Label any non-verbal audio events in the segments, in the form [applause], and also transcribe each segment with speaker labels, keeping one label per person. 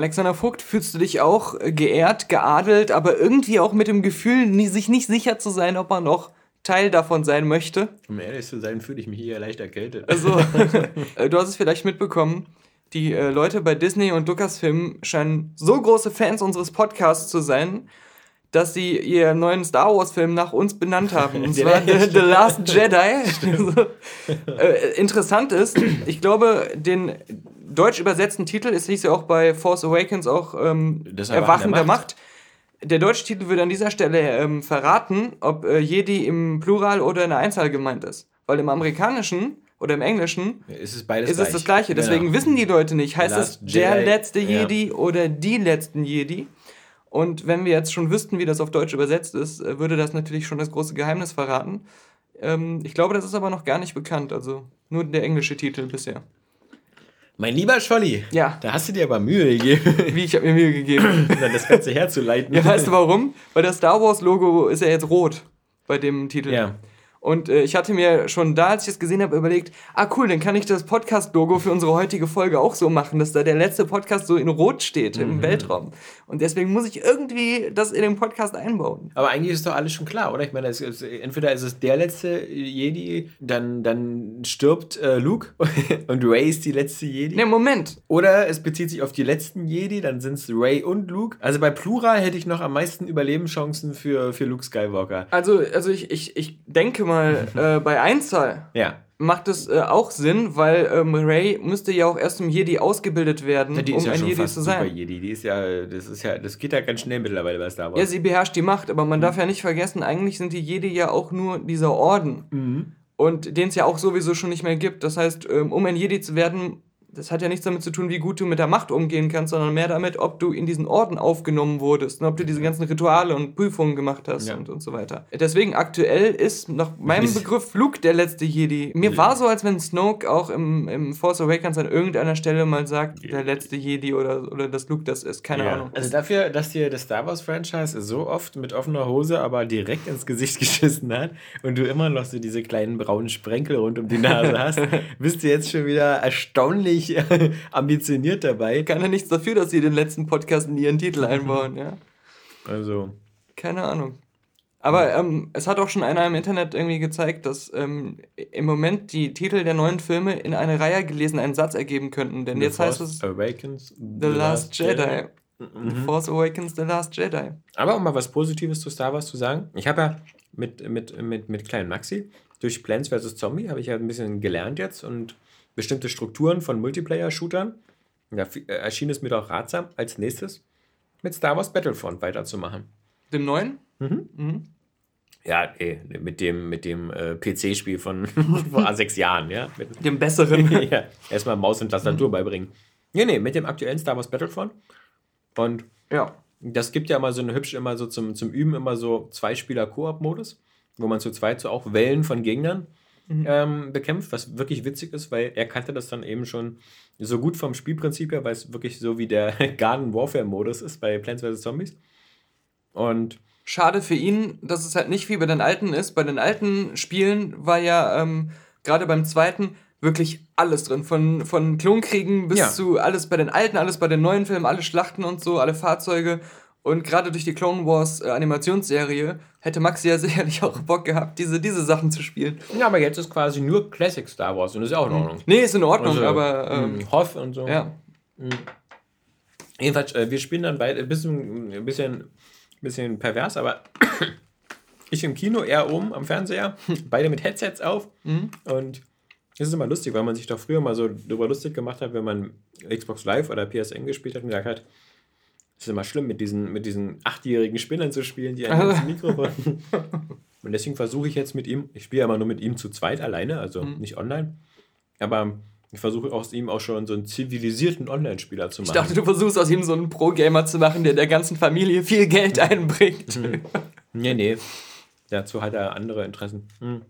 Speaker 1: Alexander Vogt, fühlst du dich auch äh, geehrt, geadelt, aber irgendwie auch mit dem Gefühl, sich nicht sicher zu sein, ob man noch Teil davon sein möchte?
Speaker 2: Um ehrlich zu sein, fühle ich mich hier leicht erkältet.
Speaker 1: Also, [laughs] äh, du hast es vielleicht mitbekommen, die äh, Leute bei Disney und Lucasfilm scheinen so große Fans unseres Podcasts zu sein, dass sie ihren neuen Star Wars-Film nach uns benannt haben. Und zwar The, The Last [laughs] Jedi. äh, interessant ist, ich glaube, den deutsch übersetzten Titel, es hieß ja auch bei Force Awakens auch ähm, Erwachen der Macht. Macht. Der deutsche Titel würde an dieser Stelle ähm, verraten, ob äh, Jedi im Plural oder in der Einzahl gemeint ist. Weil im Amerikanischen oder im Englischen
Speaker 2: ist es beides
Speaker 1: ist es das Gleiche. Deswegen genau. wissen die Leute nicht, heißt es der Jedi, letzte Jedi ja. oder die letzten Jedi. Und wenn wir jetzt schon wüssten, wie das auf Deutsch übersetzt ist, äh, würde das natürlich schon das große Geheimnis verraten. Ähm, ich glaube, das ist aber noch gar nicht bekannt. Also nur der englische Titel bisher.
Speaker 2: Mein lieber Scholli, ja. da hast du dir aber Mühe gegeben. [laughs]
Speaker 1: Wie, ich habe mir Mühe gegeben. [laughs]
Speaker 2: Dann das Ganze herzuleiten.
Speaker 1: Ja, weißt du warum? Weil das Star Wars Logo ist ja jetzt rot bei dem Titel.
Speaker 2: Ja.
Speaker 1: Und äh, ich hatte mir schon da, als ich es gesehen habe, überlegt, ah cool, dann kann ich das Podcast-Logo für unsere heutige Folge auch so machen, dass da der letzte Podcast so in Rot steht mhm. im Weltraum. Und deswegen muss ich irgendwie das in den Podcast einbauen.
Speaker 2: Aber eigentlich ist doch alles schon klar, oder? Ich meine, es ist, entweder ist es der letzte Jedi, dann, dann stirbt äh, Luke [laughs] und Ray ist die letzte Jedi.
Speaker 1: Ne, Moment.
Speaker 2: Oder es bezieht sich auf die letzten Jedi, dann sind es Ray und Luke. Also bei Plural hätte ich noch am meisten Überlebenschancen für, für Luke Skywalker.
Speaker 1: Also, also ich, ich, ich denke mal, äh, bei Einzahl
Speaker 2: ja.
Speaker 1: macht es äh, auch Sinn, weil ähm, Ray müsste ja auch erst im Jedi ausgebildet werden,
Speaker 2: ja, um ja ein Jedi zu sein. Super Jedi. Die ist ja, das ist ja, das geht ja ganz schnell mittlerweile bei Star Wars.
Speaker 1: Ja, sie beherrscht die Macht, aber man mhm. darf ja nicht vergessen, eigentlich sind die Jedi ja auch nur dieser Orden.
Speaker 2: Mhm.
Speaker 1: Und den es ja auch sowieso schon nicht mehr gibt. Das heißt, ähm, um ein Jedi zu werden, das hat ja nichts damit zu tun, wie gut du mit der Macht umgehen kannst, sondern mehr damit, ob du in diesen Orden aufgenommen wurdest und ob du diese ganzen Rituale und Prüfungen gemacht hast ja. und, und so weiter. Deswegen aktuell ist nach meinem Begriff Luke der letzte Jedi. Mir war so, als wenn Snoke auch im, im Force Awakens an irgendeiner Stelle mal sagt, der letzte Jedi oder, oder dass Luke das ist. Keine ja. Ahnung.
Speaker 2: Also dafür, dass dir das Star Wars Franchise so oft mit offener Hose, aber direkt ins Gesicht [laughs] geschissen hat und du immer noch so diese kleinen braunen Sprenkel rund um die Nase hast, [laughs] bist du jetzt schon wieder erstaunlich ziemlich [laughs] ambitioniert dabei.
Speaker 1: Kann ja nichts dafür, dass sie den letzten Podcast in ihren Titel einbauen, ja.
Speaker 2: Also.
Speaker 1: Keine Ahnung. Aber ähm, es hat auch schon einer im Internet irgendwie gezeigt, dass ähm, im Moment die Titel der neuen Filme in eine Reihe gelesen einen Satz ergeben könnten. Denn The jetzt Force heißt es
Speaker 2: Awakens
Speaker 1: The, Last, Jedi. Jedi. Mhm. The Force Awakens The Last Jedi.
Speaker 2: Aber um mal was Positives zu Star Wars zu sagen, ich habe ja mit, mit, mit, mit kleinen Maxi durch Plants vs. Zombie habe ich ja ein bisschen gelernt jetzt und bestimmte Strukturen von Multiplayer-Shootern. Da äh, erschien es mir doch ratsam, als nächstes mit Star Wars Battlefront weiterzumachen.
Speaker 1: Dem neuen?
Speaker 2: Mhm. mhm. Ja, ey, mit dem, mit dem äh, PC-Spiel von [laughs] vor sechs Jahren, ja. Mit [laughs]
Speaker 1: dem besseren. [laughs]
Speaker 2: ja, erstmal Maus und Tastatur mhm. beibringen. Nee, nee, mit dem aktuellen Star Wars Battlefront. Und
Speaker 1: ja.
Speaker 2: das gibt ja immer so eine hübsch immer so zum, zum Üben immer so zwei Spieler Koop-Modus, wo man zu zweit so auch Wellen von Gegnern mhm. ähm, bekämpft, was wirklich witzig ist, weil er kannte das dann eben schon so gut vom Spielprinzip her, weil es wirklich so wie der [laughs] Garden Warfare Modus ist bei Plants vs. Zombies. Und
Speaker 1: schade für ihn, dass es halt nicht wie bei den alten ist. Bei den alten Spielen war ja ähm, gerade beim zweiten wirklich alles drin. Von, von Klonkriegen bis ja. zu alles bei den alten, alles bei den neuen Filmen, alle Schlachten und so, alle Fahrzeuge. Und gerade durch die Clone Wars äh, Animationsserie hätte Max ja [laughs] sicherlich auch Bock gehabt, diese, diese Sachen zu spielen.
Speaker 2: Ja, aber jetzt ist quasi nur Classic Star Wars und das ist auch in Ordnung. Mhm.
Speaker 1: Nee, ist in Ordnung, also, aber. Ähm,
Speaker 2: hm, Hoff und so.
Speaker 1: Ja.
Speaker 2: Mhm. Jedenfalls, äh, wir spielen dann beide ein bisschen, ein bisschen, bisschen pervers, aber [coughs] ich im Kino, eher oben am Fernseher, [laughs] beide mit Headsets auf
Speaker 1: mhm.
Speaker 2: und es ist immer lustig, weil man sich doch früher mal so darüber lustig gemacht hat, wenn man Xbox Live oder PSN gespielt hat und gesagt hat, ist immer schlimm, mit diesen, mit diesen achtjährigen Spinnern zu spielen, die ein [laughs] ins Mikrofon. [laughs] Und deswegen versuche ich jetzt mit ihm, ich spiele ja immer nur mit ihm zu zweit alleine, also mhm. nicht online. Aber ich versuche aus ihm auch schon so einen zivilisierten Online-Spieler zu machen.
Speaker 1: Ich dachte, du versuchst aus ihm so einen Pro-Gamer zu machen, der der ganzen Familie viel Geld einbringt.
Speaker 2: nee, nee. Dazu hat er andere Interessen. Hm.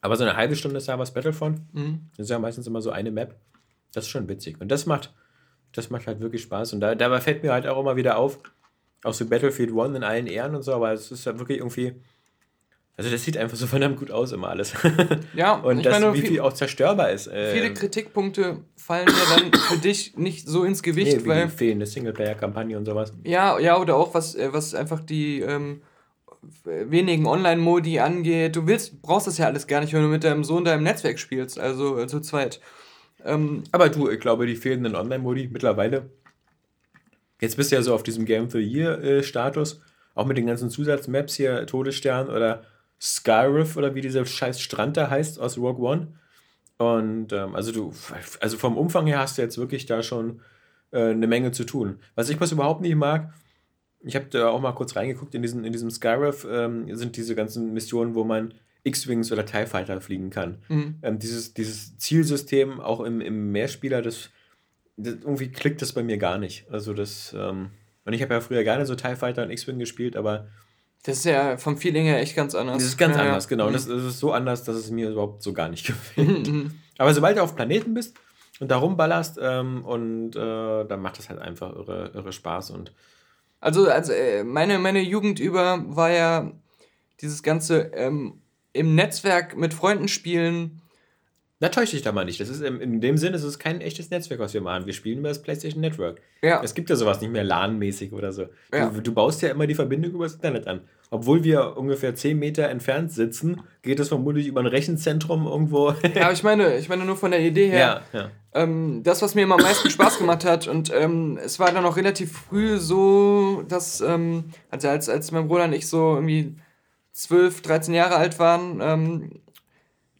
Speaker 2: Aber so eine halbe Stunde Star Wars Battlefront, mhm. das ist ja meistens immer so eine Map. Das ist schon witzig. Und das macht, das macht halt wirklich Spaß. Und da, dabei fällt mir halt auch immer wieder auf, auch so Battlefield One in allen Ehren und so, aber es ist ja wirklich irgendwie. Also das sieht einfach so verdammt gut aus immer alles. [laughs] Ja, und das, meine, wie viel, viel auch zerstörbar ist.
Speaker 1: Viele ähm, Kritikpunkte fallen ja dann für dich nicht so ins Gewicht,
Speaker 2: nee, wie weil die fehlende Singleplayer-Kampagne und sowas.
Speaker 1: Ja, ja, oder auch was, äh, was einfach die ähm, wenigen Online-Modi angeht. Du willst, brauchst das ja alles gar nicht, wenn du mit deinem Sohn da im Netzwerk spielst, also äh, zu zweit.
Speaker 2: Ähm, Aber du, ich glaube, die fehlenden Online-Modi mittlerweile. Jetzt bist du ja so auf diesem Game of the Year-Status, äh, auch mit den ganzen Zusatzmaps hier, Todesstern oder Skyriff oder wie dieser scheiß Strand da heißt aus Rogue One. Und ähm, also du, also vom Umfang her hast du jetzt wirklich da schon äh, eine Menge zu tun. Was ich was überhaupt nicht mag, ich habe da auch mal kurz reingeguckt, in, diesen, in diesem Skyriff ähm, sind diese ganzen Missionen, wo man X-Wings oder TIE Fighter fliegen kann. Mhm. Ähm, dieses, dieses Zielsystem, auch im, im Mehrspieler, das, das, irgendwie klickt das bei mir gar nicht. Also das, ähm, und ich habe ja früher gerne so TIE Fighter und X-Wing gespielt, aber.
Speaker 1: Das ist ja vom Feeling her echt ganz anders.
Speaker 2: Das ist ganz ja, anders, ja. genau. Mhm. Das, das, ist so anders, dass es mir überhaupt so gar nicht [laughs] gefällt. Mhm. aber sobald du auf Planeten bist und da rumballerst, ähm, und äh, dann macht das halt einfach irre, irre Spaß und
Speaker 1: also, also äh, meine, meine Jugend über war ja dieses ganze ähm, im Netzwerk mit Freunden spielen.
Speaker 2: Da täusche ich da mal nicht. Das ist in, in dem Sinne, es ist kein echtes Netzwerk, was wir machen. Wir spielen über das PlayStation Network. Ja. Es gibt ja sowas nicht mehr LAN-mäßig oder so. Ja. Du, du, baust ja immer die Verbindung über das Internet an. Obwohl wir ungefähr 10 Meter entfernt sitzen, geht es vermutlich über ein Rechenzentrum irgendwo.
Speaker 1: ja, aber ich meine, ich meine nur von der Idee her. Ja, ja. Ähm, das, was mir immer am meisten Spaß gemacht hat, und ähm, es war dann auch relativ früh so, dass, ähm, also als, als mein Bruder und ich so irgendwie 12, 13 Jahre alt waren, ähm,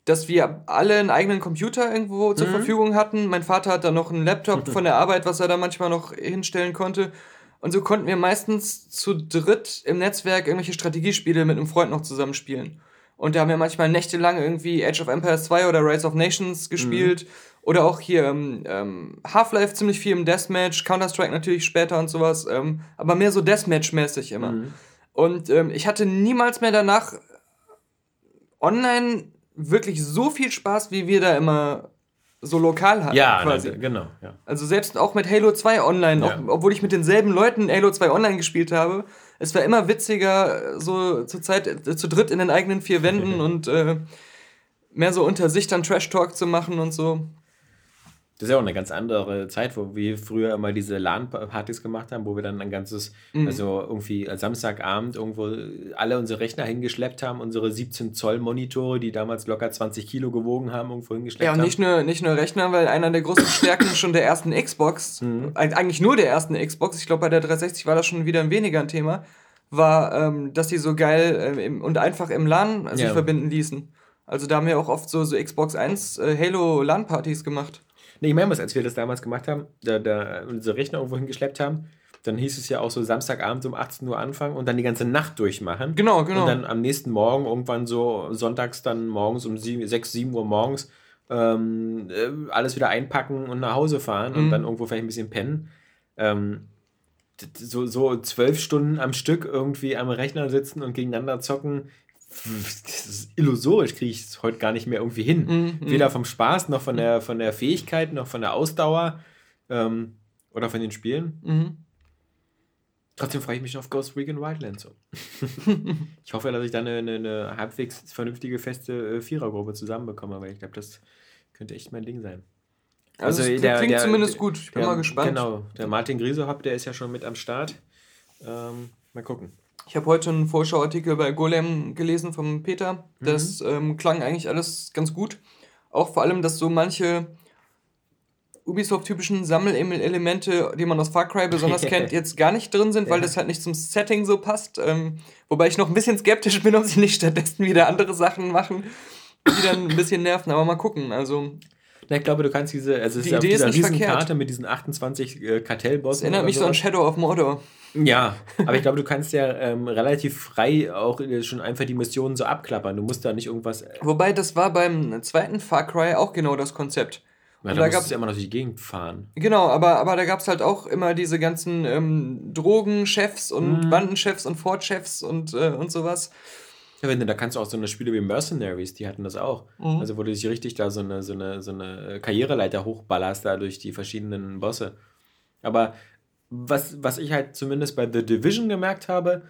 Speaker 1: dass wir alle einen eigenen Computer irgendwo zur mhm. Verfügung hatten. Mein Vater hat da noch einen Laptop von der Arbeit, was er da manchmal noch hinstellen konnte. Und so konnten wir meistens zu dritt im Netzwerk irgendwelche Strategiespiele mit einem Freund noch zusammenspielen. Und da haben wir manchmal nächtelang irgendwie Age of Empires 2 oder Rise of Nations gespielt. Mhm. Oder auch hier ähm, ähm, Half-Life ziemlich viel im Deathmatch, Counter-Strike natürlich später und sowas. Ähm, aber mehr so Deathmatch-mäßig immer. Mhm. Und ähm, ich hatte niemals mehr danach online wirklich so viel Spaß, wie wir da immer so lokal hatten. Ja, quasi. Ne, genau. Ja. Also selbst auch mit Halo 2 online, ja. auch, obwohl ich mit denselben Leuten Halo 2 online gespielt habe, es war immer witziger, so zur Zeit äh, zu dritt in den eigenen vier Wänden [laughs] und äh, mehr so unter sich dann Trash-Talk zu machen und so.
Speaker 2: Das ist ja auch eine ganz andere Zeit, wo wir früher immer diese LAN-Partys gemacht haben, wo wir dann ein ganzes, mhm. also irgendwie Samstagabend irgendwo alle unsere Rechner hingeschleppt haben, unsere 17 Zoll Monitore, die damals locker 20 Kilo gewogen haben, irgendwo hingeschleppt
Speaker 1: haben. Ja, und nicht nur, nicht nur Rechner, weil einer der großen Stärken schon der ersten Xbox, mhm. eigentlich nur der ersten Xbox, ich glaube bei der 360 war das schon wieder ein weniger ein Thema, war, ähm, dass die so geil äh, im, und einfach im LAN sich ja. verbinden ließen. Also da haben wir auch oft so, so Xbox 1 äh, Halo LAN-Partys gemacht.
Speaker 2: Nee, ich meine was, als wir das damals gemacht haben, da, da unsere Rechner irgendwo hingeschleppt haben, dann hieß es ja auch so Samstagabend um 18 Uhr anfangen und dann die ganze Nacht durchmachen. Genau, genau. Und dann am nächsten Morgen, irgendwann so sonntags dann morgens um 7, 6, 7 Uhr morgens ähm, äh, alles wieder einpacken und nach Hause fahren mhm. und dann irgendwo vielleicht ein bisschen pennen. Ähm, so, so zwölf Stunden am Stück irgendwie am Rechner sitzen und gegeneinander zocken, das ist illusorisch, kriege ich es heute gar nicht mehr irgendwie hin. Mhm. Weder vom Spaß, noch von der, von der Fähigkeit, noch von der Ausdauer ähm, oder von den Spielen. Mhm. Trotzdem freue ich mich auf Ghost Recon Wildlands. So. [laughs] ich hoffe, dass ich dann eine, eine, halbwegs vernünftige, feste äh, Vierergruppe zusammenbekomme, weil ich glaube, das könnte echt mein Ding sein. Also, also der, klingt der, zumindest der, gut. Ich bin mal gespannt. Genau, der Martin Griesehopp, der ist ja schon mit am Start. Ähm, mal gucken.
Speaker 1: Ich habe heute einen Vorschauartikel bei Golem gelesen vom Peter. Das mhm. ähm, klang eigentlich alles ganz gut. Auch vor allem, dass so manche Ubisoft-typischen Sammelelemente, die man aus Far Cry besonders [laughs] kennt, jetzt gar nicht drin sind, weil das halt nicht zum Setting so passt. Ähm, wobei ich noch ein bisschen skeptisch [laughs] bin, ob sie nicht stattdessen wieder andere Sachen machen, die dann ein bisschen nerven. Aber mal gucken. Also
Speaker 2: Na, ich glaube, du kannst diese, also es
Speaker 1: Die
Speaker 2: ist auf
Speaker 1: Idee ist
Speaker 2: dieser
Speaker 1: nicht
Speaker 2: Riesenkarte mit diesen 28 äh, Kartellbossen.
Speaker 1: Das erinnert mich so an. Shadow of Mordor.
Speaker 2: Ja, [laughs] aber ich glaube, du kannst ja ähm, relativ frei auch äh, schon einfach die Missionen so abklappern. Du musst da nicht irgendwas. Ja,
Speaker 1: Wobei, das war beim zweiten Far Cry auch genau das Konzept.
Speaker 2: musst
Speaker 1: da
Speaker 2: du
Speaker 1: gab's
Speaker 2: ja immer noch durch die Gegend fahren.
Speaker 1: Genau, aber, aber da gab es halt auch immer diese ganzen ähm, Drogenchefs und
Speaker 2: Mhm.
Speaker 1: Bandenchefs und Fortchefs und, äh, und sowas.
Speaker 2: Ja, wenn du, da kannst du auch so eine Spiele wie Mercenaries, die hatten das auch.
Speaker 1: Mhm.
Speaker 2: Also wo du dich richtig da so eine, so eine, so eine äh, Karriereleiter hochballerst da durch die verschiedenen Bosse. Aber was, was ich halt zumindest bei The Division gemerkt habe,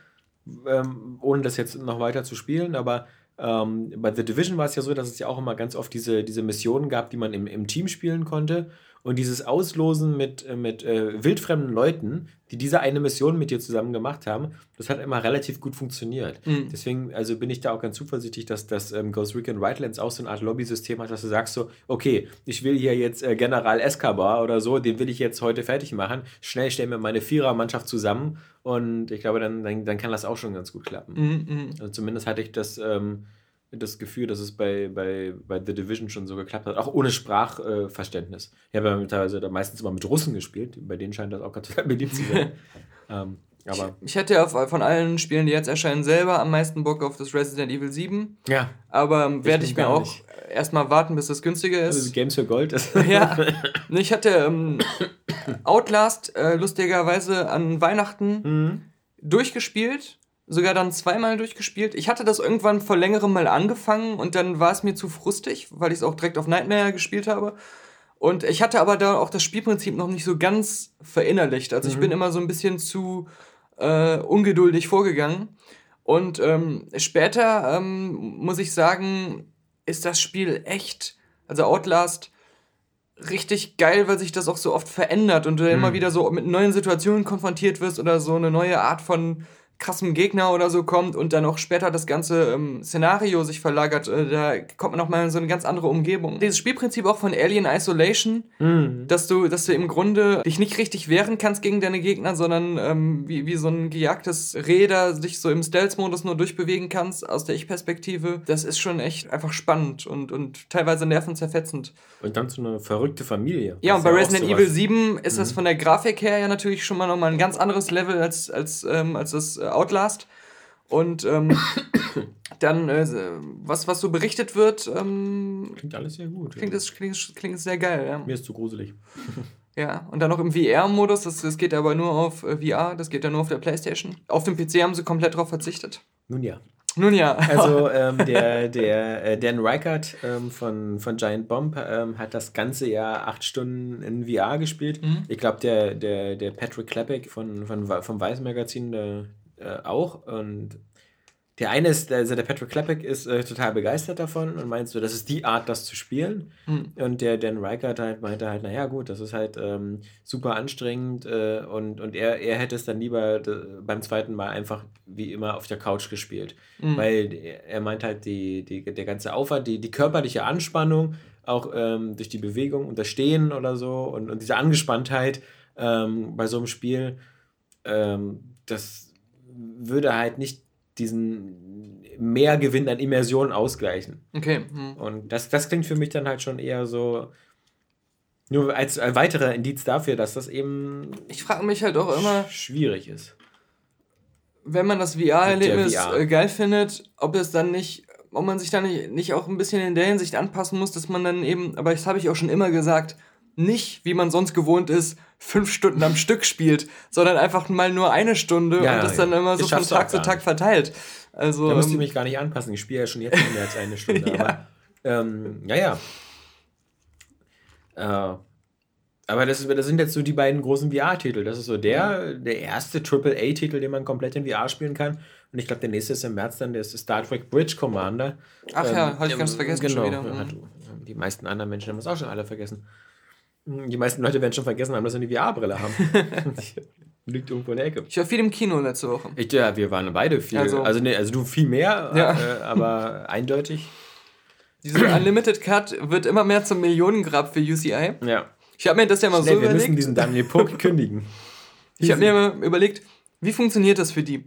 Speaker 2: ähm, ohne das jetzt noch weiter zu spielen, aber ähm, bei The Division war es ja so, dass es ja auch immer ganz oft diese, diese Missionen gab, die man im, im Team spielen konnte. Und dieses Auslosen mit, äh, mit äh, wildfremden Leuten, die diese eine Mission mit dir zusammen gemacht haben, das hat immer relativ gut funktioniert.
Speaker 1: Mhm.
Speaker 2: Deswegen also bin ich da auch ganz zuversichtlich, dass das ähm, Ghost Recon Wildlands auch so eine Art Lobby-System hat, dass du sagst so, okay, ich will hier jetzt äh, General Escobar oder so, den will ich jetzt heute fertig machen. Schnell stellen wir meine Vierer-Mannschaft zusammen und ich glaube, dann, dann, dann kann das auch schon ganz gut klappen.
Speaker 1: Mhm, mhm.
Speaker 2: Also zumindest hatte ich das, ähm, das Gefühl, dass es bei, bei, bei The Division schon so geklappt hat, auch ohne Sprachverständnis. Verständnis. ich habe ja teilweise da meistens immer mit Russen gespielt, bei denen scheint das auch ganz [laughs] beliebt zu sein. [laughs] ähm, aber
Speaker 1: Ich hätte auf, von allen Spielen, die jetzt erscheinen, selber am meisten Bock auf das Resident Evil 7.
Speaker 2: ja,
Speaker 1: Aber ähm, werde
Speaker 2: Ich
Speaker 1: ich mir auch
Speaker 2: nicht.
Speaker 1: erstmal warten, bis das günstiger
Speaker 2: also
Speaker 1: ist.
Speaker 2: Games für Gold ist. [laughs]
Speaker 1: ja. Ich hatte ähm, Outlast äh, lustigerweise an Weihnachten
Speaker 2: Mhm.
Speaker 1: durchgespielt. Sogar dann zweimal durchgespielt. Ich hatte das irgendwann vor längerem mal angefangen und dann war es mir zu frustig, weil ich es auch direkt auf Nightmare gespielt habe. Und ich hatte aber da auch das Spielprinzip noch nicht so ganz verinnerlicht. Also ich
Speaker 2: Mhm.
Speaker 1: bin immer so ein bisschen zu äh, ungeduldig vorgegangen. Und ähm, später ähm, muss ich sagen, ist das Spiel echt, also Outlast, richtig geil, weil sich das auch so oft verändert und du
Speaker 2: Mhm.
Speaker 1: immer wieder so mit neuen Situationen konfrontiert wirst oder so eine neue Art von krassem Gegner oder so kommt und dann auch später das ganze ähm, Szenario sich verlagert, äh, da kommt man noch mal in so eine ganz andere Umgebung. Dieses Spielprinzip auch von Alien Isolation,
Speaker 2: Mhm.
Speaker 1: dass du, dass du im Grunde dich nicht richtig wehren kannst gegen deine Gegner, sondern ähm, wie, wie so ein gejagtes da dich so im Stealth-Modus nur durchbewegen kannst aus der Ich-Perspektive. Das ist schon echt einfach spannend und, und teilweise nervenzerfetzend.
Speaker 2: Und dann so eine verrückte Familie.
Speaker 1: Ja, und bei
Speaker 2: auch
Speaker 1: Resident
Speaker 2: sowas.
Speaker 1: Evil 7 ist das von der Grafik her ja natürlich schon mal nochmal ein ganz anderes Level als, als, ähm, als das Outlast. Und ähm, [coughs] dann, äh, was, was so berichtet wird, ähm,
Speaker 2: Klingt alles sehr gut.
Speaker 1: klingt,
Speaker 2: ja.
Speaker 1: es, klingt, klingt sehr geil. Ja.
Speaker 2: Mir ist zu gruselig. [laughs]
Speaker 1: Ja, und dann noch im VR-Modus, das, das geht aber nur auf äh, VR, das geht ja nur auf der Playstation. Auf dem PC haben sie komplett drauf verzichtet.
Speaker 2: Nun ja.
Speaker 1: Nun ja. [laughs]
Speaker 2: Also [laughs] ähm, der, der äh, Dan Reichert ähm, von, von Giant Bomb ähm, hat das ganze Jahr acht Stunden in VR gespielt.
Speaker 1: Mhm.
Speaker 2: Ich glaube, der, der, der Patrick Klepek von, von, vom Weiß Magazin der, äh, auch. Und der eine ist, also der Patrick Klepek ist äh, total begeistert davon und meint so, das ist die Art, das zu spielen.
Speaker 1: Mhm.
Speaker 2: Und der Dan Reichert halt meinte halt, naja gut, das ist halt ähm, super anstrengend äh, und, und er, er hätte es dann lieber beim zweiten Mal einfach wie immer auf der Couch gespielt.
Speaker 1: Mhm.
Speaker 2: Weil er- er meint halt, die, die, der ganze Aufwand, die, die körperliche Anspannung, auch ähm, durch die Bewegung und das Stehen oder so und, und diese Angespanntheit ähm, bei so einem Spiel, ähm, das würde halt nicht diesen Mehrgewinn an Immersion ausgleichen.
Speaker 1: Okay. Hm.
Speaker 2: Und das, das klingt für mich dann halt schon eher so, nur als ein weiterer Indiz dafür, dass das eben
Speaker 1: Ich frage mich halt auch immer,
Speaker 2: schwierig ist.
Speaker 1: wenn man das VR-Erlebnis
Speaker 2: VR.
Speaker 1: äh, geil findet, ob es dann nicht, ob man sich dann nicht, nicht auch ein bisschen in der Hinsicht anpassen muss, dass man dann eben, aber das habe ich auch schon immer gesagt, nicht, wie man sonst gewohnt ist, fünf Stunden am Stück spielt, sondern einfach mal nur eine Stunde
Speaker 2: Ja,
Speaker 1: und das
Speaker 2: ja.
Speaker 1: dann immer so
Speaker 2: Das
Speaker 1: von Tag zu Tag
Speaker 2: nicht.
Speaker 1: verteilt. Also,
Speaker 2: Da musst du
Speaker 1: ähm,
Speaker 2: mich gar nicht anpassen. Ich spiele ja schon jetzt mehr als eine [laughs] Stunde.
Speaker 1: Ja.
Speaker 2: Aber ähm, ja, ja. Äh, aber das, das sind jetzt so die beiden großen VR-Titel. Das ist so der, der erste AAA-Titel, den man komplett in VR spielen kann. Und ich glaube, der nächste ist im März dann, der ist Star Trek Bridge Commander.
Speaker 1: Ach ja, hatte ich ganz vergessen
Speaker 2: genau,
Speaker 1: schon wieder.
Speaker 2: hat- Die meisten anderen Menschen haben es auch schon alle vergessen. Die meisten Leute werden schon vergessen haben, dass sie eine VR-Brille haben. [laughs] Liegt irgendwo in der Ecke.
Speaker 1: ich war viel im Kino letzte Woche.
Speaker 2: Ich, ja, wir waren beide viel.
Speaker 1: Also-
Speaker 2: Also, nee, also du viel mehr,
Speaker 1: Ja.
Speaker 2: äh, aber eindeutig.
Speaker 1: Diese Unlimited Cut wird immer mehr zum Millionengrab für UCI.
Speaker 2: Ja.
Speaker 1: Ich habe mir das ja mal
Speaker 2: Schnell,
Speaker 1: so
Speaker 2: wir müssen
Speaker 1: überlegt.
Speaker 2: diesen Daniel Puck [laughs] kündigen.
Speaker 1: Ich habe mir mal überlegt, wie funktioniert das für die?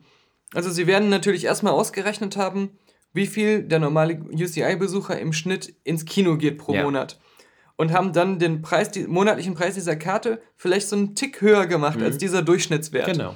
Speaker 1: Also sie werden natürlich erstmal ausgerechnet haben, wie viel der normale UCI-Besucher im Schnitt ins Kino geht pro
Speaker 2: Ja.
Speaker 1: Monat. Und haben dann den Preis, den monatlichen Preis dieser Karte vielleicht so einen Tick höher gemacht mhm. als dieser Durchschnittswert. Genau.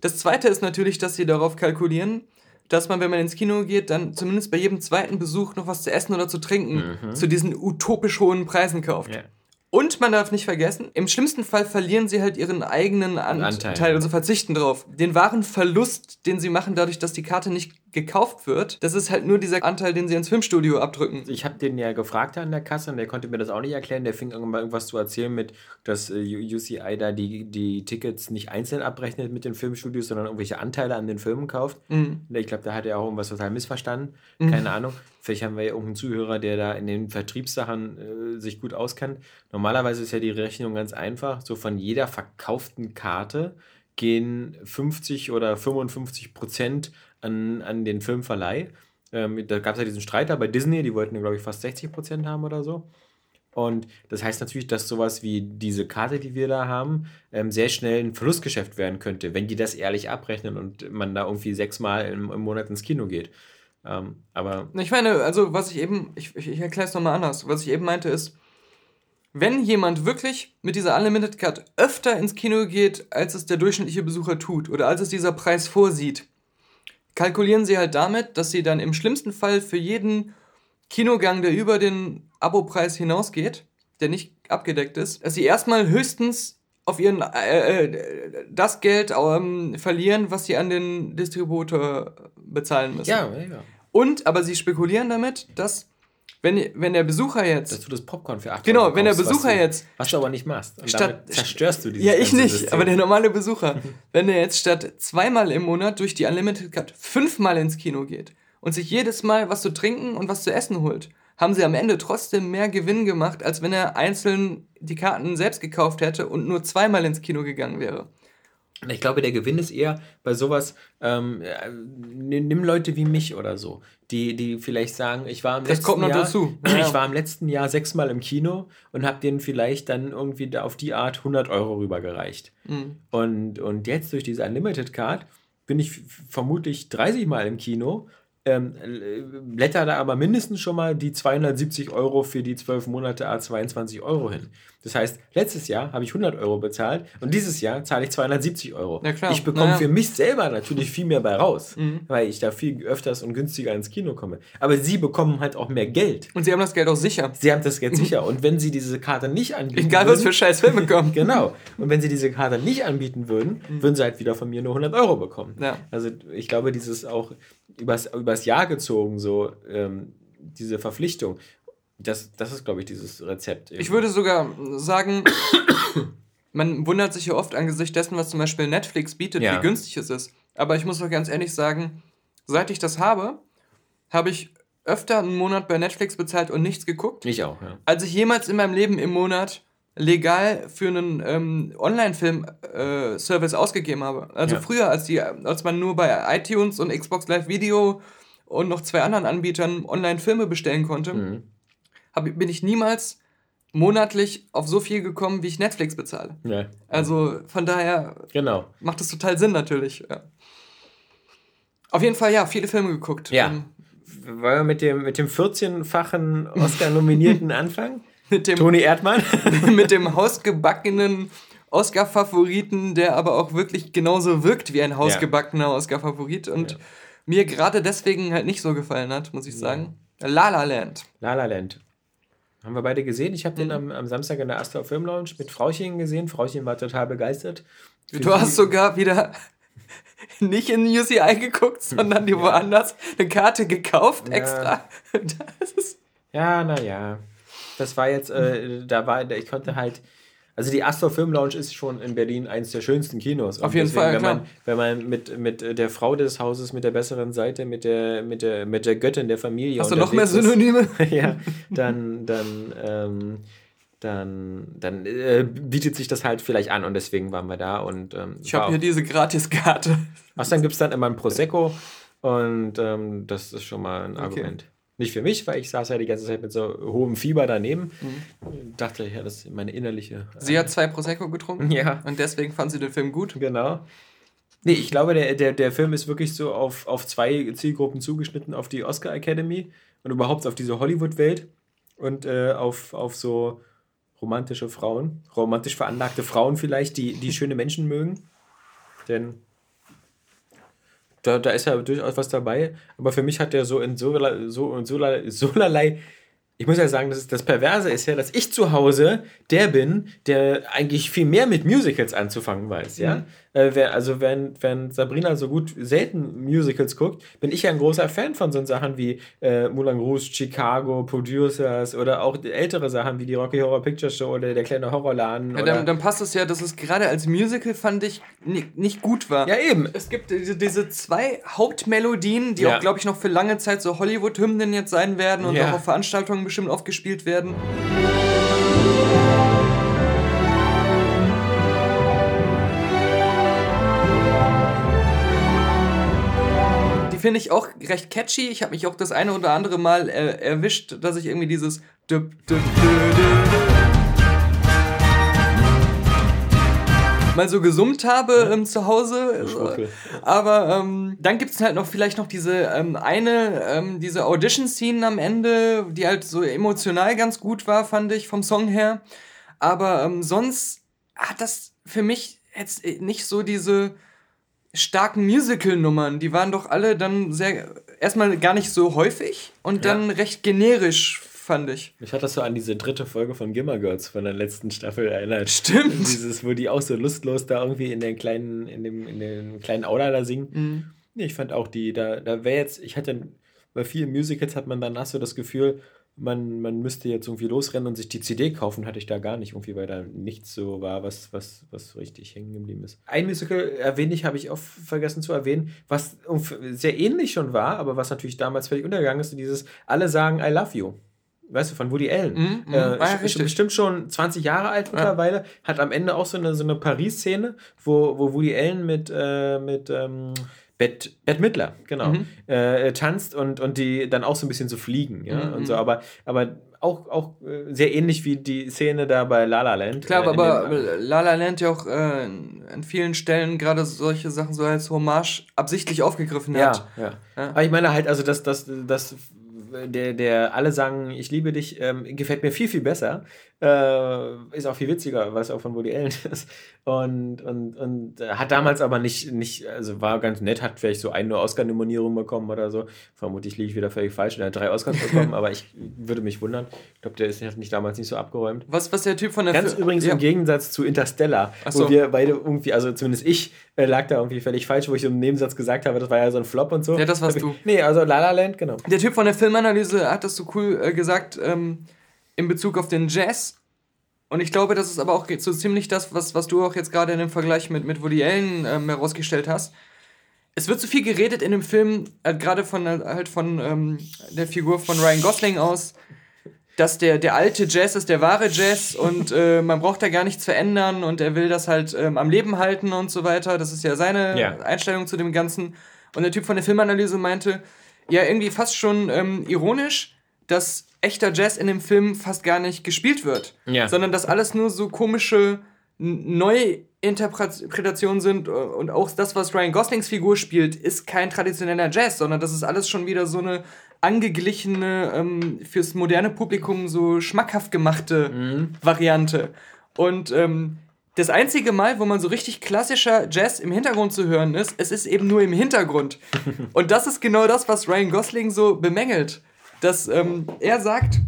Speaker 1: Das zweite ist natürlich, dass sie darauf kalkulieren, dass man, wenn man ins Kino geht, dann zumindest bei jedem zweiten Besuch noch was zu essen oder zu trinken mhm. zu diesen utopisch hohen Preisen kauft. Ja. Und man darf nicht vergessen, im schlimmsten Fall verlieren sie halt ihren eigenen An Anteil, Anteil, also verzichten drauf. Den wahren Verlust, den sie machen dadurch, dass die Karte nicht gekauft wird, das ist halt nur dieser Anteil, den sie ins Filmstudio abdrücken.
Speaker 2: Ich habe den ja gefragt an der Kasse und der konnte mir das auch nicht erklären. Der fing irgendwann irgendwas zu erzählen mit, dass äh, UCI da die, die Tickets nicht einzeln abrechnet mit den Filmstudios, sondern irgendwelche Anteile an den Filmen kauft. Mhm. Ich glaube, da hat er auch irgendwas total missverstanden. Mhm. Keine Ahnung. Vielleicht haben wir ja irgendeinen Zuhörer, der da in den Vertriebssachen äh, sich gut auskennt. Normalerweise ist ja die Rechnung ganz einfach. So von jeder verkauften Karte gehen 50 oder 55 Prozent an, an den Filmverleih. Ähm, da gab es ja diesen Streiter bei Disney, die wollten, glaube ich, fast 60 Prozent haben oder so. Und das heißt natürlich, dass sowas wie diese Karte, die wir da haben, ähm, sehr schnell ein Verlustgeschäft werden könnte, wenn die das ehrlich abrechnen und man da irgendwie sechsmal im, im Monat ins Kino geht. Ähm, aber.
Speaker 1: Ich meine, also was ich eben, ich, ich erkläre es nochmal anders. Was ich eben meinte ist, wenn jemand wirklich mit dieser Unlimited Card öfter ins Kino geht, als es der durchschnittliche Besucher tut oder als es dieser Preis vorsieht, kalkulieren sie halt damit, dass sie dann im schlimmsten Fall für jeden Kinogang, der über den Abopreis hinausgeht, der nicht abgedeckt ist, dass sie erstmal höchstens auf ihren äh, äh, das Geld ähm, verlieren, was sie an den Distributor bezahlen müssen. Ja, ja. Und, aber sie spekulieren damit, dass wenn, wenn der Besucher jetzt.
Speaker 2: Dass du das Popcorn für 8
Speaker 1: Genau, wenn der Besucher
Speaker 2: was
Speaker 1: du, jetzt.
Speaker 2: Was du aber nicht machst.
Speaker 1: Und statt, zerstörst du dieses Ja, ich nicht, System. aber der normale Besucher. [laughs] wenn der jetzt statt zweimal im Monat durch die Unlimited Card fünfmal ins Kino geht und sich jedes Mal was zu trinken und was zu essen holt, haben sie am Ende trotzdem mehr Gewinn gemacht, als wenn er einzeln die Karten selbst gekauft hätte und nur zweimal ins Kino gegangen wäre.
Speaker 2: Ich glaube, der Gewinn ist eher bei sowas, ähm, äh, nimm Leute wie mich oder so, die, die vielleicht sagen, ich war im das letzten kommt noch Jahr, dazu. [clears throat] Ja. ich war im letzten Jahr sechsmal im Kino und habe denen vielleicht dann irgendwie auf die Art 100 Euro rübergereicht. Mhm. Und, und jetzt durch diese Unlimited Card bin ich vermutlich 30 Mal im Kino ähm, blätter da aber mindestens schon mal die 270 Euro für die 12 Monate A22 Euro hin. Das heißt, letztes Jahr habe ich 100 Euro bezahlt und dieses Jahr zahle ich 270 Euro. Ich bekomme naja. für mich selber natürlich viel mehr bei raus, mhm. weil ich da viel öfters und günstiger ins Kino komme. Aber sie bekommen halt auch mehr Geld.
Speaker 1: Und sie haben das Geld auch sicher.
Speaker 2: Sie haben das Geld sicher. Und wenn sie diese Karte nicht anbieten
Speaker 1: Egal, würden, was für scheiß Filme [laughs] kommen.
Speaker 2: genau. Und wenn sie diese Karte nicht anbieten würden, mhm. würden sie halt wieder von mir nur 100 Euro bekommen. Ja. Also ich glaube, dieses auch übers, übers Jahr gezogen, so ähm, diese Verpflichtung. Das, das ist, glaube ich, dieses Rezept.
Speaker 1: Eben. Ich würde sogar sagen, [coughs] man wundert sich ja oft angesichts dessen, was zum Beispiel Netflix bietet, ja. wie günstig es ist. Aber ich muss doch ganz ehrlich sagen, seit ich das habe, habe ich öfter einen Monat bei Netflix bezahlt und nichts geguckt.
Speaker 2: Ich auch, ja.
Speaker 1: Als ich jemals in meinem Leben im Monat legal für einen ähm, Online-Film-Service äh, ausgegeben habe. Also ja. früher, als, die, als man nur bei iTunes und Xbox Live Video und noch zwei anderen Anbietern Online-Filme bestellen konnte, mhm. Hab, bin ich niemals monatlich auf so viel gekommen, wie ich Netflix bezahle. Ja. Also von daher
Speaker 2: genau.
Speaker 1: macht es total Sinn natürlich. Ja. Auf jeden Fall, ja, viele Filme geguckt.
Speaker 2: Ja. Ähm, Wollen wir mit dem, mit dem 14-fachen Oscar-Nominierten [laughs] anfangen?
Speaker 1: mit dem,
Speaker 2: Toni Erdmann. [laughs]
Speaker 1: mit dem hausgebackenen Oscar-Favoriten, der aber auch wirklich genauso wirkt wie ein hausgebackener ja. Oscar-Favorit und ja. mir gerade deswegen halt nicht so gefallen hat, muss ich sagen. La La Land.
Speaker 2: La La Land. Haben wir beide gesehen. Ich habe den mhm. am, am, Samstag in der Astor Film Lounge mit Frauchen gesehen. Frauchen war total begeistert.
Speaker 1: Du hast sogar wieder [laughs] nicht in UCI geguckt, sondern dir [laughs] ja. woanders eine Karte gekauft ja. extra. [laughs]
Speaker 2: ja, naja das war jetzt, äh, da war, ich konnte halt, also die Astor Film Lounge ist schon in Berlin eines der schönsten Kinos.
Speaker 1: Auf jeden deswegen, Fall,
Speaker 2: wenn
Speaker 1: klar.
Speaker 2: man, wenn man mit, mit der Frau des Hauses, mit der besseren Seite, mit der, mit der, mit der Göttin der Familie.
Speaker 1: Hast du noch mehr Synonyme? [laughs]
Speaker 2: ja, dann, dann, ähm, dann, dann äh, bietet sich das halt vielleicht an und deswegen waren wir da und ähm,
Speaker 1: ich habe hier diese Gratiskarte.
Speaker 2: Dann gibt es dann immer ein [laughs] Prosecco und ähm, das ist schon mal ein okay. Argument. Nicht für mich, weil ich saß ja die ganze Zeit mit so hohem Fieber daneben. Mhm. Dachte, ja, das ist meine innerliche.
Speaker 1: Sie hat zwei Prosecco getrunken? Ja. Und deswegen fand sie den Film gut?
Speaker 2: Genau. Nee, ich glaube, der, der, der Film ist wirklich so auf, auf zwei Zielgruppen zugeschnitten: auf die Oscar Academy und überhaupt auf diese Hollywood-Welt und äh, auf, auf so romantische Frauen, romantisch veranlagte Frauen vielleicht, die, die schöne Menschen mögen. Denn da, da ist ja durchaus was dabei. Aber für mich hat der so in so, so, in so, solerlei ich muss ja sagen, das, das Perverse ist ja, dass ich zu Hause der bin, der eigentlich viel mehr mit Musicals anzufangen weiß, ja. Mhm. Äh, also wenn, wenn Sabrina so gut selten Musicals guckt, bin ich ja ein großer Fan von so Sachen wie äh, Moulin Rouge, Chicago, Producers oder auch ältere Sachen wie die Rocky Horror Picture Show oder der kleine Horrorladen.
Speaker 1: Ja, dann, dann, passt es ja, dass es gerade als Musical fand ich nicht, gut war.
Speaker 2: Ja, eben.
Speaker 1: Es gibt diese, zwei Hauptmelodien, die ja. auch, glaube ich, noch für lange Zeit so Hollywood-Hymnen jetzt sein werden und ja. auch auf Veranstaltungen bestimmt oft gespielt werden. Die finde ich auch recht catchy. Ich habe mich auch das eine oder andere Mal äh, erwischt, dass ich irgendwie dieses mal so gesummt habe ähm, zu Hause. Okay. Aber ähm, dann gibt es halt noch vielleicht noch diese ähm, eine, ähm, diese Audition-Szene am Ende, die halt so emotional ganz gut war, fand ich, vom Song her. Aber ähm, sonst hat das für mich jetzt nicht so diese starken Musical-Nummern. Die waren doch alle dann sehr, erstmal gar nicht so häufig und dann ja. recht generisch fand ich.
Speaker 2: Mich hat das so an diese dritte Folge von Gimmer Girls von der letzten Staffel erinnert.
Speaker 1: Stimmt.
Speaker 2: Dieses, wo die auch so lustlos da irgendwie in den kleinen, in dem, in den kleinen Aula da singen. Mhm. Nee, ich fand auch die, da, da wäre jetzt, ich hatte, bei vielen Musicals hat man danach so das Gefühl, man, man müsste jetzt irgendwie losrennen und sich die CD kaufen, hatte ich da gar nicht irgendwie, weil da nichts so war, was, was, was richtig hängen geblieben ist. Ein Musical erwähne ich, habe ich auch vergessen zu erwähnen, was sehr ähnlich schon war, aber was natürlich damals völlig untergegangen ist, dieses Alle sagen I love you weißt du, von Woody Allen. Mm, mm, äh, ah, ist bestimmt schon 20 Jahre alt ja. mittlerweile, hat am Ende auch so eine, so eine Paris-Szene, wo, wo Woody Allen mit, äh, mit ähm, Bette, Bette Midler, genau, mhm. äh, tanzt und, und die dann auch so ein bisschen so fliegen, ja, mhm. und so, aber, aber auch, auch äh, sehr ähnlich wie die Szene da bei La La Land.
Speaker 1: Klar, äh, aber La La Land ja auch äh, an vielen Stellen gerade solche Sachen so als Hommage absichtlich aufgegriffen hat.
Speaker 2: Ja, ja. Aber ich meine halt, also das, das, das der, der alle sagen, ich liebe dich, ähm, gefällt mir viel, viel besser. Äh, ist auch viel witziger, weil es auch von Woody Allen ist. [laughs] Und, und, und hat damals aber nicht, nicht, also war ganz nett, hat vielleicht so eine Oscar-Nominierung bekommen oder so. Vermutlich liege ich wieder völlig falsch. Er hat drei Oscars bekommen, [laughs] aber ich würde mich wundern. Ich glaube, der ist, hat mich damals nicht so abgeräumt.
Speaker 1: Was, was der Typ von der
Speaker 2: Ganz Fi übrigens ja. im Gegensatz zu Interstellar, so. wo wir beide irgendwie, also zumindest ich, äh, lag da irgendwie völlig falsch, wo ich so im Nebensatz gesagt habe, das war ja so ein Flop und so.
Speaker 1: Ja, das warst du.
Speaker 2: Nee, also La La Land, genau.
Speaker 1: Der Typ von der Filmanalyse hat das so cool äh, gesagt, ähm, in Bezug auf den Jazz und ich glaube, das ist aber auch so ziemlich das, was, was du auch jetzt gerade in dem Vergleich mit, mit Woody Allen ähm, herausgestellt hast. Es wird so viel geredet in dem Film, äh, gerade von, äh, halt von ähm, der Figur von Ryan Gosling aus, dass der, der alte Jazz ist der wahre Jazz und äh, man braucht da gar nichts verändern und er will das halt ähm, am Leben halten und so weiter. Das ist ja seine ja. Einstellung zu dem Ganzen. Und der Typ von der Filmanalyse meinte, ja, irgendwie fast schon ähm, ironisch, dass echter Jazz in dem Film fast gar nicht gespielt wird, ja. sondern dass alles nur so komische Neuinterpretationen sind und auch das, was Ryan Goslings Figur spielt, ist kein traditioneller Jazz, sondern das ist alles schon wieder so eine angeglichene, ähm, fürs moderne Publikum so schmackhaft gemachte mhm. Variante. Und ähm, das einzige Mal, wo man so richtig klassischer Jazz im Hintergrund zu hören ist, es ist eben nur im Hintergrund. [laughs] und das ist genau das, was Ryan Gosling so bemängelt dass ähm, er sagt,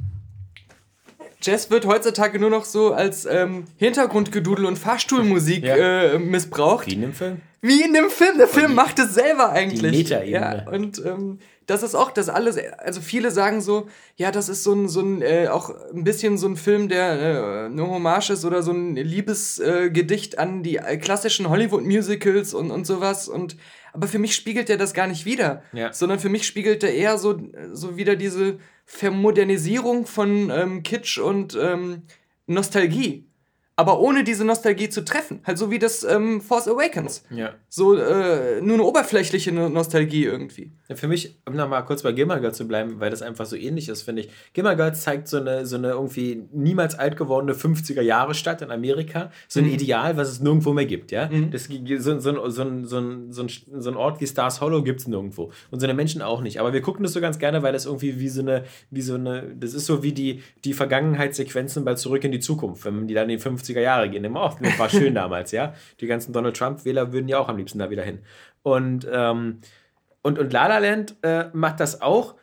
Speaker 1: Jazz wird heutzutage nur noch so als ähm, Hintergrundgedudel und Fahrstuhlmusik ja. äh, missbraucht.
Speaker 2: Wie in dem Film?
Speaker 1: Wie in dem Film. Der Film die, macht es selber eigentlich. Die Ja, und ähm, das ist auch das alles, also viele sagen so, ja, das ist so ein, so ein äh, auch ein bisschen so ein Film, der äh, eine Hommage ist oder so ein Liebesgedicht an die klassischen Hollywood-Musicals und, und sowas. Und aber für mich spiegelt er das gar nicht wieder, ja. sondern für mich spiegelt er eher so, so wieder diese Vermodernisierung von ähm, Kitsch und ähm, Nostalgie. Aber ohne diese Nostalgie zu treffen. Halt so wie das ähm, Force Awakens.
Speaker 2: Ja.
Speaker 1: So äh, nur eine oberflächliche No- Nostalgie irgendwie.
Speaker 2: Ja, Für mich, um nochmal kurz bei Gilmore Girls zu bleiben, weil das einfach so ähnlich ist, finde ich. Gilmore Girls zeigt so eine, so eine irgendwie niemals alt gewordene 50er Jahre Stadt in Amerika. So ein Ideal, was es nirgendwo mehr gibt, ja. Das, gi- so, so, ein- so, ein- so, ein- so, ein- so ein Ort wie Stars Hollow gibt es nirgendwo. Und so eine Menschen auch nicht. Aber wir gucken das so ganz gerne, weil das irgendwie wie so eine, wie so eine, das ist so wie die, die Vergangenheitssequenzen bei Zurück in die Zukunft, wenn die dann in die 50er Jahre gehen. Immer, oh, das war schön [laughs] damals, ja. Die ganzen Donald Trump-Wähler würden ja auch am liebsten da wieder hin. Und, ähm, und, und La La Land äh, macht das auch,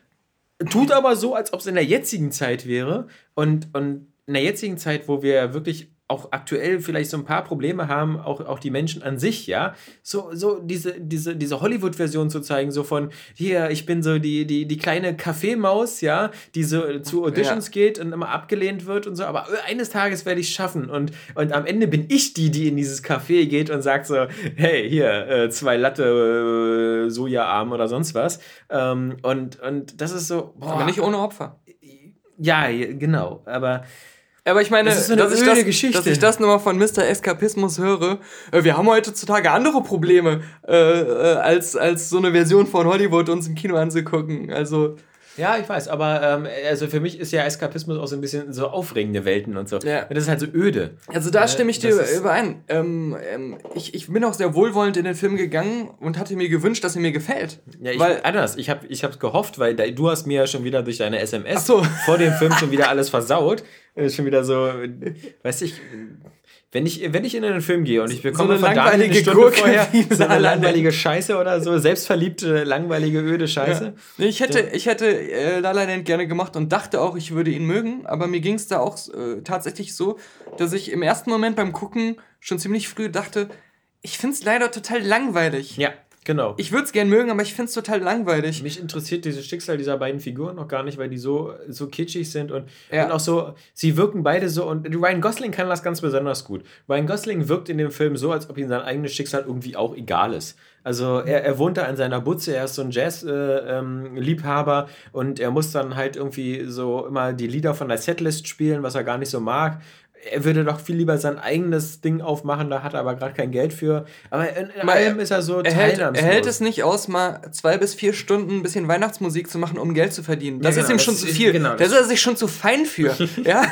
Speaker 2: tut aber so, als ob es in der jetzigen Zeit wäre. Und, und in der jetzigen Zeit, wo wir ja wirklich auch aktuell vielleicht so ein paar Probleme haben, auch, auch die Menschen an sich, ja, so, so diese, diese, diese Hollywood-Version zu zeigen, so von, hier, ich bin so die, die, die kleine Kaffeemaus, ja, die so zu Auditions geht und immer abgelehnt wird und so, aber eines Tages werde ich es schaffen und, und am Ende bin ich die, die in dieses Café geht und sagt so, hey, hier, äh, zwei Latte äh, Sojaarm oder sonst was. Ähm, und, und das ist so, boah,
Speaker 1: Aber nicht ohne Opfer.
Speaker 2: ja, genau, aber
Speaker 1: Aber ich meine,
Speaker 2: Das ist so eine
Speaker 1: dass, ich das,
Speaker 2: Geschichte.
Speaker 1: dass ich das nochmal von Mr. Eskapismus höre. Äh, wir haben heutzutage andere Probleme, äh, äh, als, als so eine Version von Hollywood uns im Kino anzugucken. Also,
Speaker 2: Ja, ich weiß, aber ähm, also für mich ist ja Eskapismus auch so ein bisschen so aufregende Welten und so.
Speaker 1: Ja.
Speaker 2: Das ist halt so öde.
Speaker 1: also da
Speaker 2: Äh,
Speaker 1: stimme ich dir überein. Ähm, ähm, ich, ich bin auch sehr wohlwollend in den Film gegangen und hatte mir gewünscht, dass er mir gefällt.
Speaker 2: Ja, ich,
Speaker 1: Weil,
Speaker 2: anders. Ich habe ich hab's gehofft, weil da, du hast mir ja schon wieder durch deine SMS
Speaker 1: so.
Speaker 2: vor dem Film schon wieder [laughs] alles versaut. Schon wieder so, weiß ich, wenn ich, wenn ich in einen Film gehe und ich bekomme
Speaker 1: eine
Speaker 2: von
Speaker 1: langweilige
Speaker 2: eine Stunde
Speaker 1: Gurke
Speaker 2: vorher so eine langweilige Scheiße oder so, selbstverliebte, langweilige, öde Scheiße.
Speaker 1: Ja. Ich hätte, ich hätte äh, La La Land gerne gemacht und dachte auch, ich würde ihn mögen, aber mir ging es da auch äh, tatsächlich so, dass ich im ersten Moment beim Gucken schon ziemlich früh dachte, ich finde es leider total langweilig.
Speaker 2: Ja, genau.
Speaker 1: Ich würde es gern mögen, aber ich finde es total langweilig.
Speaker 2: Mich interessiert dieses Schicksal dieser beiden Figuren noch gar nicht, weil die so, so kitschig sind und,
Speaker 1: Ja.
Speaker 2: und auch so, sie wirken beide so und Ryan Gosling kann das ganz besonders gut. Ryan Gosling wirkt in dem Film so, als ob ihm sein eigenes Schicksal irgendwie auch egal ist. Also er, er wohnt da in seiner Butze, er ist so ein Jazz-Liebhaber und er muss dann halt irgendwie so immer die Lieder von der Setlist spielen, was er gar nicht so mag. Er würde doch viel lieber sein eigenes Ding aufmachen, da hat er aber gerade kein Geld für. Aber in, in
Speaker 1: Mal,
Speaker 2: allem ist er so
Speaker 1: Er hält, er hält es nicht aus, mal zwei bis vier Stunden ein bisschen Weihnachtsmusik zu machen, um Geld zu verdienen. Das
Speaker 2: Ja,
Speaker 1: ist
Speaker 2: genau,
Speaker 1: ihm schon zu
Speaker 2: ist-
Speaker 1: viel.
Speaker 2: genau,
Speaker 1: da
Speaker 2: das-
Speaker 1: ist er sich schon zu fein für. [laughs] ja?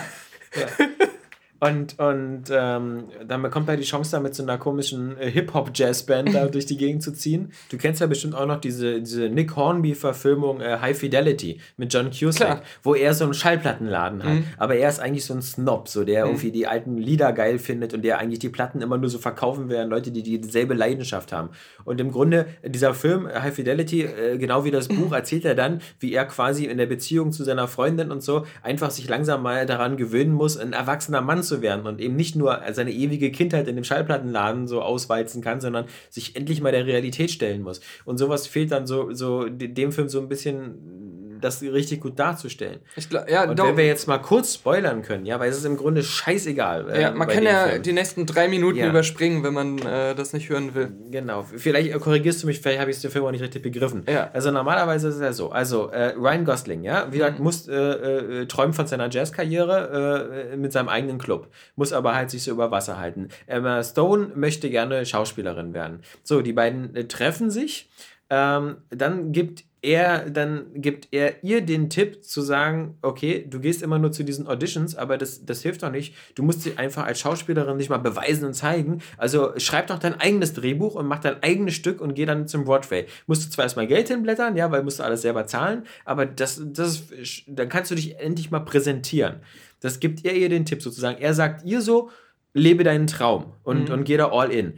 Speaker 2: Und, und ähm, dann bekommt er die Chance, da mit so einer komischen äh, Hip-Hop-Jazz-Band da durch die Gegend zu ziehen. Du kennst ja bestimmt auch noch diese, diese Nick Hornby-Verfilmung äh, High Fidelity mit John Cusack,
Speaker 1: Klar.
Speaker 2: wo er so einen Schallplattenladen hat. Aber er ist eigentlich so ein Snob, so der irgendwie die alten Lieder geil findet und der eigentlich die Platten immer nur so verkaufen will an Leute, die dieselbe Leidenschaft haben. Und im Grunde, äh, dieser Film äh, High Fidelity, äh, genau wie das [clears throat] Buch, erzählt er dann, wie er quasi in der Beziehung zu seiner Freundin und so einfach sich langsam mal daran gewöhnen muss, ein erwachsener Mann zu werden und eben nicht nur seine ewige Kindheit in dem Schallplattenladen so auswalzen kann, sondern sich endlich mal der Realität stellen muss. Und sowas fehlt dann so, so de- dem Film so ein bisschen das richtig gut darzustellen.
Speaker 1: Ich glaub, ja,
Speaker 2: Und
Speaker 1: doch-
Speaker 2: wenn wir jetzt mal kurz spoilern können, ja, weil es ist im Grunde scheißegal. äh,
Speaker 1: ja, man kann ja
Speaker 2: Film.
Speaker 1: die nächsten drei Minuten
Speaker 2: Ja.
Speaker 1: überspringen, wenn man äh, das nicht hören will.
Speaker 2: Genau, vielleicht äh, korrigierst du mich, vielleicht habe ich den Film auch nicht richtig begriffen.
Speaker 1: Ja.
Speaker 2: Also normalerweise ist es ja so. Also äh, Ryan Gosling, ja, wie
Speaker 1: Mhm.
Speaker 2: gesagt, muss äh, äh, träumt von seiner Jazzkarriere mit seinem eigenen Club, muss aber halt sich so über Wasser halten. Emma Stone möchte gerne Schauspielerin werden. So, die beiden treffen sich. Ähm, dann gibt er, dann gibt er ihr den Tipp zu sagen, okay, du gehst immer nur zu diesen Auditions, aber das, das hilft doch nicht. Du musst dich einfach als Schauspielerin nicht mal beweisen und zeigen. Also schreib doch dein eigenes Drehbuch und mach dein eigenes Stück und geh dann zum Broadway. Musst du zwar erstmal Geld hinblättern, ja, weil musst du alles selber zahlen, aber das, das dann kannst du dich endlich mal präsentieren. Das gibt er ihr den Tipp sozusagen. Er sagt ihr so, lebe deinen Traum und, und geh da all in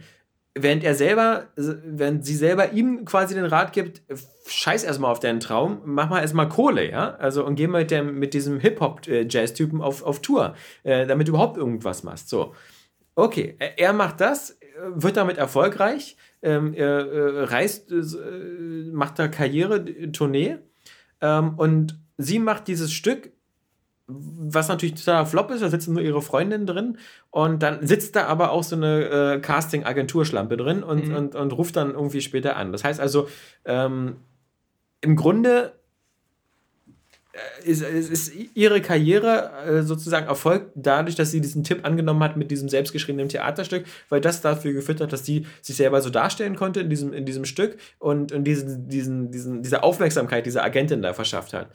Speaker 2: während er selber, während sie selber ihm quasi den Rat gibt, scheiß erstmal auf deinen Traum, mach mal erstmal Kohle, ja? Also und geh mit dem, mit diesem Hip-Hop-Jazz-Typen auf, auf Tour, äh, damit du überhaupt irgendwas machst. So. Okay, er- macht das, äh, wird damit erfolgreich, ähm, er äh, reist, äh, macht da Karriere, äh, Tournee ähm, und sie macht dieses Stück was natürlich totaler Flop ist, da sitzen nur ihre Freundin drin und dann sitzt da aber auch so eine äh, Casting-Agenturschlampe drin und,
Speaker 1: Mhm.
Speaker 2: und, und ruft dann irgendwie später an. Das heißt also, ähm, im Grunde ist, ist, ist ihre Karriere äh, sozusagen erfolgt dadurch, dass sie diesen Tipp angenommen hat mit diesem selbstgeschriebenen Theaterstück, weil das dafür geführt hat, dass sie sich selber so darstellen konnte in diesem, in diesem Stück und, und diesen, diesen, diesen, diese Aufmerksamkeit diese Agentin da verschafft hat.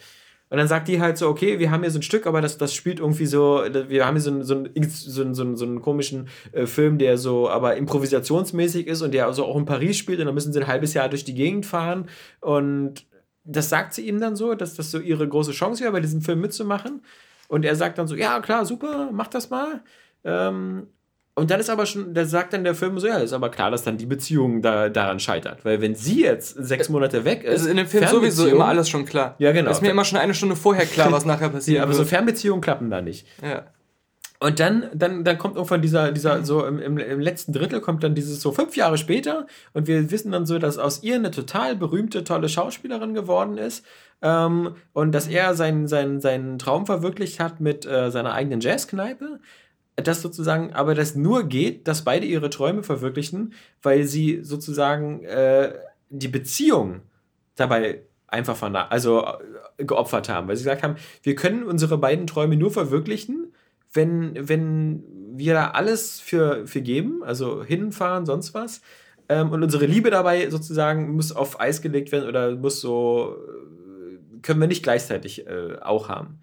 Speaker 2: Und dann sagt die halt so, okay, wir haben hier so ein Stück, aber das, das spielt irgendwie so, wir haben hier so, einen, so, einen, so, einen, so, einen, so einen komischen äh, Film, der so aber improvisationsmäßig ist und der also auch in Paris spielt und dann müssen sie ein halbes Jahr durch die Gegend fahren und das sagt sie ihm dann so, dass das so ihre große Chance wäre, bei diesem Film mitzumachen. Und er sagt dann so, ja klar, super, mach das mal. Ähm, und dann ist aber schon, da sagt dann der Film so, ja, ist aber klar, dass dann die Beziehung da, daran scheitert. Weil wenn sie jetzt sechs Monate weg ist.
Speaker 1: ist in dem Film sowieso immer alles schon klar.
Speaker 2: Ja, genau.
Speaker 1: Ist mir immer schon eine Stunde vorher klar, was [laughs] nachher passiert.
Speaker 2: ja, aber so Fernbeziehungen klappen da nicht.
Speaker 1: Ja.
Speaker 2: Und dann, dann, dann kommt irgendwann dieser, dieser so im, im, im letzten Drittel kommt dann dieses so fünf Jahre später und wir wissen dann so, dass aus ihr eine total berühmte, tolle Schauspielerin geworden ist ähm, und dass er seinen, seinen, seinen Traum verwirklicht hat mit äh, seiner eigenen Jazzkneipe. Das sozusagen, aber das nur geht, dass beide ihre Träume verwirklichen, weil sie sozusagen äh, die Beziehung dabei einfach also äh, geopfert haben, weil sie gesagt haben, wir können unsere beiden Träume nur verwirklichen, wenn, wenn wir da alles für, für geben, also hinfahren, sonst was, ähm, und unsere Liebe dabei sozusagen muss auf Eis gelegt werden oder muss so, äh, können wir nicht gleichzeitig äh, auch haben.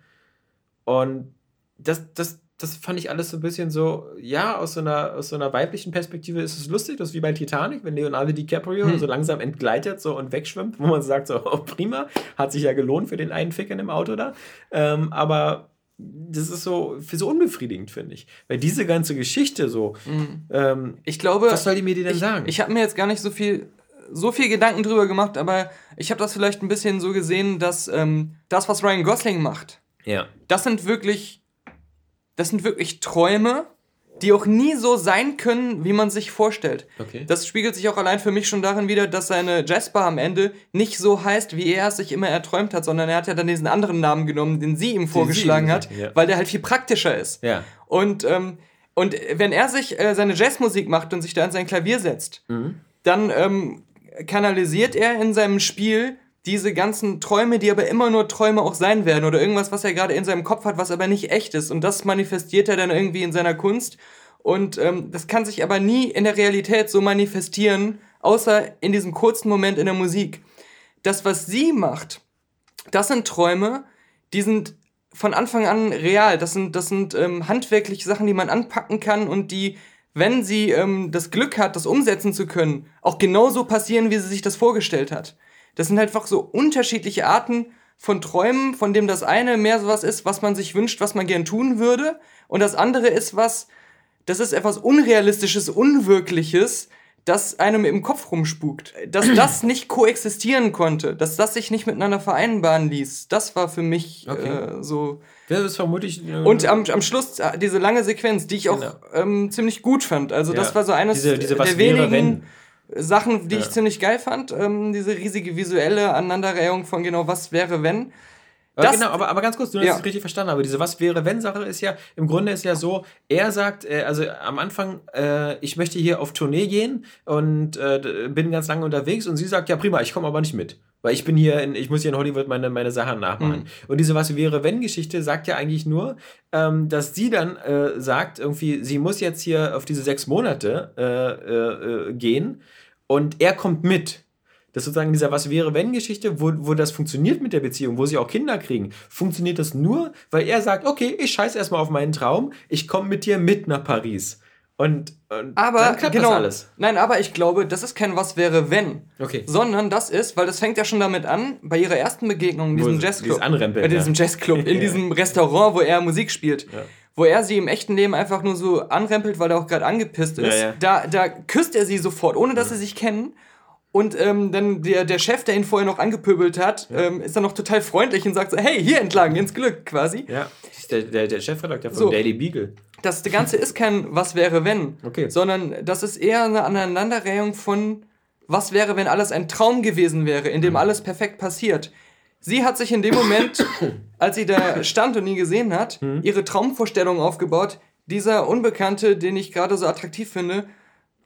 Speaker 2: Und das, das, das fand ich alles so ein bisschen so, ja, aus so einer, aus so einer weiblichen Perspektive ist es lustig, das ist wie bei Titanic, wenn Leonardo DiCaprio hm. so langsam entgleitet so und wegschwimmt, wo man sagt so, oh, prima, hat sich ja gelohnt für den einen Fick in dem Auto da. Ähm, aber das ist so, so unbefriedigend, finde ich. Weil diese ganze Geschichte so, mhm. ähm,
Speaker 1: ich glaube,
Speaker 2: was soll die mir die denn
Speaker 1: ich,
Speaker 2: sagen?
Speaker 1: Ich habe mir jetzt gar nicht so viel, so viel Gedanken drüber gemacht, aber ich habe das vielleicht ein bisschen so gesehen, dass ähm, das, was Ryan Gosling macht,
Speaker 2: ja.
Speaker 1: das sind wirklich, das sind wirklich Träume, die auch nie so sein können, wie man sich vorstellt.
Speaker 2: Okay.
Speaker 1: Das spiegelt sich auch allein für mich schon darin wieder, dass seine Jasper am Ende nicht so heißt, wie er es sich immer erträumt hat, sondern er hat ja dann diesen anderen Namen genommen, den sie ihm vorgeschlagen hat, ja. weil der halt viel praktischer ist.
Speaker 2: Ja.
Speaker 1: Und, ähm, und wenn er sich äh, seine Jazzmusik macht und sich da an sein Klavier setzt,
Speaker 2: mhm.
Speaker 1: dann ähm, kanalisiert er in seinem Spiel diese ganzen Träume, die aber immer nur Träume auch sein werden oder irgendwas, was er gerade in seinem Kopf hat, was aber nicht echt ist. Und das manifestiert er dann irgendwie in seiner Kunst. Und ähm, das kann sich aber nie in der Realität so manifestieren, außer in diesem kurzen Moment in der Musik. Das, was sie macht, das sind Träume, die sind von Anfang an real. Das sind, das sind ähm, handwerkliche Sachen, die man anpacken kann und die, wenn sie ähm, das Glück hat, das umsetzen zu können, auch genauso passieren, wie sie sich das vorgestellt hat. Das sind halt einfach so unterschiedliche Arten von Träumen, von dem das eine mehr so was ist, was man sich wünscht, was man gern tun würde. Und das andere ist was, das ist etwas Unrealistisches, Unwirkliches, das einem im Kopf rumspukt. Dass [clears throat] das nicht koexistieren konnte, dass das sich nicht miteinander vereinbaren ließ, das war für mich okay. äh, so.
Speaker 2: Das ist vermutlich.
Speaker 1: Äh, und am, am Schluss äh, diese lange Sequenz, die ich auch genau. ähm, ziemlich gut fand. Also, ja. das war so eines
Speaker 2: diese, diese
Speaker 1: der wenigen. Wäre, Sachen, die ja. ich ziemlich geil fand. Ähm, diese riesige visuelle Aneinanderreihung von genau was wäre, wenn.
Speaker 2: Das, genau, aber, aber ganz kurz, du hast ja. es richtig verstanden, aber diese Was wäre wenn Sache ist ja, im Grunde ist ja so, er sagt, äh, also am Anfang, äh, ich möchte hier auf Tournee gehen und äh, bin ganz lange unterwegs und sie sagt, ja prima, ich komme aber nicht mit. Weil ich bin hier, in, ich muss hier in Hollywood meine, meine Sachen nachmachen. Mhm. Und diese Was wäre wenn Geschichte sagt ja eigentlich nur, ähm, dass sie dann äh, sagt, irgendwie, sie muss jetzt hier auf diese sechs Monate äh, gehen und er kommt mit. Das ist sozusagen dieser Was wäre wenn Geschichte, wo, wo das funktioniert mit der Beziehung, wo sie auch Kinder kriegen, funktioniert das nur, weil er sagt, okay, ich scheiß erstmal auf meinen Traum, ich komme mit dir mit nach Paris. Und, und
Speaker 1: aber, dann klappt genau, das alles. Nein, aber ich glaube, das ist kein Was wäre wenn.
Speaker 2: Okay.
Speaker 1: Sondern das ist, weil das fängt ja schon damit an, bei ihrer ersten Begegnung in diesem Jazzclub. In diesem Jazzclub, in diesem Restaurant, wo er Musik spielt. Ja wo er sie im echten Leben einfach nur so anrempelt, weil er auch gerade angepisst ist. Ja, ja. Da, da küsst er sie sofort, ohne dass sie sich kennen. Und ähm, dann der, der Chef, der ihn vorher noch angepöbelt hat, ja. ähm, ist dann noch total freundlich und sagt so, hey, hier entlang, ins Glück, quasi.
Speaker 2: Ja, das ist der, der, der Chefredakteur von so, Daily Beagle.
Speaker 1: Das Ganze ist kein Was wäre wenn,
Speaker 2: okay.
Speaker 1: sondern das ist eher eine Aneinanderreihung von Was wäre, wenn alles ein Traum gewesen wäre, in dem mhm. alles perfekt passiert. Sie hat sich in dem Moment, [coughs] als sie da stand und ihn gesehen hat, ihre Traumvorstellung aufgebaut. Dieser Unbekannte, den ich gerade so attraktiv finde,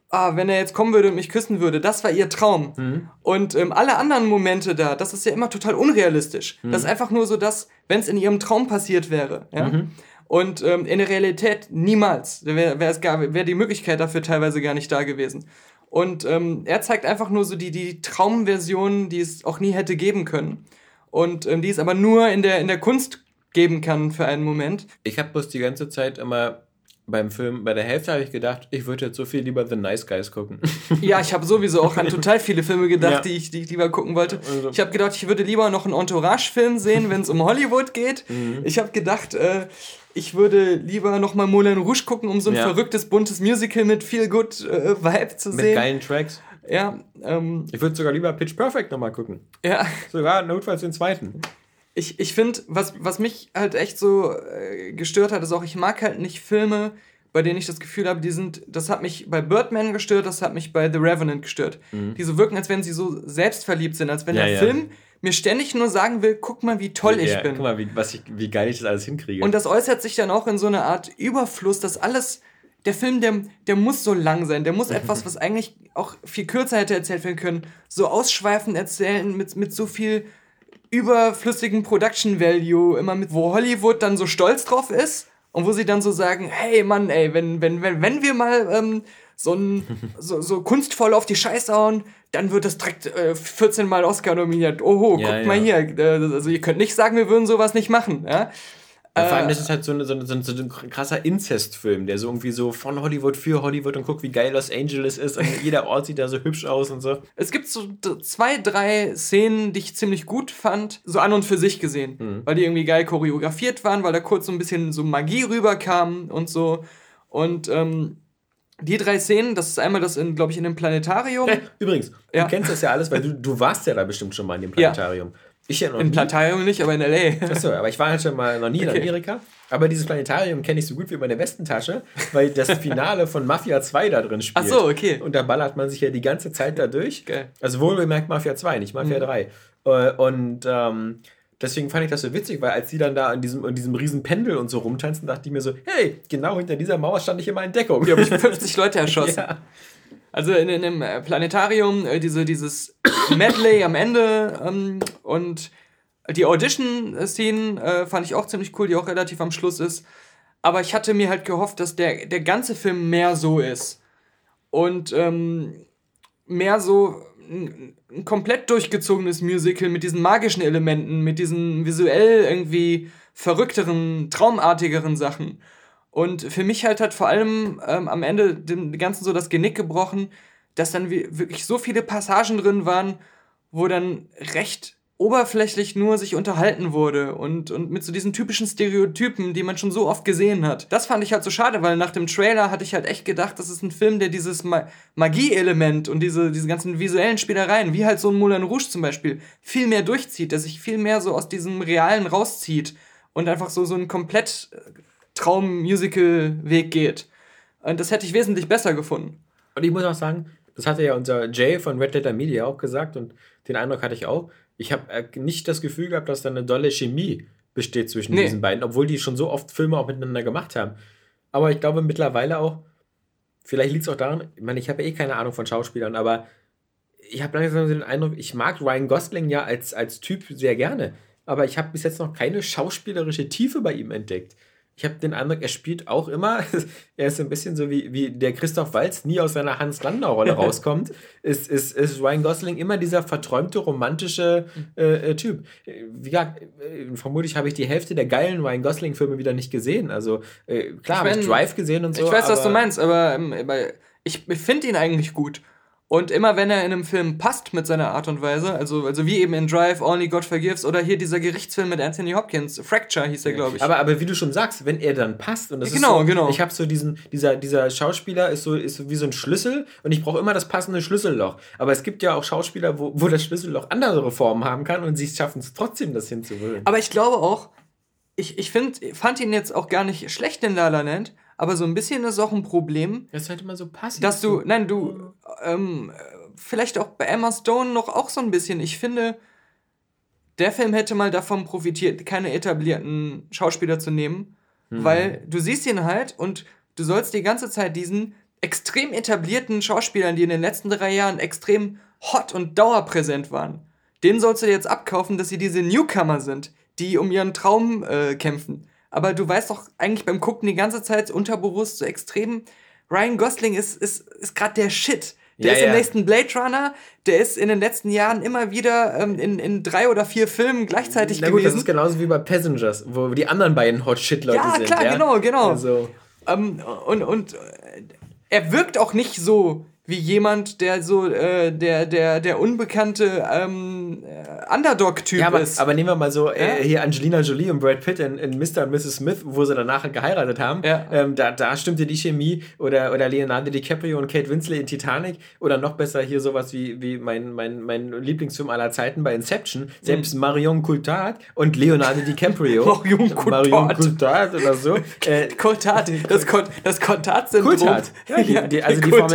Speaker 1: ah, wenn er jetzt kommen würde und mich küssen würde, das war ihr Traum.
Speaker 2: Mhm.
Speaker 1: Und ähm, alle anderen Momente da, das ist ja immer total unrealistisch.
Speaker 2: Mhm.
Speaker 1: Das ist einfach nur so, dass, wenn es in ihrem Traum passiert wäre, ja.
Speaker 2: Mhm.
Speaker 1: Und ähm, in der Realität niemals. Da wäre wär die Möglichkeit dafür teilweise gar nicht da gewesen. Und ähm, er zeigt einfach nur so die, die Traumversion, die es auch nie hätte geben können. Und ähm, die es aber nur in der, in der Kunst geben kann für einen Moment.
Speaker 2: Ich habe bloß die ganze Zeit immer beim Film, bei der Hälfte habe ich gedacht, ich würde jetzt so viel lieber The Nice Guys gucken. [laughs]
Speaker 1: Ja, ich habe sowieso auch an total viele Filme gedacht,
Speaker 2: Ja.
Speaker 1: die, ich, die ich lieber gucken wollte.
Speaker 2: Also-
Speaker 1: Ich habe gedacht, ich würde lieber noch einen Entourage-Film sehen, wenn es um Hollywood geht.
Speaker 2: Mhm.
Speaker 1: Ich habe gedacht, äh, ich würde lieber noch mal Moulin Rouge gucken, um so ein
Speaker 2: Ja.
Speaker 1: verrücktes, buntes Musical mit viel good äh, Vibe zu
Speaker 2: Mit
Speaker 1: sehen.
Speaker 2: geilen Tracks.
Speaker 1: Ja, ähm,
Speaker 2: Ich würde sogar lieber Pitch Perfect nochmal gucken.
Speaker 1: ja.
Speaker 2: Sogar notfalls den zweiten.
Speaker 1: Ich, ich finde, was, was mich halt echt so äh, gestört hat, ist auch, ich mag halt nicht Filme, bei denen ich das Gefühl habe, die sind, das hat mich bei Birdman gestört, das hat mich bei The Revenant gestört. Die so wirken, als wenn sie so selbstverliebt sind, als wenn
Speaker 2: Mhm. Ja,
Speaker 1: der
Speaker 2: ja.
Speaker 1: Film mir ständig nur sagen will, guck mal, wie toll ich
Speaker 2: ja,
Speaker 1: bin.
Speaker 2: Guck mal, wie, was ich, wie geil ich das alles hinkriege.
Speaker 1: Und das äußert sich dann auch in so eine Art Überfluss, dass alles. Der Film, der, der muss so lang sein. Der muss etwas, [laughs] was eigentlich auch viel kürzer hätte erzählt werden können, so ausschweifend erzählen, mit, mit so viel überflüssigen Production Value, immer mit, wo Hollywood dann so stolz drauf ist und wo sie dann so sagen, hey Mann, ey, wenn, wenn, wenn, wenn wir mal ähm, so, ein, [laughs] so, so kunstvoll auf die Scheiße hauen, dann wird das direkt äh, 14 Mal Oscar nominiert. Oho,
Speaker 2: Ja,
Speaker 1: guckt mal
Speaker 2: ja.
Speaker 1: hier. Äh, also ihr könnt nicht sagen, wir würden sowas nicht machen. Ja?
Speaker 2: Ja, vor allem, das ist halt so, eine, so, eine, so, ein, so ein krasser Inzestfilm, der so irgendwie so von Hollywood für Hollywood und guckt, wie geil Los Angeles ist und [laughs] jeder Ort sieht da so hübsch aus und so.
Speaker 1: Es gibt so zwei, drei Szenen, die ich ziemlich gut fand, so an und für sich gesehen, weil die irgendwie geil choreografiert waren, weil da kurz so ein bisschen so Magie rüberkam und so. Und ähm, die drei Szenen, das ist einmal das, in, glaube ich, in einem Planetarium. [laughs]
Speaker 2: Übrigens,
Speaker 1: Ja.
Speaker 2: du kennst das ja alles, weil du, du warst ja da bestimmt schon mal in dem Planetarium. Ich ja noch nie.
Speaker 1: Planetarium nicht, aber in L.A.
Speaker 2: Achso, aber ich war halt schon mal noch nie in
Speaker 1: Okay.
Speaker 2: Amerika. Aber dieses Planetarium kenne ich so gut wie meine Westentasche, weil das Finale von Mafia 2 da drin spielt.
Speaker 1: Ach so, okay.
Speaker 2: Und da ballert man sich ja die ganze Zeit da durch.
Speaker 1: Geil.
Speaker 2: Also wohlbemerkt Mafia 2, nicht Mafia 3. Äh, Und ähm, deswegen fand ich das so witzig, weil als die dann da in diesem, in diesem riesen Pendel und so rumtanzen, dachte ich mir so, hey, genau hinter dieser Mauer stand ich immer in Deckung.
Speaker 1: Die habe ich 50 Leute erschossen. [laughs]
Speaker 2: ja.
Speaker 1: Also in, in einem äh, Planetarium, äh, diese, dieses [coughs] Medley am Ende ähm, und die Audition-Szenen äh, fand ich auch ziemlich cool, die auch relativ am Schluss ist. Aber ich hatte mir halt gehofft, dass der, der ganze Film mehr so ist. Und ähm, mehr so ein komplett durchgezogenes Musical mit diesen magischen Elementen, mit diesen visuell irgendwie verrückteren, traumartigeren Sachen. Und für mich halt hat vor allem ähm, am Ende dem Ganzen so das Genick gebrochen, dass dann wirklich so viele Passagen drin waren, wo dann recht oberflächlich nur sich unterhalten wurde und, und mit so diesen typischen Stereotypen, die man schon so oft gesehen hat. Das fand ich halt so schade, weil nach dem Trailer hatte ich halt echt gedacht, das ist ein Film, der dieses Ma Magie-Element und diese, diese ganzen visuellen Spielereien, wie halt so ein Moulin Rouge zum Beispiel, viel mehr durchzieht, der sich viel mehr so aus diesem Realen rauszieht und einfach so, so einen komplett äh, Traum-Musical-Weg geht. Und das hätte ich wesentlich besser gefunden.
Speaker 2: Und ich muss auch sagen, das hatte ja unser Jay von Red Letter Media auch gesagt und den Eindruck hatte ich auch. Ich habe äh, nicht das Gefühl gehabt, dass da eine dolle Chemie besteht zwischen
Speaker 1: Nee.
Speaker 2: diesen beiden, obwohl die schon so oft Filme auch miteinander gemacht haben. Aber ich glaube mittlerweile auch, vielleicht liegt es auch daran, ich meine, ich habe eh keine Ahnung von Schauspielern, aber ich habe langsam so den Eindruck, ich mag Ryan Gosling ja als, als Typ sehr gerne, aber ich habe bis jetzt noch keine schauspielerische Tiefe bei ihm entdeckt. Ich habe den Eindruck, er spielt auch immer, [laughs] er ist so ein bisschen so wie, wie der Christoph Waltz nie aus seiner Hans-Landau-Rolle [laughs] rauskommt, ist, ist, ist Ryan Gosling immer dieser verträumte, romantische äh, äh, Typ. Äh, Wie gesagt, äh, vermutlich habe ich die Hälfte der geilen Ryan Gosling-Filme wieder nicht gesehen. Also äh, klar, habe ich Drive gesehen und so.
Speaker 1: Ich weiß, was du meinst, aber, ähm, aber ich finde ihn eigentlich gut. Und immer wenn er in einem Film passt mit seiner Art und Weise, also, also wie eben in Drive, Only God Forgives oder hier dieser Gerichtsfilm mit Anthony Hopkins, Fracture hieß er, glaube ich.
Speaker 2: Aber, aber wie du schon sagst, wenn er dann passt und das
Speaker 1: Genau,
Speaker 2: ist so,
Speaker 1: genau.
Speaker 2: ich habe so diesen, dieser, dieser Schauspieler ist so, ist so wie so ein Schlüssel und ich brauche immer das passende Schlüsselloch. Aber es gibt ja auch Schauspieler, wo, wo das Schlüsselloch andere Formen haben kann und sie schaffen es trotzdem, das hinzuwollen.
Speaker 1: Aber ich glaube auch, ich, ich find, fand ihn jetzt auch gar nicht schlecht in La La Land, aber so ein bisschen ist auch ein Problem,
Speaker 2: Das ist halt immer so passiv.
Speaker 1: dass du, nein, du, ähm, vielleicht auch bei Emma Stone noch auch so ein bisschen. Ich finde, der Film hätte mal davon profitiert, keine etablierten Schauspieler zu nehmen, weil du siehst ihn halt und du sollst die ganze Zeit diesen extrem etablierten Schauspielern, die in den letzten drei Jahren extrem hot und dauerpräsent waren. Den sollst du jetzt abkaufen, dass sie diese Newcomer sind, die um ihren Traum äh, kämpfen. Aber du weißt doch eigentlich beim Gucken die ganze Zeit unterbewusst so extrem, Ryan Gosling ist, ist, ist gerade der Shit. Der
Speaker 2: Ja,
Speaker 1: ist im
Speaker 2: ja.
Speaker 1: nächsten Blade Runner, der ist in den letzten Jahren immer wieder ähm, in, in drei oder vier Filmen gleichzeitig
Speaker 2: Na gut, das
Speaker 1: gewesen.
Speaker 2: ist genauso wie bei Passengers, wo die anderen beiden Hot Shit Leute
Speaker 1: Ja,
Speaker 2: sind.
Speaker 1: klar, genau, genau.
Speaker 2: Also,
Speaker 1: Ähm, und und äh, er wirkt auch nicht so wie jemand, der so äh, der der der unbekannte ähm, äh, Underdog-Typ
Speaker 2: ja, aber,
Speaker 1: ist.
Speaker 2: aber nehmen wir mal so äh, hier Angelina Jolie und Brad Pitt in, in Mr. und Mrs. Smith, wo sie danach geheiratet haben.
Speaker 1: Ja.
Speaker 2: Ähm, da, da stimmte die Chemie oder, oder Leonardo DiCaprio und Kate Winslet in Titanic oder noch besser hier sowas wie, wie mein, mein, mein Lieblingsfilm aller Zeiten bei Inception. Selbst Marion Coulthard und Leonardo DiCaprio. [laughs]
Speaker 1: Marion Coulthard.
Speaker 2: Marion Coulthard oder so. [laughs] Äh,
Speaker 1: Coulthard, das, Coulthard-Syndrom.
Speaker 2: Coulthard. Ja, die, [laughs] die, also die
Speaker 1: Coulthard.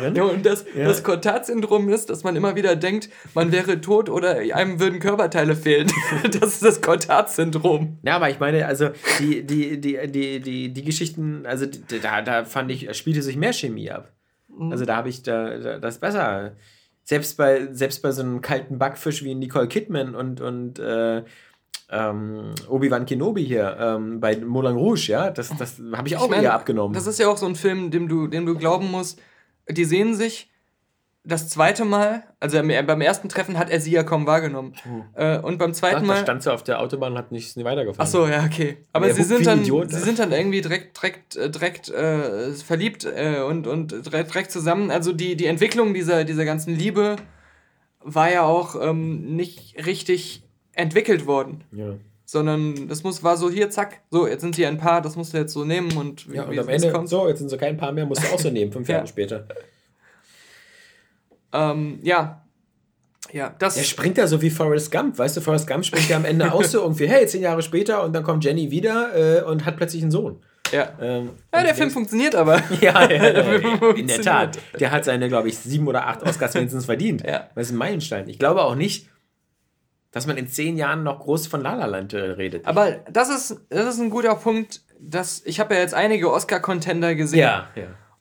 Speaker 2: Formel-1-Fahrerin.
Speaker 1: Ja, und das,
Speaker 2: Ja.
Speaker 1: das Coulthard-Syndrom ist, dass man immer wieder denkt, man wäre tot oder einem würden Körperteile fehlen. [laughs] Das ist das Coulthard-Syndrom.
Speaker 2: Ja, aber ich meine, also die, die, die, die, die, die Geschichten, also die, da, da fand ich, spielte sich mehr Chemie ab. Also da habe ich da, da das besser. Selbst bei, selbst bei so einem kalten Backfisch wie Nicole Kidman und, und äh, ähm, Obi-Wan Kenobi hier ähm, bei Moulin Rouge, ja, das, das habe ich auch
Speaker 1: Ich meine,
Speaker 2: eher abgenommen.
Speaker 1: Das ist ja auch so ein Film, dem du, dem du glauben musst, die sehen sich das zweite Mal, also beim ersten Treffen hat er sie ja kaum wahrgenommen. Äh, und beim
Speaker 2: Ach,
Speaker 1: zweiten
Speaker 2: da
Speaker 1: Mal.
Speaker 2: stand sie auf der Autobahn und hat nicht, nicht weitergefahren.
Speaker 1: Ach so, ja, okay. Aber sie sind dann,
Speaker 2: Idiot.
Speaker 1: sie sind dann irgendwie direkt, direkt, äh, direkt äh, verliebt äh, und, und direkt, direkt zusammen. Also die, die Entwicklung dieser, dieser ganzen Liebe war ja auch ähm, nicht richtig entwickelt worden.
Speaker 2: Ja.
Speaker 1: Sondern das muss, war so hier, zack, so, jetzt sind sie ein Paar, das musst du jetzt so nehmen und wie,
Speaker 2: Ja, und
Speaker 1: wie
Speaker 2: am Ende,
Speaker 1: kommt.
Speaker 2: so, jetzt sind so kein Paar mehr, musst du auch so nehmen, fünf [laughs]
Speaker 1: Ja.
Speaker 2: Jahre später.
Speaker 1: Ähm, ja. Ja, das.
Speaker 2: Er springt da so wie Forrest Gump, weißt du, Forrest Gump springt ja am Ende aus so [laughs] irgendwie, hey, zehn Jahre später und dann kommt Jenny wieder äh, und hat plötzlich einen Sohn.
Speaker 1: ja.
Speaker 2: Ähm,
Speaker 1: ja, der Film
Speaker 2: denkst-
Speaker 1: funktioniert aber. [laughs]
Speaker 2: Ja, ja, ja, in der. Tat. Der hat seine, glaube ich, sieben oder acht Oscars wenigstens verdient.
Speaker 1: Ja.
Speaker 2: Das ist ein Meilenstein. Ich glaube auch nicht, dass man in zehn Jahren noch groß von La La Land äh, redet.
Speaker 1: Aber das ist, das ist ein guter Punkt, dass ich habe ja jetzt einige Oscar-Contender gesehen.
Speaker 2: ja,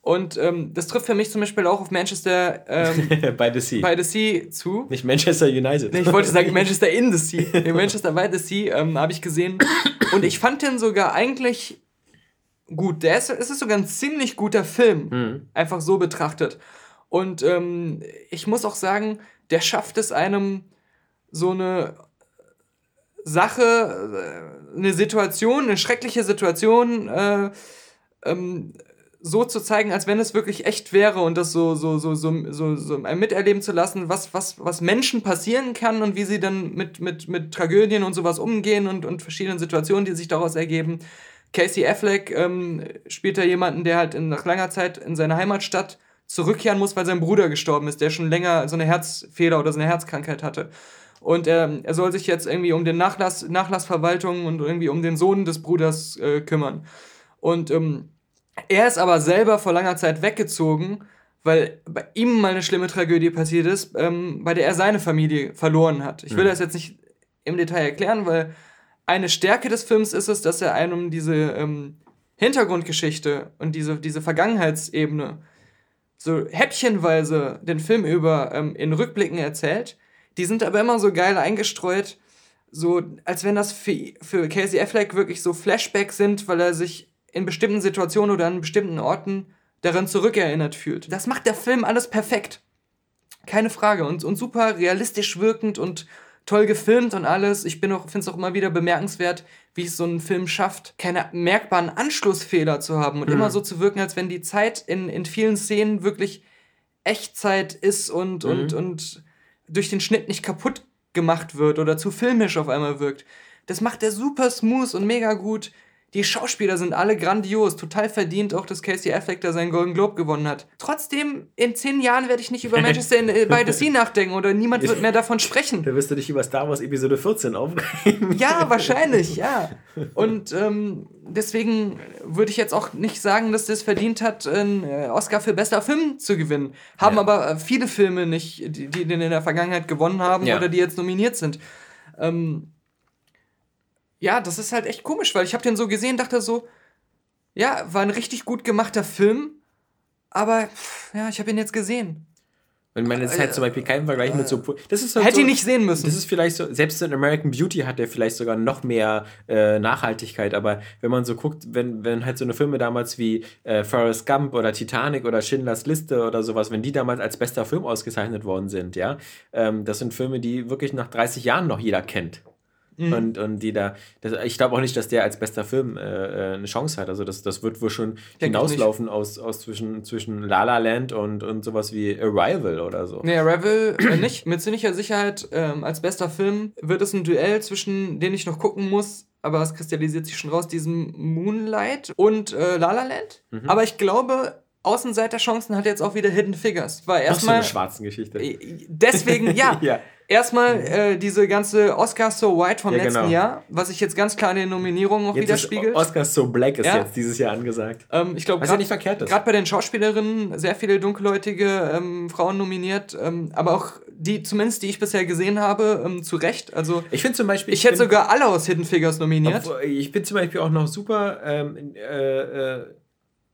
Speaker 1: Und ähm, das trifft für mich zum Beispiel auch auf Manchester ähm,
Speaker 2: ja. [laughs] By the Sea.
Speaker 1: by the Sea zu.
Speaker 2: nicht Manchester United.
Speaker 1: Nee, ich wollte sagen [laughs] Manchester in the Sea. Nee, Manchester by the Sea ähm, habe ich gesehen. Und ich fand den sogar eigentlich gut. Der ist, es ist sogar ein ziemlich guter Film.
Speaker 2: Mhm.
Speaker 1: Einfach so betrachtet. Und ähm, ich muss auch sagen, der schafft es einem so eine Sache, eine Situation, eine schreckliche Situation äh, ähm, so zu zeigen, als wenn es wirklich echt wäre und das so, so, so, so, so, so miterleben zu lassen, was, was, was Menschen passieren kann und wie sie dann mit, mit, mit Tragödien und sowas umgehen und, und verschiedenen Situationen, die sich daraus ergeben. Casey Affleck ähm, spielt da jemanden, der halt in, nach langer Zeit in seine Heimatstadt zurückkehren muss, weil sein Bruder gestorben ist, der schon länger so eine Herzfehler oder so eine Herzkrankheit hatte. Und ähm, er soll sich jetzt irgendwie um den Nachlass, Nachlassverwaltung und irgendwie um den Sohn des Bruders äh, kümmern. Und ähm, er ist aber selber vor langer Zeit weggezogen, weil bei ihm mal eine schlimme Tragödie passiert ist, ähm, bei der er seine Familie verloren hat. Ich will das jetzt nicht im Detail erklären, weil eine Stärke des Films ist es, dass er einem diese ähm, Hintergrundgeschichte und diese, diese Vergangenheitsebene so häppchenweise den Film über ähm, in Rückblicken erzählt. Die sind aber immer so geil eingestreut, so als wenn das für, für Casey Affleck wirklich so Flashbacks sind, weil er sich in bestimmten Situationen oder an bestimmten Orten daran zurückerinnert fühlt. Das macht der Film alles perfekt. Keine Frage. Und, und super realistisch wirkend und toll gefilmt und alles. Ich finde es auch immer wieder bemerkenswert, wie es so ein Film schafft, keine merkbaren Anschlussfehler zu haben und immer so zu wirken, als wenn die Zeit in, in vielen Szenen wirklich Echtzeit ist und, und, und durch den Schnitt nicht kaputt gemacht wird oder zu filmisch auf einmal wirkt. Das macht er super smooth und mega gut. Die Schauspieler sind alle grandios, total verdient, auch dass Casey Affleck da seinen Golden Globe gewonnen hat. Trotzdem, in zehn Jahren werde ich nicht über [laughs] Manchester in, äh, by the Sea nachdenken oder niemand wird mehr davon sprechen.
Speaker 2: Da wirst du dich über Star Wars Episode 14 aufregen.
Speaker 1: Ja, [laughs] wahrscheinlich, ja. Und ähm, deswegen würde ich jetzt auch nicht sagen, dass das verdient hat, einen äh, Oscar für bester Film zu gewinnen. Haben
Speaker 2: Ja.
Speaker 1: aber äh, viele Filme nicht, die, die den in der Vergangenheit gewonnen haben
Speaker 2: Ja.
Speaker 1: oder die jetzt nominiert sind. Ähm, ja, das ist halt echt komisch, weil ich habe den so gesehen, dachte so, ja, war ein richtig gut gemachter Film, aber pff, ja, ich habe ihn jetzt gesehen.
Speaker 2: Und das ist halt zum Beispiel kein Vergleich mit so. Das ist halt
Speaker 1: Hätte
Speaker 2: so,
Speaker 1: ihn nicht sehen müssen.
Speaker 2: Das ist vielleicht so, selbst in American Beauty hat der vielleicht sogar noch mehr äh, Nachhaltigkeit, aber wenn man so guckt, wenn, wenn halt so eine Filme damals wie äh, Forrest Gump oder Titanic oder Schindlers Liste oder sowas, wenn die damals als bester Film ausgezeichnet worden sind, ja, ähm, das sind Filme, die wirklich nach 30 Jahren noch jeder kennt.
Speaker 1: Mhm.
Speaker 2: Und, und die da, das, ich glaube auch nicht, dass der als bester Film äh, äh, eine Chance hat. Also das, das wird wohl schon
Speaker 1: ich
Speaker 2: hinauslaufen aus, aus zwischen, zwischen La La Land und, und sowas wie Arrival oder so.
Speaker 1: Nee, Revel äh, nicht. Mit ziemlicher Sicherheit ähm, als bester Film wird es ein Duell zwischen denen ich noch gucken muss, aber es kristallisiert sich schon raus, diesem Moonlight und äh, La La Land.
Speaker 2: Mhm.
Speaker 1: Aber ich glaube, Außenseiterchancen hat jetzt auch wieder Hidden Figures. War
Speaker 2: Noch so
Speaker 1: erstmal.
Speaker 2: eine schwarzen Geschichte.
Speaker 1: Äh, Deswegen, ja. [laughs]
Speaker 2: Ja.
Speaker 1: Erstmal äh, diese ganze Oscar So White vom
Speaker 2: Ja,
Speaker 1: letzten
Speaker 2: genau.
Speaker 1: Jahr, was sich jetzt ganz klar in den Nominierungen auch
Speaker 2: Jetzt
Speaker 1: widerspiegelt.
Speaker 2: Oscar So Black ist
Speaker 1: Ja.
Speaker 2: jetzt dieses Jahr angesagt.
Speaker 1: Ähm, ich glaube,
Speaker 2: Was ja nicht verkehrt ist.
Speaker 1: Gerade bei den Schauspielerinnen sehr viele dunkelhäutige ähm, Frauen nominiert, ähm, aber auch die, zumindest die ich bisher gesehen habe, ähm, zu Recht. Also
Speaker 2: Ich finde zum Beispiel.
Speaker 1: ich hätte
Speaker 2: bin-
Speaker 1: sogar alle aus Hidden Figures nominiert.
Speaker 2: Obwohl, Ich bin zum Beispiel auch noch super. Ähm, äh, äh,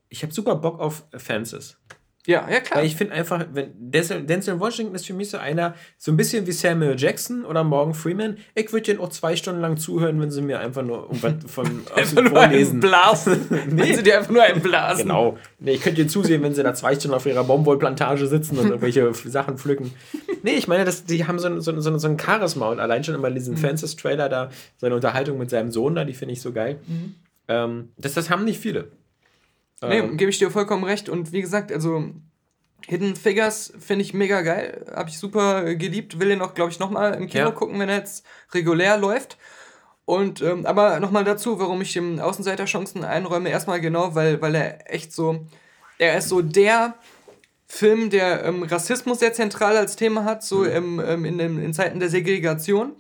Speaker 2: ich habe super Bock auf Fences.
Speaker 1: Ja, ja klar.
Speaker 2: Weil ich finde einfach, wenn Denzel, Denzel Washington ist für mich so einer, so ein bisschen wie Samuel Jackson oder Morgan Freeman. Ich würde den auch zwei Stunden lang zuhören, wenn sie mir einfach nur irgendwas von [laughs]
Speaker 1: einfach nur
Speaker 2: vorlesen.
Speaker 1: blasen. [laughs] Wenn sie dir einfach nur einen blasen.
Speaker 2: Genau. Nee, ich könnte dir zusehen, wenn sie da zwei Stunden auf ihrer Baumwollplantage sitzen und irgendwelche [laughs] Sachen pflücken. Nee, ich meine, das, die haben so ein, so, ein, so ein- Charisma und allein schon immer
Speaker 1: Mhm.
Speaker 2: diesen Fences-Trailer da, seine Unterhaltung mit seinem Sohn da, die finde ich so geil.
Speaker 1: Mhm.
Speaker 2: Ähm, das, das haben nicht viele.
Speaker 1: Nee,
Speaker 2: Ähm,
Speaker 1: gebe ich dir vollkommen recht. Und wie gesagt, also Hidden Figures finde ich mega geil. Habe ich super geliebt. Will den auch, glaube ich, nochmal im Kino
Speaker 2: Ja.
Speaker 1: gucken, wenn er jetzt regulär läuft. Und ähm, aber nochmal dazu, warum ich dem Außenseiterchancen einräume. Erstmal genau, weil, weil er echt so, er ist so der Film, der ähm, Rassismus sehr zentral als Thema hat, so im, ähm, in, den, in Zeiten der Segregation.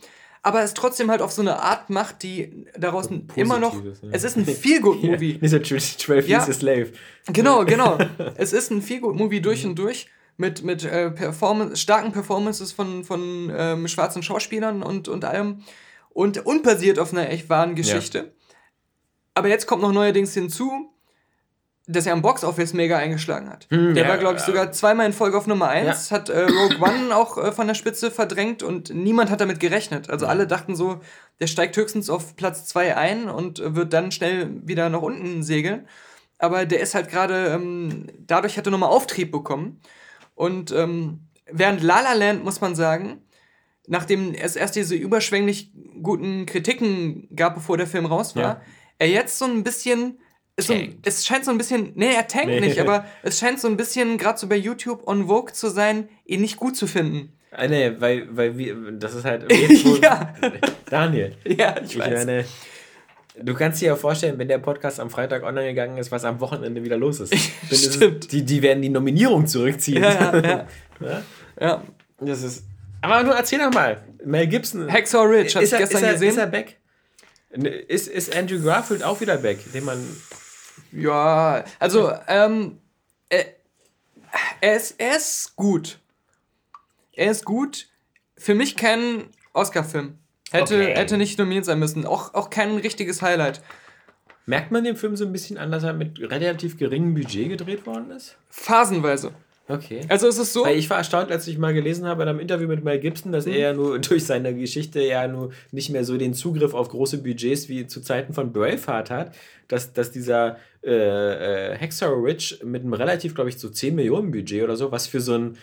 Speaker 1: Aber es trotzdem halt auf so eine Art macht, die daraus ein- immer noch.
Speaker 2: Ja.
Speaker 1: Es ist ein Feel-Good-Movie. [laughs]
Speaker 2: Dieser 12
Speaker 1: Ja.
Speaker 2: Years a Slave.
Speaker 1: Genau, genau. [laughs] es ist ein Feel-Good-Movie durch und durch mit, mit äh, Performance, starken Performances von, von ähm, schwarzen Schauspielern und, und allem und, und basiert auf einer echt wahren Geschichte. Aber jetzt kommt noch neuerdings hinzu, dass er am Box-Office mega eingeschlagen hat.
Speaker 2: Hm,
Speaker 1: der
Speaker 2: ja,
Speaker 1: war, glaube ich,
Speaker 2: ja.
Speaker 1: sogar zweimal in Folge auf Nummer 1, hat äh, Rogue One [laughs] auch äh, von der Spitze verdrängt und niemand hat damit gerechnet. Also alle dachten so, der steigt höchstens auf Platz 2 ein und äh, wird dann schnell wieder nach unten segeln. Aber der ist halt gerade, ähm, dadurch hat er nochmal Auftrieb bekommen. Und ähm, während La La Land, muss man sagen, nachdem es erst diese überschwänglich guten Kritiken gab, bevor der Film raus war,
Speaker 2: Ja.
Speaker 1: er jetzt so ein bisschen. So, es scheint so ein bisschen. Nee, er tankt
Speaker 2: Nee.
Speaker 1: nicht, aber es scheint so ein bisschen, gerade so bei YouTube, on Vogue zu sein, ihn nicht gut zu finden.
Speaker 2: Ah, nee, weil, weil wir, das ist halt. [laughs]
Speaker 1: Ja.
Speaker 2: Daniel.
Speaker 1: Ja, ich
Speaker 2: Ich
Speaker 1: weiß.
Speaker 2: meine, du kannst dir ja vorstellen, wenn der Podcast am Freitag online gegangen ist, was am Wochenende wieder los ist. [laughs] Ist es,
Speaker 1: Stimmt.
Speaker 2: die, die werden die Nominierung zurückziehen.
Speaker 1: ja, ja, ja. [laughs]
Speaker 2: Ja?
Speaker 1: ja.
Speaker 2: Das ist. Aber du erzähl doch mal. Mel Gibson.
Speaker 1: Hacksaw Ridge, hab ich
Speaker 2: ist er,
Speaker 1: gestern
Speaker 2: ist er,
Speaker 1: gesehen.
Speaker 2: Ist er back? Ne, Ist, ist Andrew Garfield auch wieder back? Den man.
Speaker 1: Ja, also, ähm, er, er, ist, er ist gut. Er ist gut. Für mich kein Oscar-Film. Hätte,
Speaker 2: Okay.
Speaker 1: hätte nicht nominiert sein müssen. Auch, auch kein richtiges Highlight.
Speaker 2: Merkt man den Film so ein bisschen an, dass er mit relativ geringem Budget gedreht worden ist?
Speaker 1: Phasenweise.
Speaker 2: Okay.
Speaker 1: Also es ist so.
Speaker 2: Weil ich war erstaunt, als ich mal gelesen habe in einem Interview mit Mel Gibson, dass er ja nur [laughs] durch seine Geschichte ja nur nicht mehr so den Zugriff auf große Budgets wie zu Zeiten von Braveheart hat, dass, dass dieser äh, äh, Hacksaw Ridge mit einem relativ, glaube ich, so 10 Millionen Budget oder so, was für so einen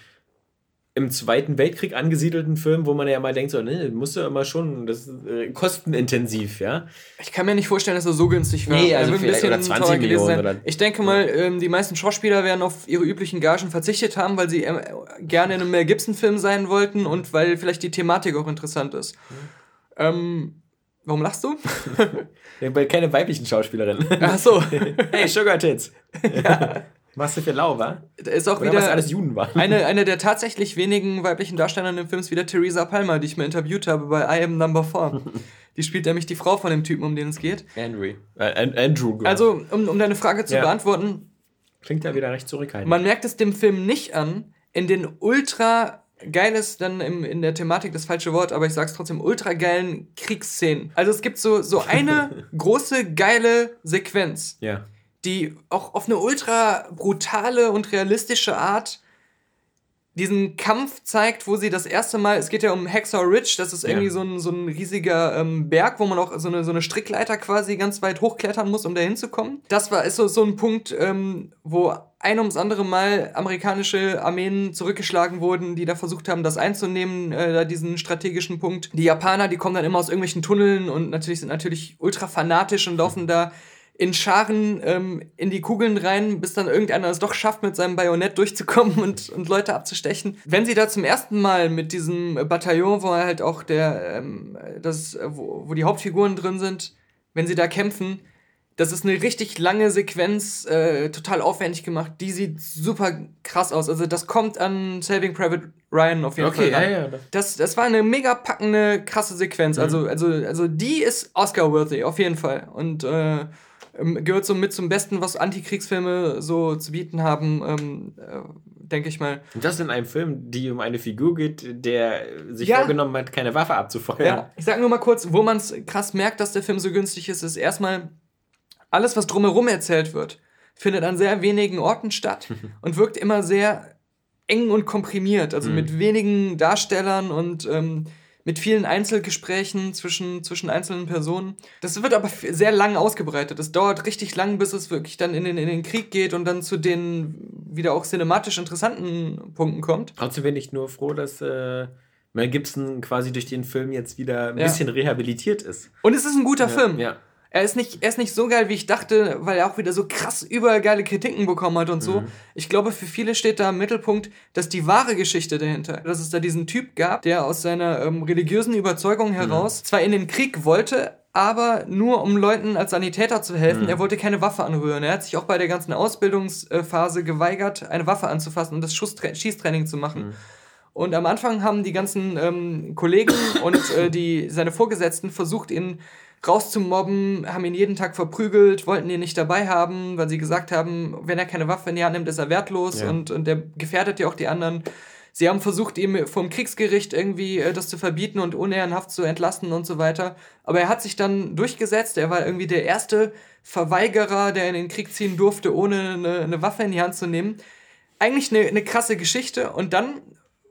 Speaker 2: im Zweiten Weltkrieg angesiedelten Film, wo man ja mal denkt, so, ne, musst du immer schon, das ist äh, kostenintensiv, ja.
Speaker 1: Ich kann mir nicht vorstellen, dass er so günstig war.
Speaker 2: Nee, also vielleicht- oder 20
Speaker 1: teurer gewesen
Speaker 2: Millionen oder-
Speaker 1: Ich denke mal, ähm, die meisten Schauspieler werden auf ihre üblichen Gagen verzichtet haben, weil sie ähm, gerne in einem Mel Gibson-Film sein wollten und weil vielleicht die Thematik auch interessant ist. Ähm, warum lachst du?
Speaker 2: Weil keine weiblichen Schauspielerinnen.
Speaker 1: Ach so. [laughs]
Speaker 2: hey, Sugar Tits. Machst du für lau, wa?
Speaker 1: Da ist auch
Speaker 2: Oder was
Speaker 1: wieder
Speaker 2: alles Juden waren.
Speaker 1: eine, eine der tatsächlich wenigen weiblichen Darstellerinnen im Film ist wieder Theresa Palmer, die ich mal interviewt habe bei I Am Number 4. [laughs] Die spielt nämlich die Frau von dem Typen, um den es geht.
Speaker 2: Andrew. Äh, An- Andrew. genau.
Speaker 1: Also, um, um deine Frage zu
Speaker 2: Ja.
Speaker 1: beantworten,
Speaker 2: Klingt ja wieder recht zurückhaltend.
Speaker 1: Man merkt es dem Film nicht an, in den ultra geiles, dann im, in der Thematik das falsche Wort, aber ich sag's trotzdem, ultra geilen Kriegsszenen. Also es gibt so, so eine [laughs] große, geile Sequenz,
Speaker 2: ja.
Speaker 1: die auch auf eine ultra brutale und realistische Art diesen Kampf zeigt, wo sie das erste Mal, es geht ja um Hexor Ridge, das ist irgendwie
Speaker 2: Ja.
Speaker 1: so, ein, so ein riesiger ähm, Berg, wo man auch so eine, so eine Strickleiter quasi ganz weit hochklettern muss, um da hinzukommen. Das war ist so, so ein Punkt, ähm, wo ein ums andere Mal amerikanische Armeen zurückgeschlagen wurden, die da versucht haben, das einzunehmen, äh, da diesen strategischen Punkt. Die Japaner, die kommen dann immer aus irgendwelchen Tunneln und natürlich sind natürlich ultra fanatisch und laufen da in Scharen ähm, in die Kugeln rein, bis dann irgendeiner es doch schafft, mit seinem Bajonett durchzukommen und, und Leute abzustechen. Wenn sie da zum ersten Mal mit diesem Bataillon, wo halt auch der, ähm, das, wo, wo die Hauptfiguren drin sind, wenn sie da kämpfen, das ist eine richtig lange Sequenz, äh, total aufwendig gemacht. Die sieht super krass aus. Also das kommt an Saving Private Ryan auf jeden
Speaker 2: Okay,
Speaker 1: Fall. ran.
Speaker 2: ja, ja. das-
Speaker 1: Das, war eine mega packende, krasse Sequenz. Also, also, also die ist Oscar-worthy, auf jeden Fall. Und äh, ähm, gehört so mit zum Besten, was Antikriegsfilme so zu bieten haben, ähm, äh, denke ich mal.
Speaker 2: Und das in einem Film, die um eine Figur geht, der sich
Speaker 1: Ja.
Speaker 2: vorgenommen hat, keine Waffe abzufeuern.
Speaker 1: Ja, ich sag nur mal kurz, wo man es krass merkt, dass der Film so günstig ist, ist erstmal alles, was drumherum erzählt wird, findet an sehr wenigen Orten statt [laughs] und wirkt immer sehr eng und komprimiert, also mit wenigen Darstellern und ähm, mit vielen Einzelgesprächen zwischen, zwischen einzelnen Personen. Das wird aber sehr lang ausgebreitet. Es dauert richtig lang, bis es wirklich dann in den, in den Krieg geht und dann zu den wieder auch cinematisch interessanten Punkten kommt.
Speaker 2: Trotzdem bin ich nur froh, dass äh, Mel Gibson quasi durch den Film jetzt wieder ein
Speaker 1: Ja.
Speaker 2: bisschen rehabilitiert ist.
Speaker 1: Und es ist ein guter Film.
Speaker 2: Ja.
Speaker 1: Er ist, nicht, er ist nicht so geil, wie ich dachte, weil er auch wieder so krass übergeile Kritiken bekommen hat und so. Ich glaube, für viele steht da im Mittelpunkt, dass die wahre Geschichte dahinter, dass es da diesen Typ gab, der aus seiner ähm, religiösen Überzeugung heraus zwar in den Krieg wollte, aber nur um Leuten als Sanitäter zu helfen. Er wollte keine Waffe anrühren. Er hat sich auch bei der ganzen Ausbildungsphase geweigert, eine Waffe anzufassen und das Schusstra Schießtraining zu machen. Und am Anfang haben die ganzen ähm, Kollegen und äh, die, seine Vorgesetzten versucht, ihn rauszumobben, haben ihn jeden Tag verprügelt, wollten ihn nicht dabei haben, weil sie gesagt haben, wenn er keine Waffe in die Hand nimmt, ist er wertlos
Speaker 2: Ja.
Speaker 1: und, und der gefährdet ja auch die anderen. Sie haben versucht, ihm vom Kriegsgericht irgendwie äh, das zu verbieten und unehrenhaft zu entlassen und so weiter. Aber er hat sich dann durchgesetzt. Er war irgendwie der erste Verweigerer, der in den Krieg ziehen durfte, ohne eine, eine Waffe in die Hand zu nehmen. Eigentlich eine, eine krasse Geschichte. Und dann,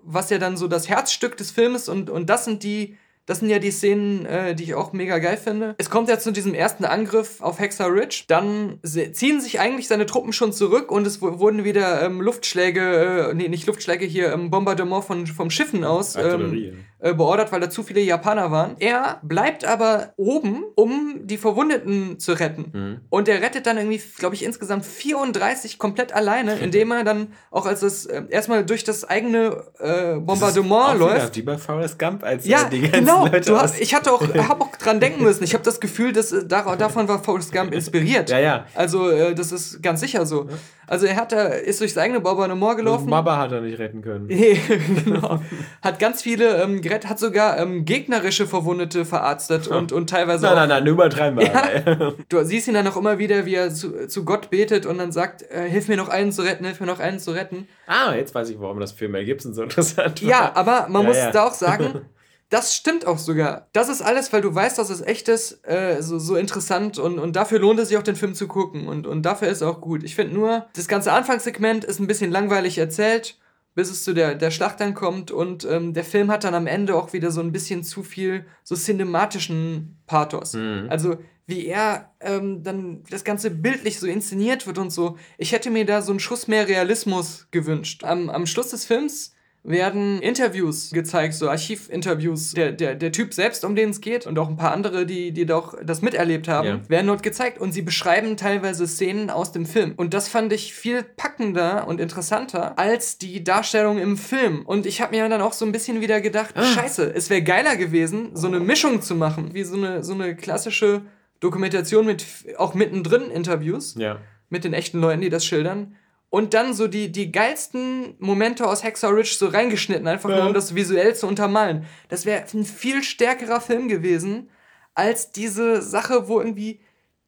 Speaker 1: was ja dann so das Herzstück des Filmes und, und das sind die, das sind ja die Szenen, äh, die ich auch mega geil finde. Es kommt ja zu diesem ersten Angriff auf Hexa Ridge. Dann ziehen sich eigentlich seine Truppen schon zurück und es wu- wurden wieder ähm, Luftschläge, äh, nee, nicht Luftschläge hier, ähm, Bombardement von, vom Schiffen aus
Speaker 2: Artillerie,
Speaker 1: ähm, äh, beordert, weil da zu viele Japaner waren. Er bleibt aber oben, um die Verwundeten zu retten.
Speaker 2: Mhm.
Speaker 1: Und er rettet dann irgendwie, glaube ich, insgesamt 34 komplett alleine, indem er dann auch als es äh, erstmal durch das eigene äh, Bombardement
Speaker 2: Auch wieder
Speaker 1: läuft.
Speaker 2: Wie bei Forrest Gump, als
Speaker 1: Ja,
Speaker 2: die ganzen
Speaker 1: genau.
Speaker 2: Leute
Speaker 1: hast, ich hatte auch, [laughs] hab auch dran denken müssen. Ich habe das Gefühl, dass äh, davon war Forrest Gump inspiriert.
Speaker 2: Ja, ja.
Speaker 1: Also äh, das ist ganz sicher so. Also er hat da, ist durchs eigene Bombardement gelaufen.
Speaker 2: Mama hat er nicht retten können. [laughs]
Speaker 1: genau. Hat ganz viele ähm, gerettet, hat sogar ähm, gegnerische Verwundete verarztet und, und teilweise
Speaker 2: Nein,
Speaker 1: auch
Speaker 2: nein, nein, übertreiben wir. aber. [laughs]
Speaker 1: Du siehst ihn dann auch immer wieder, wie er zu, zu Gott betet und dann sagt, äh, hilf mir noch einen zu retten, hilf mir noch einen zu retten.
Speaker 2: ah, jetzt weiß ich, warum das für Mel Gibson so interessant war.
Speaker 1: Ja, aber man
Speaker 2: Ja,
Speaker 1: muss
Speaker 2: ja.
Speaker 1: da auch sagen, [laughs] das stimmt auch sogar. Das ist alles, weil du weißt, dass es echt ist, äh, so, so interessant und, und dafür lohnt es sich auch, den Film zu gucken und, und dafür ist er auch gut. Ich finde nur, das ganze Anfangssegment ist ein bisschen langweilig erzählt, bis es zu der, der Schlacht dann kommt und ähm, der Film hat dann am Ende auch wieder so ein bisschen zu viel so cinematischen Pathos.
Speaker 2: Mhm.
Speaker 1: Also wie er ähm, dann das Ganze bildlich so inszeniert wird und so. Ich hätte mir da so einen Schuss mehr Realismus gewünscht. Am, am Schluss des Films werden Interviews gezeigt, so Archivinterviews. Der, der, der Typ selbst, um den es geht, und auch ein paar andere, die, die doch das miterlebt haben,
Speaker 2: Ja.
Speaker 1: werden dort gezeigt. Und sie beschreiben teilweise Szenen aus dem Film. Und das fand ich viel packender und interessanter als die Darstellung im Film. Und ich habe mir dann auch so ein bisschen wieder gedacht, scheiße, es wäre geiler gewesen, so eine Mischung zu machen, wie so eine, so eine klassische Dokumentation mit auch mittendrin Interviews
Speaker 2: Ja.
Speaker 1: mit den echten Leuten, die das schildern. Und dann so die, die geilsten Momente aus Hexer Ridge so reingeschnitten, einfach nur
Speaker 2: Ja.
Speaker 1: um das visuell zu untermalen. Das wäre ein viel stärkerer Film gewesen, als diese Sache, wo irgendwie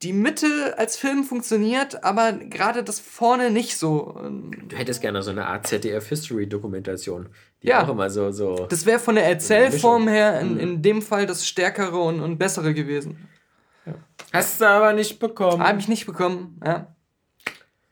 Speaker 1: die Mitte als Film funktioniert, aber gerade das vorne nicht so.
Speaker 2: Du hättest gerne so eine Art ZDF-History-Dokumentation. Die
Speaker 1: Ja.
Speaker 2: auch immer so. so
Speaker 1: Das wäre von der Erzählform her in, in dem Fall das Stärkere und, und Bessere gewesen.
Speaker 2: Hast du aber nicht bekommen.
Speaker 1: Habe ich nicht bekommen, ja.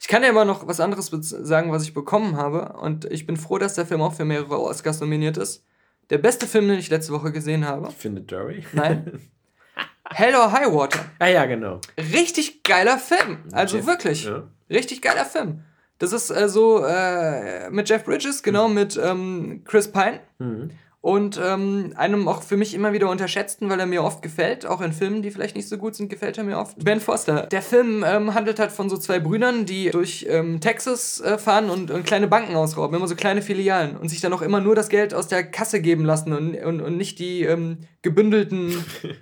Speaker 1: Ich kann ja immer noch was anderes sagen, was ich bekommen habe. Und ich bin froh, dass der Film auch für mehrere Oscars nominiert ist. Der beste Film, den ich letzte Woche gesehen habe.
Speaker 2: Findet Dory?
Speaker 1: Nein. [laughs] Hell or High Water.
Speaker 2: Ah ja, genau.
Speaker 1: Richtig geiler Film. Also Jeff, wirklich. Ja. Richtig geiler Film. Das ist äh, so äh, mit Jeff Bridges, genau, mhm. mit ähm, Chris Pine. Mhm und ähm, einem auch für mich immer wieder unterschätzten, weil er mir oft gefällt, auch in Filmen, die vielleicht nicht so gut sind, gefällt er mir oft. Ben Foster. Der Film ähm, handelt halt von so zwei Brüdern, die durch ähm, Texas äh, fahren und, und, kleine Banken ausrauben, immer so kleine Filialen und sich dann auch immer nur das Geld aus der Kasse geben lassen und, und, und nicht die ähm, gebündelten,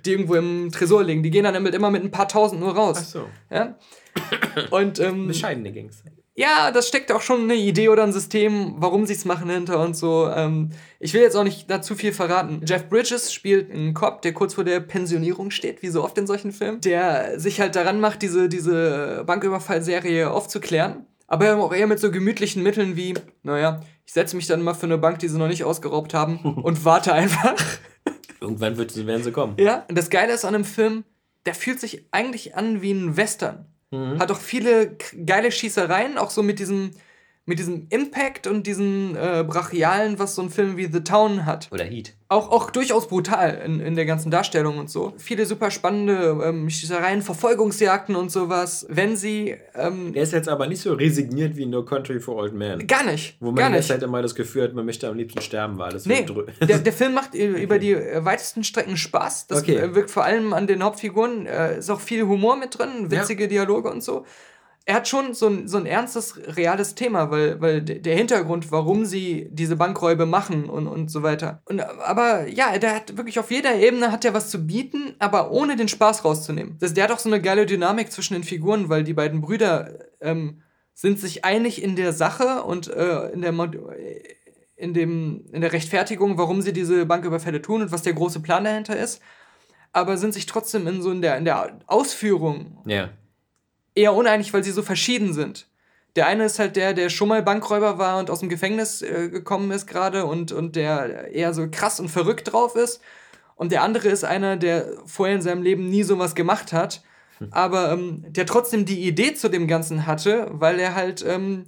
Speaker 1: die irgendwo im Tresor liegen. Die gehen dann immer mit ein paar tausend nur raus. Ach so. Ja? Und, ähm,
Speaker 2: Bescheidene Gangster
Speaker 1: ja, das steckt auch schon eine Idee oder ein System, warum sie es machen hinter und so. Ähm, ich will jetzt auch nicht dazu viel verraten. Jeff Bridges spielt einen Cop, der kurz vor der Pensionierung steht, wie so oft in solchen Filmen, der sich halt daran macht, diese, diese Banküberfallserie aufzuklären. Aber auch eher mit so gemütlichen Mitteln wie, naja, ich setze mich dann mal für eine Bank, die sie noch nicht ausgeraubt haben [laughs] und warte einfach.
Speaker 2: Irgendwann wird, werden sie kommen.
Speaker 1: Ja, und das Geile ist an einem Film, der fühlt sich eigentlich an wie ein Western. Mhm. Hat auch viele geile Schießereien, auch so mit diesem, mit diesem Impact und diesen äh, Brachialen, was so ein Film wie The Town hat.
Speaker 2: Oder Heat.
Speaker 1: Auch, auch durchaus brutal in, in der ganzen Darstellung und so. Viele super spannende ähm, Schießereien, Verfolgungsjagden und sowas. Wenn sie. Ähm,
Speaker 2: der ist jetzt aber nicht so resigniert wie No Country for Old Men.
Speaker 1: Gar nicht.
Speaker 2: Wo man
Speaker 1: gar
Speaker 2: jetzt halt immer das Gefühl hat, man möchte am liebsten sterben, weil alles
Speaker 1: nee, der, der [laughs] Film macht über die weitesten Strecken Spaß. Das okay. wirkt vor allem an den Hauptfiguren. Äh, ist auch viel Humor mit drin, witzige ja. Dialoge und so er hat schon so ein, so ein ernstes, reales Thema, weil, weil der Hintergrund, warum sie diese Bankräube machen und, und so weiter. Und, aber ja, der hat wirklich auf jeder Ebene hat er was zu bieten, aber ohne den Spaß rauszunehmen. Das, der hat auch so eine geile Dynamik zwischen den Figuren, weil die beiden Brüder ähm, sind sich einig in der Sache und äh, in der in, dem, in der Rechtfertigung, warum sie diese Banküberfälle tun und was der große Plan dahinter ist, aber sind sich trotzdem in so in der, in der Ausführung
Speaker 2: ja
Speaker 1: eher uneinig, weil sie so verschieden sind. Der eine ist halt der, der schon mal Bankräuber war und aus dem Gefängnis äh, gekommen ist gerade und, und der eher so krass und verrückt drauf ist. Und der andere ist einer, der vorher in seinem Leben nie sowas gemacht hat, hm. aber ähm, der trotzdem die Idee zu dem Ganzen hatte, weil er halt ähm,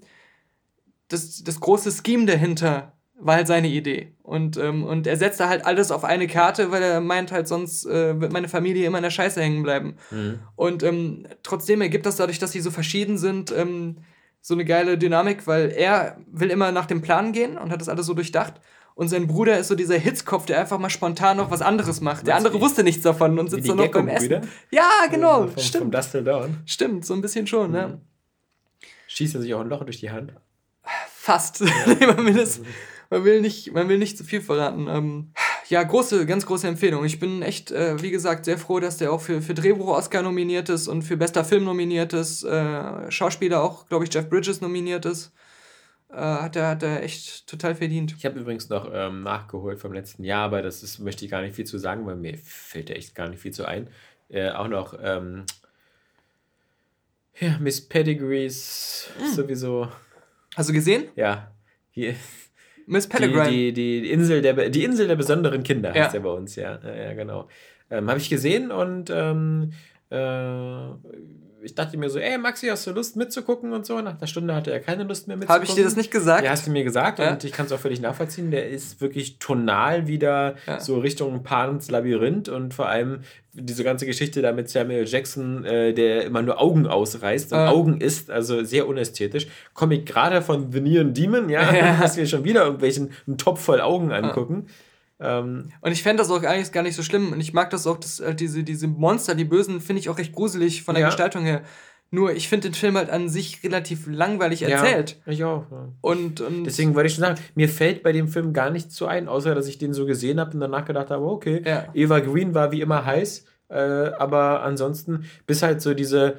Speaker 1: das, das große Scheme dahinter war halt seine Idee. Und, ähm, und er setzte halt alles auf eine Karte, weil er meint halt, sonst äh, wird meine Familie immer in der Scheiße hängen bleiben. Mhm. Und ähm, trotzdem ergibt das dadurch, dass sie so verschieden sind, ähm, so eine geile Dynamik, weil er will immer nach dem Plan gehen und hat das alles so durchdacht. Und sein Bruder ist so dieser Hitzkopf, der einfach mal spontan noch was anderes macht. Der andere wusste nichts davon und sitzt dann noch beim Essen. Ja, genau. Vom, stimmt. Vom
Speaker 2: Dust Till Dawn.
Speaker 1: Stimmt, so ein bisschen schon, ne? mhm. ne?
Speaker 2: Schießt er sich auch ein Loch durch die Hand?
Speaker 1: Fast. [laughs] Ja. Man, will nicht, man will nicht zu viel verraten. Ähm, ja, große, ganz große Empfehlung. Ich bin echt, äh, wie gesagt, sehr froh, dass der auch für, für Drehbuch-Oscar nominiert ist und für bester Film nominiert ist. Äh, Schauspieler auch, glaube ich, Jeff Bridges nominiert ist. Äh, hat, er, hat er echt total verdient.
Speaker 2: Ich habe übrigens noch ähm, nachgeholt vom letzten Jahr, aber das ist, möchte ich gar nicht viel zu sagen, weil mir fällt da echt gar nicht viel zu ein. Äh, auch noch ähm, ja, Miss Pedigrees mm. sowieso.
Speaker 1: Hast du gesehen?
Speaker 2: Ja. Hier. Miss Pellegrin. Die, die, die, Insel der, die Insel der besonderen Kinder heißt ja, bei uns, ja. Ja, ja genau. Ähm, Habe ich gesehen und ähm, äh, ich dachte mir so, ey Maxi, hast du Lust mitzugucken und so? Nach einer Stunde hatte er keine Lust mehr mitzugucken.
Speaker 1: Habe ich dir das nicht gesagt?
Speaker 2: Ja, hast du mir gesagt ja? und ich kann es auch völlig nachvollziehen. Der ist wirklich tonal wieder ja. so Richtung Pans Labyrinth und vor allem diese ganze Geschichte da mit Samuel Jackson, äh, der immer nur Augen ausreißt und äh. Augen isst, also sehr unästhetisch. Komme ich gerade von The Neon Demon, ja, [laughs] ja. dass wir schon wieder irgendwelchen einen Topf voll Augen angucken.
Speaker 1: Ähm, und ich fände das auch eigentlich gar nicht so schlimm. Und ich mag das auch, dass, äh, diese, diese Monster, die Bösen, finde ich auch recht gruselig von der ja. Gestaltung her. Nur ich finde den Film halt an sich relativ langweilig erzählt.
Speaker 2: Ja, ich auch.
Speaker 1: Ja. Und, und
Speaker 2: Deswegen wollte ich schon sagen, mir fällt bei dem Film gar nichts zu ein, außer dass ich den so gesehen habe und danach gedacht habe, okay, ja. Eva Green war wie immer heiß, äh, aber ansonsten bis halt so diese,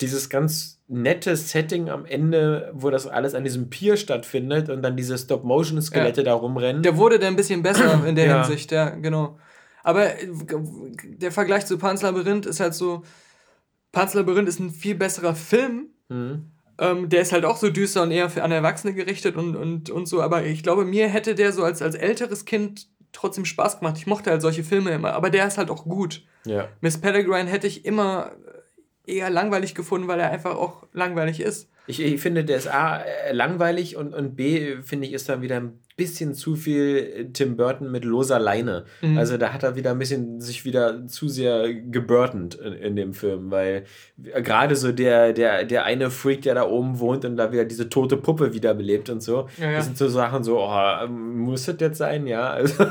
Speaker 2: dieses ganz nette Setting am Ende, wo das alles an diesem Pier stattfindet und dann diese Stop-Motion-Skelette ja. da rumrennen.
Speaker 1: Der wurde dann ein bisschen besser [clears throat] in der ja. Hinsicht, ja, genau. Aber der Vergleich zu Pan's Labyrinth ist halt so, Pan's Labyrinth ist ein viel besserer Film. Mhm. Ähm, der ist halt auch so düster und eher für an Erwachsene gerichtet und, und, und so. Aber ich glaube, mir hätte der so als, als älteres Kind trotzdem Spaß gemacht. Ich mochte halt solche Filme immer. Aber der ist halt auch gut.
Speaker 2: Ja.
Speaker 1: Miss Peregrine hätte ich immer eher langweilig gefunden, weil er einfach auch langweilig ist.
Speaker 2: Ich, ich finde, der ist A, äh, langweilig und, und B, finde ich, ist da wieder ein bisschen zu viel Tim Burton mit loser Leine. Mhm. Also da hat er wieder ein bisschen sich wieder zu sehr geburtend in, in dem Film, weil gerade so der, der, der eine Freak, der da oben wohnt und da wieder diese tote Puppe wiederbelebt und so, ja, ja. das sind so Sachen so, oh, muss das jetzt sein? Ja, [laughs] also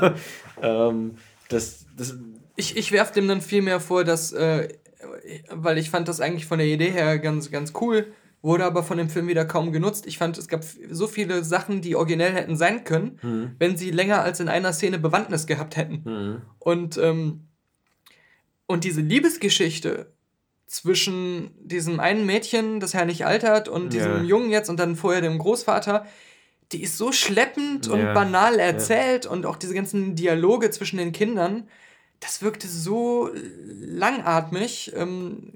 Speaker 2: ähm, das, das
Speaker 1: ich, ich werfe dem dann viel mehr vor, dass, äh, weil ich fand das eigentlich von der Idee her ganz, ganz cool, wurde aber von dem Film wieder kaum genutzt. Ich fand, es gab so viele Sachen, die originell hätten sein können, mhm. wenn sie länger als in einer Szene Bewandtnis gehabt hätten. Mhm. Und, ähm, und diese Liebesgeschichte zwischen diesem einen Mädchen, das ja nicht altert, und diesem. Jungen jetzt und dann vorher dem Großvater, die ist so schleppend ja. und banal erzählt ja. und auch diese ganzen Dialoge zwischen den Kindern, das wirkte so langatmig. Ähm,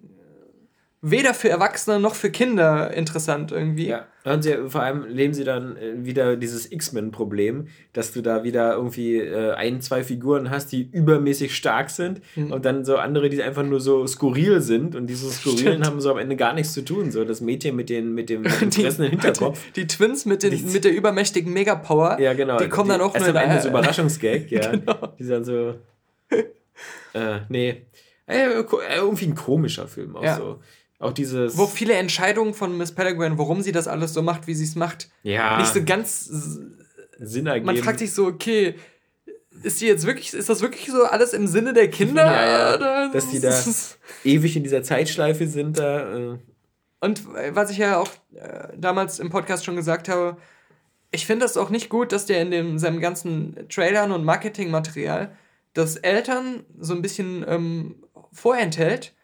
Speaker 1: weder für Erwachsene noch für Kinder interessant irgendwie.
Speaker 2: Ja, und sie, vor allem leben sie dann äh, wieder dieses X-Men-Problem, dass du da wieder irgendwie äh, ein, zwei Figuren hast, die übermäßig stark sind mhm. und dann so andere, die einfach nur so skurril sind und diese Skurrilen haben so am Ende gar nichts zu tun. So das Mädchen mit, den, mit dem [laughs] fressenden
Speaker 1: Hinterkopf. Die, die, Twins mit, den, die, mit der übermächtigen Megapower. Ja, genau. Die kommen dann auch nur
Speaker 2: am Ende so Überraschungsgag, [laughs] ja. genau. Die sind so. [laughs] Äh, nee. Äh, irgendwie ein komischer Film auch ja. so. Auch dieses.
Speaker 1: Wo viele Entscheidungen von Miss Peregrine, warum sie das alles so macht, wie sie es macht, ja. nicht so ganz Sinn ergeben. Man fragt sich so, okay, ist die jetzt wirklich, ist das wirklich so alles im Sinne der Kinder? Ja. Oder?
Speaker 2: Dass die da [laughs] ewig in dieser Zeitschleife sind da. Äh.
Speaker 1: Und was ich ja auch äh, damals im Podcast schon gesagt habe, ich finde das auch nicht gut, dass der in dem, seinem ganzen Trailern und Marketingmaterial das Eltern so ein bisschen ähm, vorenthält,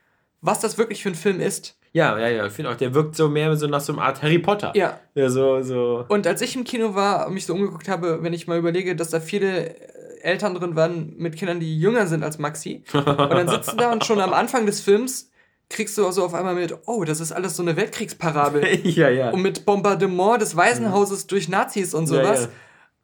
Speaker 1: was das wirklich für ein Film ist.
Speaker 2: Ja, ja, ja. Ich finde auch, der wirkt so mehr so nach so einer Art Harry Potter. Ja. ja so, so.
Speaker 1: Und als ich im Kino war und mich so umgeguckt habe, wenn ich mal überlege, dass da viele Eltern drin waren mit Kindern, die jünger sind als Maxi. und dann sitzen da und schon am Anfang des Films kriegst du so auf einmal mit, oh, das ist alles so eine Weltkriegsparabel. [laughs] ja, ja. Und mit Bombardement des Waisenhauses mhm. durch Nazis und sowas. Ja, ja.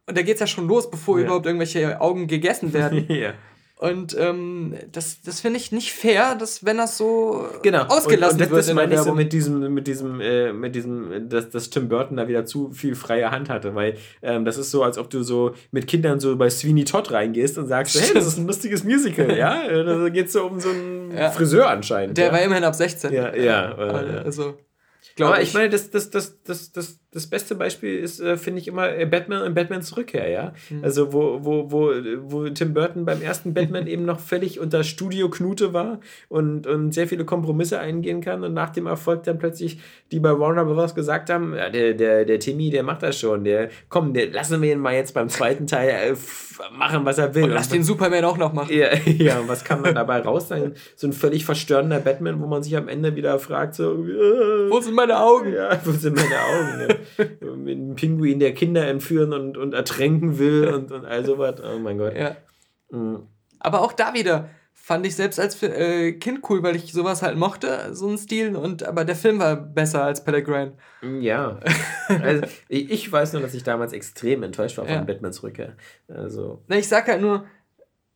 Speaker 1: Und da geht es ja schon los, bevor ja. überhaupt irgendwelche Augen gegessen werden. [laughs] ja. Und ähm, das, das finde ich nicht fair, dass wenn das so genau. ausgelassen und, und das,
Speaker 2: wird. Das meine ich so mit diesem, mit diesem, äh, mit diesem, dass, dass Tim Burton da wieder zu viel freie Hand hatte, weil ähm, das ist so, als ob du so mit Kindern so bei Sweeney Todd reingehst und sagst, hey, das ist ein lustiges Musical, ja? [laughs] Da geht es so um so einen ja. Friseur anscheinend.
Speaker 1: Der
Speaker 2: ja?
Speaker 1: war immerhin ab 16.
Speaker 2: Ja, ja. Also, aber ich, ich meine, das, das, das, das, das, das beste Beispiel ist, äh, finde ich immer äh, Batman und Batmans Rückkehr, ja. Mhm. Also wo, wo, wo, wo Tim Burton beim ersten Batman [laughs] eben noch völlig unter Studio-Knute war und, und sehr viele Kompromisse eingehen kann und nach dem Erfolg dann plötzlich die bei Warner Bros. gesagt haben, ja, der, der, der Timmy, der macht das schon, der, komm, der, lassen wir ihn mal jetzt beim zweiten Teil äh, machen, was er will. Und
Speaker 1: lass und, den Superman auch noch machen.
Speaker 2: Ja, [laughs] ja, und was kann man dabei raus sein? So ein völlig verstörender Batman, wo man sich am Ende wieder fragt, so,
Speaker 1: äh, wo sind meine Augen?
Speaker 2: Ja, wo sind meine Augen? Ja. [laughs] mit einem Pinguin, der Kinder entführen und, und ertränken will und, und all sowas. Oh mein Gott. Ja.
Speaker 1: Mhm. Aber auch da wieder fand ich selbst als äh, Kind cool, weil ich sowas halt mochte, so einen Stil. Und, aber der Film war besser als Pellegrin.
Speaker 2: Mm, ja. [laughs] also, ich weiß nur, dass ich damals extrem enttäuscht war von ja. Batmans Rückkehr. Also.
Speaker 1: Na, ich sag halt nur,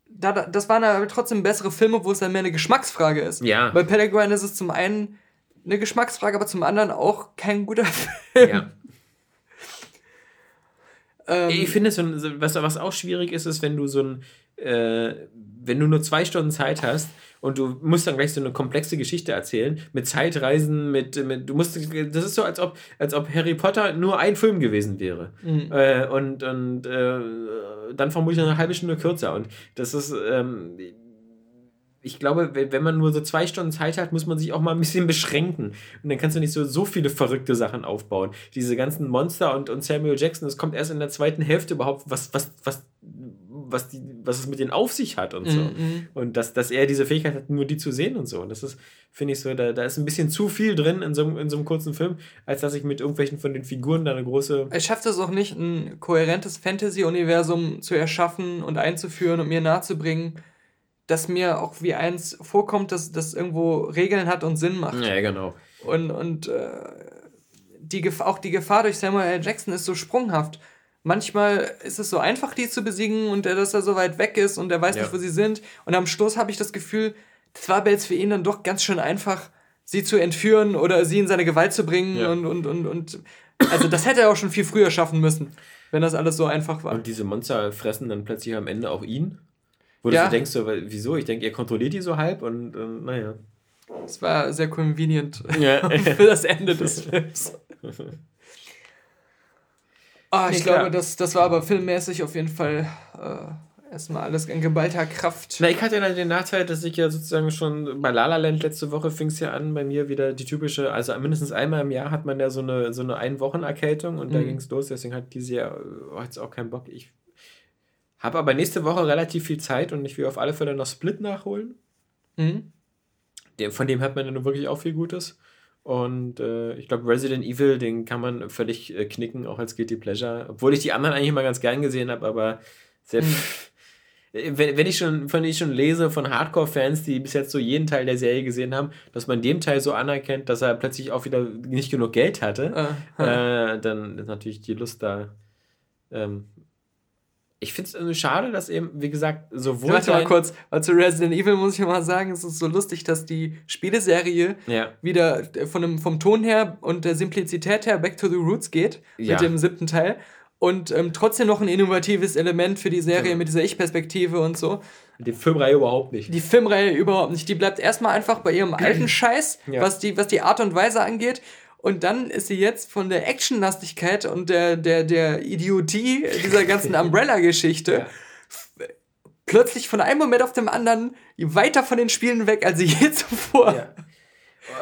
Speaker 1: da, das waren aber trotzdem bessere Filme, wo es dann mehr eine Geschmacksfrage ist. Ja. Bei Pellegrin ist es zum einen eine Geschmacksfrage, aber zum anderen auch kein guter [laughs] Film. Ja.
Speaker 2: Ähm, ich finde, so was, was auch schwierig ist, ist, wenn du so ein, äh, wenn du nur zwei Stunden Zeit hast und du musst dann gleich so eine komplexe Geschichte erzählen, mit Zeitreisen, mit, mit du musst, das ist so, als ob, als ob Harry Potter nur ein Film gewesen wäre. Mhm. Äh, und und äh, dann vermutlich eine halbe Stunde kürzer. Und das ist, ähm, ich glaube, wenn man nur so zwei Stunden Zeit hat, muss man sich auch mal ein bisschen beschränken. Und dann kannst du nicht so, so viele verrückte Sachen aufbauen. Diese ganzen Monster und, und Samuel Jackson, das kommt erst in der zweiten Hälfte überhaupt, was, was, was, was, die, was es mit denen auf sich hat und so. Mm -hmm. Und dass, dass er diese Fähigkeit hat, nur die zu sehen und so. Und das ist, finde ich so, da, da ist ein bisschen zu viel drin in so, in so einem kurzen Film, als dass ich mit irgendwelchen von den Figuren da eine große.
Speaker 1: Es schafft es auch nicht, ein kohärentes Fantasy-Universum zu erschaffen und einzuführen und mir nahezubringen dass mir auch wie eins vorkommt, dass das irgendwo Regeln hat und Sinn macht.
Speaker 2: Ja, genau.
Speaker 1: Und, und äh, die auch die Gefahr durch Samuel L. Jackson ist so sprunghaft. Manchmal ist es so einfach, die zu besiegen und dass er so weit weg ist und er weiß ja. nicht, wo sie sind. Und am Schluss habe ich das Gefühl, das war aber jetzt für ihn dann doch ganz schön einfach, sie zu entführen oder sie in seine Gewalt zu bringen
Speaker 2: Ja.
Speaker 1: und, und, und, und. Also, das hätte er auch schon viel früher schaffen müssen, wenn das alles so einfach war.
Speaker 2: Und diese Monster fressen dann plötzlich am Ende auch ihn. Wo
Speaker 1: Ja.
Speaker 2: du so denkst, so, wieso? Ich denke, er kontrolliert die so halb und äh, naja.
Speaker 1: Das war sehr convenient
Speaker 2: Ja. [laughs]
Speaker 1: für das Ende des [laughs] Films. Ah, ich
Speaker 2: Nee,
Speaker 1: glaube, das, das war aber filmmäßig auf jeden Fall äh, erstmal alles in geballter Kraft.
Speaker 2: Na, ich hatte dann den Nachteil, dass ich ja sozusagen schon bei La La Land letzte Woche fing es ja an, bei mir wieder die typische, also mindestens einmal im Jahr hat man ja so eine, so eine Ein-Wochen-Erkältung und da
Speaker 1: Mhm.
Speaker 2: ging es los, deswegen hat diese Jahr oh, jetzt auch keinen Bock. Ich habe aber nächste Woche relativ viel Zeit und ich will auf alle Fälle noch Split nachholen.
Speaker 1: Mhm.
Speaker 2: Der, von dem hat man dann wirklich auch viel Gutes. Und äh, ich glaube, Resident Evil, den kann man völlig äh, knicken, auch als Guilty Pleasure. Obwohl ich die anderen eigentlich immer ganz gern gesehen habe, aber selbst. [laughs] Wenn, wenn ich schon, wenn ich schon lese von Hardcore-Fans, die bis jetzt so jeden Teil der Serie gesehen haben, dass man dem Teil so anerkennt, dass er plötzlich auch wieder nicht genug Geld hatte,
Speaker 1: Äh,
Speaker 2: äh, dann ist natürlich die Lust da. Ähm, ich finde es irgendwie schade, dass eben, wie gesagt, sowohl.
Speaker 1: Warte mal kurz, weil zu Resident Evil muss ich mal sagen, es ist so lustig, dass die Spieleserie
Speaker 2: Ja.
Speaker 1: wieder von dem, vom Ton her und der Simplizität her back to the roots geht
Speaker 2: Ja.
Speaker 1: mit dem siebten Teil und ähm, trotzdem noch ein innovatives Element für die Serie
Speaker 2: Genau.
Speaker 1: mit dieser Ich-Perspektive und so.
Speaker 2: Die Filmreihe überhaupt nicht.
Speaker 1: Die Filmreihe überhaupt nicht. Die bleibt erstmal einfach bei ihrem [clears throat] alten Scheiß,
Speaker 2: Ja.
Speaker 1: was, die, was die Art und Weise angeht. Und dann ist sie jetzt von der Actionlastigkeit und der, der, der Idiotie dieser ganzen [laughs] Umbrella-Geschichte
Speaker 2: Ja.
Speaker 1: plötzlich von einem Moment auf den anderen weiter von den Spielen weg als je zuvor.
Speaker 2: Ja.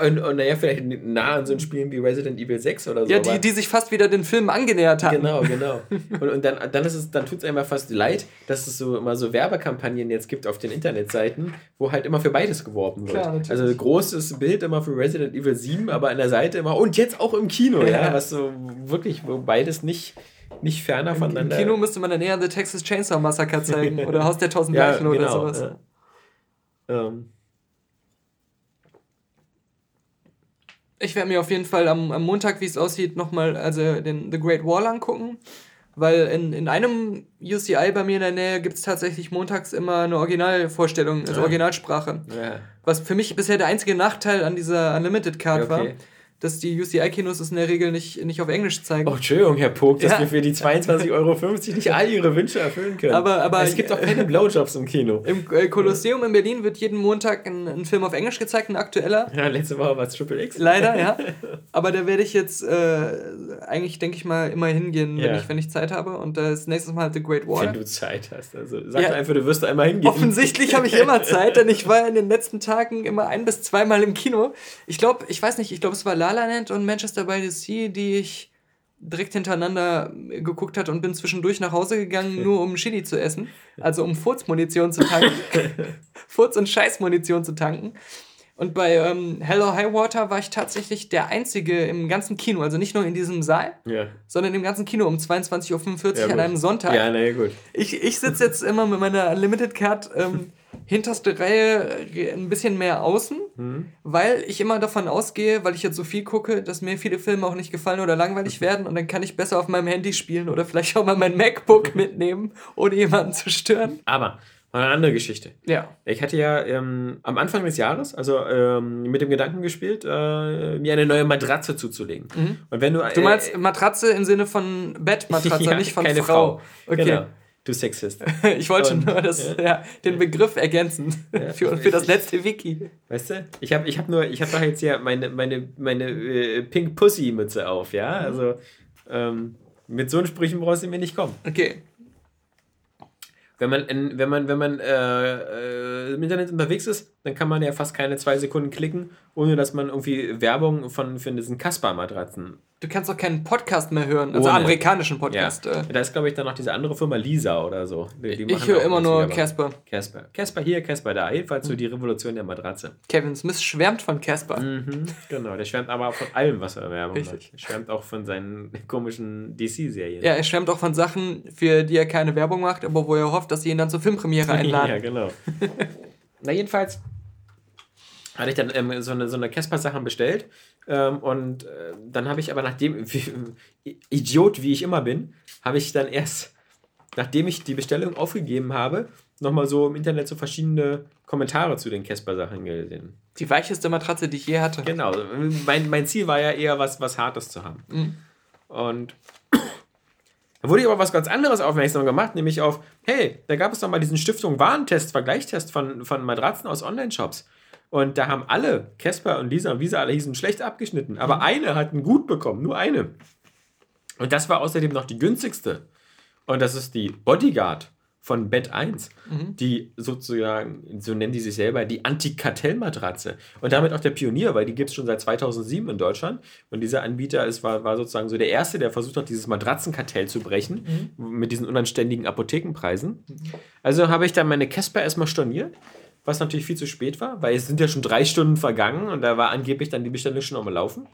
Speaker 2: Und, und naja, vielleicht nah an so ein Spielen wie Resident Evil 6 oder so.
Speaker 1: Ja, die, die sich fast wieder den Film angenähert haben.
Speaker 2: Genau, genau. [laughs] Und, und dann, dann ist es, dann tut es einfach fast leid, dass es so immer so Werbekampagnen jetzt gibt auf den Internetseiten, wo halt immer für beides geworben wird.
Speaker 1: Klar,
Speaker 2: also großes Bild immer für Resident Evil 7, aber an der Seite immer und jetzt auch im Kino, ja,
Speaker 1: Ja.
Speaker 2: was so wirklich, wo beides nicht, nicht ferner
Speaker 1: Im
Speaker 2: voneinander.
Speaker 1: Kino müsste man dann eher The Texas Chainsaw Massacre zeigen [laughs] oder Haus der Tausend
Speaker 2: ja,
Speaker 1: Leichen oder
Speaker 2: genau,
Speaker 1: sowas.
Speaker 2: Ja. Ähm,
Speaker 1: Ich werde mir auf jeden Fall am, am Montag, wie es aussieht, nochmal also den The Great Wall angucken. Weil in, in einem UCI bei mir in der Nähe gibt es tatsächlich montags immer eine Originalvorstellung, also
Speaker 2: Ah.
Speaker 1: Originalsprache.
Speaker 2: ja.
Speaker 1: Was für mich bisher der einzige Nachteil an dieser Unlimited Card war,
Speaker 2: Okay.
Speaker 1: Dass die UCI-Kinos es in der Regel nicht, nicht auf Englisch zeigen.
Speaker 2: Oh, Entschuldigung, Herr Pog, dass
Speaker 1: Ja.
Speaker 2: wir für die 22,50 Euro nicht all Ihre Wünsche erfüllen können.
Speaker 1: Aber- aber-
Speaker 2: es gibt auch keine Blowjobs im Kino.
Speaker 1: Im äh, Kolosseum in Berlin wird jeden Montag ein, ein Film auf Englisch gezeigt, ein aktueller.
Speaker 2: Ja, letzte Woche war es Triple X.
Speaker 1: Leider, ja. [laughs] Aber da werde ich jetzt äh, eigentlich, denke ich mal, immer hingehen, wenn,
Speaker 2: Ja.
Speaker 1: ich, wenn ich Zeit habe. Und da ist nächstes Mal The Great Wall.
Speaker 2: Wenn du Zeit hast. Also sag
Speaker 1: Ja.
Speaker 2: einfach, du wirst da einmal hingehen.
Speaker 1: Offensichtlich habe ich immer Zeit, denn ich war in den letzten Tagen immer ein bis zweimal im Kino. Ich glaube, ich weiß nicht, ich glaube, es war La La Land und Manchester by the Sea, die ich direkt hintereinander geguckt hat und bin zwischendurch nach Hause gegangen, [laughs] nur um Chili zu essen. Also um Furzmunition zu tanken. [laughs] Furz- und Scheißmunition zu tanken. Und bei ähm, Hello High Water war ich tatsächlich der Einzige im ganzen Kino, also nicht nur in diesem Saal,
Speaker 2: Ja.
Speaker 1: sondern im ganzen Kino um 22.45 Uhr
Speaker 2: Ja,
Speaker 1: an einem Sonntag.
Speaker 2: Ja, na ja, gut.
Speaker 1: Ich, ich sitze jetzt immer mit meiner Unlimited Card ähm, [laughs] hinterste Reihe äh, ein bisschen mehr außen,
Speaker 2: Mhm.
Speaker 1: weil ich immer davon ausgehe, weil ich jetzt so viel gucke, dass mir viele Filme auch nicht gefallen oder langweilig [laughs] werden und dann kann ich besser auf meinem Handy spielen oder vielleicht auch mal mein MacBook [laughs] mitnehmen, ohne jemanden zu stören.
Speaker 2: Aber eine andere Geschichte.
Speaker 1: Ja.
Speaker 2: Ich hatte ja ähm, am Anfang des Jahres, also ähm, mit dem Gedanken gespielt, äh, mir eine neue Matratze zuzulegen. Und wenn du,
Speaker 1: Mhm. Du meinst Matratze im Sinne von Bettmatratze, [laughs]
Speaker 2: Ja,
Speaker 1: nicht von
Speaker 2: keine
Speaker 1: Frau.
Speaker 2: Frau.
Speaker 1: Okay.
Speaker 2: Genau. Du Sexist. [laughs]
Speaker 1: Ich wollte
Speaker 2: Und-
Speaker 1: nur das, ja. den Begriff ergänzen [laughs] für, für das letzte Wiki.
Speaker 2: Weißt du? Ich habe ich hab nur, ich habe doch jetzt hier meine, meine, meine äh, Pink Pussy Mütze auf, ja? Also ähm, mit so Sprüchen brauchst du mir nicht kommen.
Speaker 1: Okay.
Speaker 2: Wenn man, in, wenn man, wenn man äh, äh, im Internet unterwegs ist, dann kann man ja fast keine zwei Sekunden klicken, ohne dass man irgendwie Werbung von, von diesen Casper-Matratzen.
Speaker 1: Du kannst doch keinen Podcast mehr hören, also
Speaker 2: Ohne.
Speaker 1: amerikanischen
Speaker 2: Ja.
Speaker 1: Podcast. Äh.
Speaker 2: Da ist, glaube ich, dann noch diese andere Firma Lisa oder so. Die, die
Speaker 1: Ich höre immer nur. Casper.
Speaker 2: Casper. Casper hier, Casper da. Jedenfalls so die Revolution der Matratze.
Speaker 1: Kevin Smith schwärmt von Casper.
Speaker 2: Mhm, genau, der schwärmt aber auch von allem, was er Werbung
Speaker 1: Richtig.
Speaker 2: macht. Er schwärmt auch von seinen komischen DC-Serien.
Speaker 1: Ja, er schwärmt auch von Sachen, für die er keine Werbung macht, aber wo er hofft, dass sie ihn dann zur Filmpremiere [laughs]
Speaker 2: ja,
Speaker 1: einladen.
Speaker 2: genau. Na, jedenfalls hatte ich dann ähm, so eine, so eine Casper-Sachen bestellt. Ähm, und äh, dann habe ich aber nachdem, [laughs] wie, Idiot wie ich immer bin, habe ich dann erst, nachdem ich die Bestellung aufgegeben habe, nochmal so im Internet so verschiedene Kommentare zu den Casper-Sachen gesehen.
Speaker 1: Die weicheste Matratze, die ich je hatte.
Speaker 2: Genau. Mein, mein Ziel war ja eher, was, was Hartes zu haben.
Speaker 1: Mhm.
Speaker 2: Und da wurde ich aber was ganz anderes aufmerksam gemacht, nämlich auf, hey, da gab es doch mal diesen Stiftung Warentest, Vergleichstest von, von Matratzen aus Online-Shops. Und da haben alle, Casper und Lisa und Visa, alle hießen schlecht abgeschnitten. Aber
Speaker 1: Mhm.
Speaker 2: eine hat einen gut bekommen, nur eine. Und das war außerdem noch die günstigste. Und das ist die Bodyguard von Bett 1,
Speaker 1: Mhm.
Speaker 2: die sozusagen, so nennen die sich selber, die Antikartellmatratze. Und damit auch der Pionier, weil die gibt es schon seit 2007 in Deutschland. Und dieser Anbieter ist, war, war sozusagen so der Erste, der versucht hat, dieses Matratzenkartell zu brechen, mit diesen unanständigen Apothekenpreisen. Also habe ich dann meine Casper erstmal storniert, was natürlich viel zu spät war, weil es sind ja schon drei Stunden vergangen und da war angeblich dann die Bestellung schon am Laufen.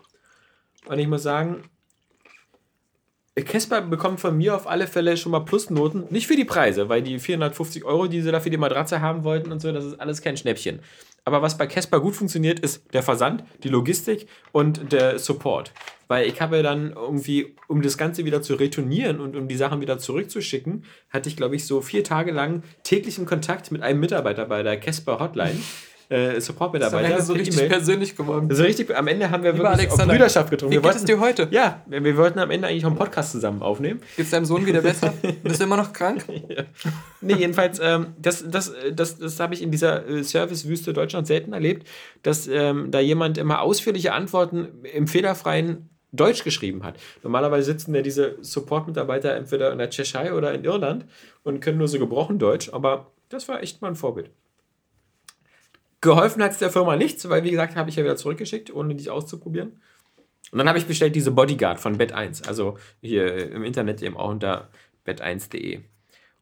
Speaker 2: Und ich muss sagen, Casper bekommt von mir auf alle Fälle schon mal Plusnoten. Nicht für die Preise, weil die 450 Euro, die sie da für die Matratze haben wollten und so, das ist alles kein Schnäppchen. Aber was bei Casper gut funktioniert, ist der Versand, die Logistik und der Support. Weil ich habe dann irgendwie, um das Ganze wieder zu retournieren und um die Sachen wieder zurückzuschicken, hatte ich, glaube ich, so vier Tage lang täglichen Kontakt mit einem Mitarbeiter bei der Casper Hotline. Äh, Support-Mitarbeiter.
Speaker 1: Das ist so richtig
Speaker 2: E-Mail.
Speaker 1: persönlich geworden.
Speaker 2: Also richtig, am Ende haben wir
Speaker 1: Lieber
Speaker 2: wirklich auf
Speaker 1: Alexander,
Speaker 2: Brüderschaft getrunken.
Speaker 1: Wie
Speaker 2: Wir
Speaker 1: geht es dir heute?
Speaker 2: ja, wir, wir wollten am Ende eigentlich auch einen Podcast zusammen aufnehmen.
Speaker 1: Geht's deinem Sohn wieder besser? [laughs] Bist du immer noch krank? [laughs]
Speaker 2: Nee, jedenfalls, ähm, das, das, das, das habe ich in dieser äh, Servicewüste Deutschland selten erlebt, dass ähm, da jemand immer ausführliche Antworten im fehlerfreien Deutsch geschrieben hat. Normalerweise sitzen ja diese Support-Mitarbeiter entweder in der Tschechei oder in Irland und können nur so gebrochen Deutsch, aber das war echt mal ein Vorbild. Geholfen hat es der Firma nichts, weil, wie gesagt, habe ich ja wieder zurückgeschickt, ohne dies auszuprobieren. Und dann habe ich bestellt diese Bodyguard von Bett 1, also hier im Internet eben auch unter bett1.de.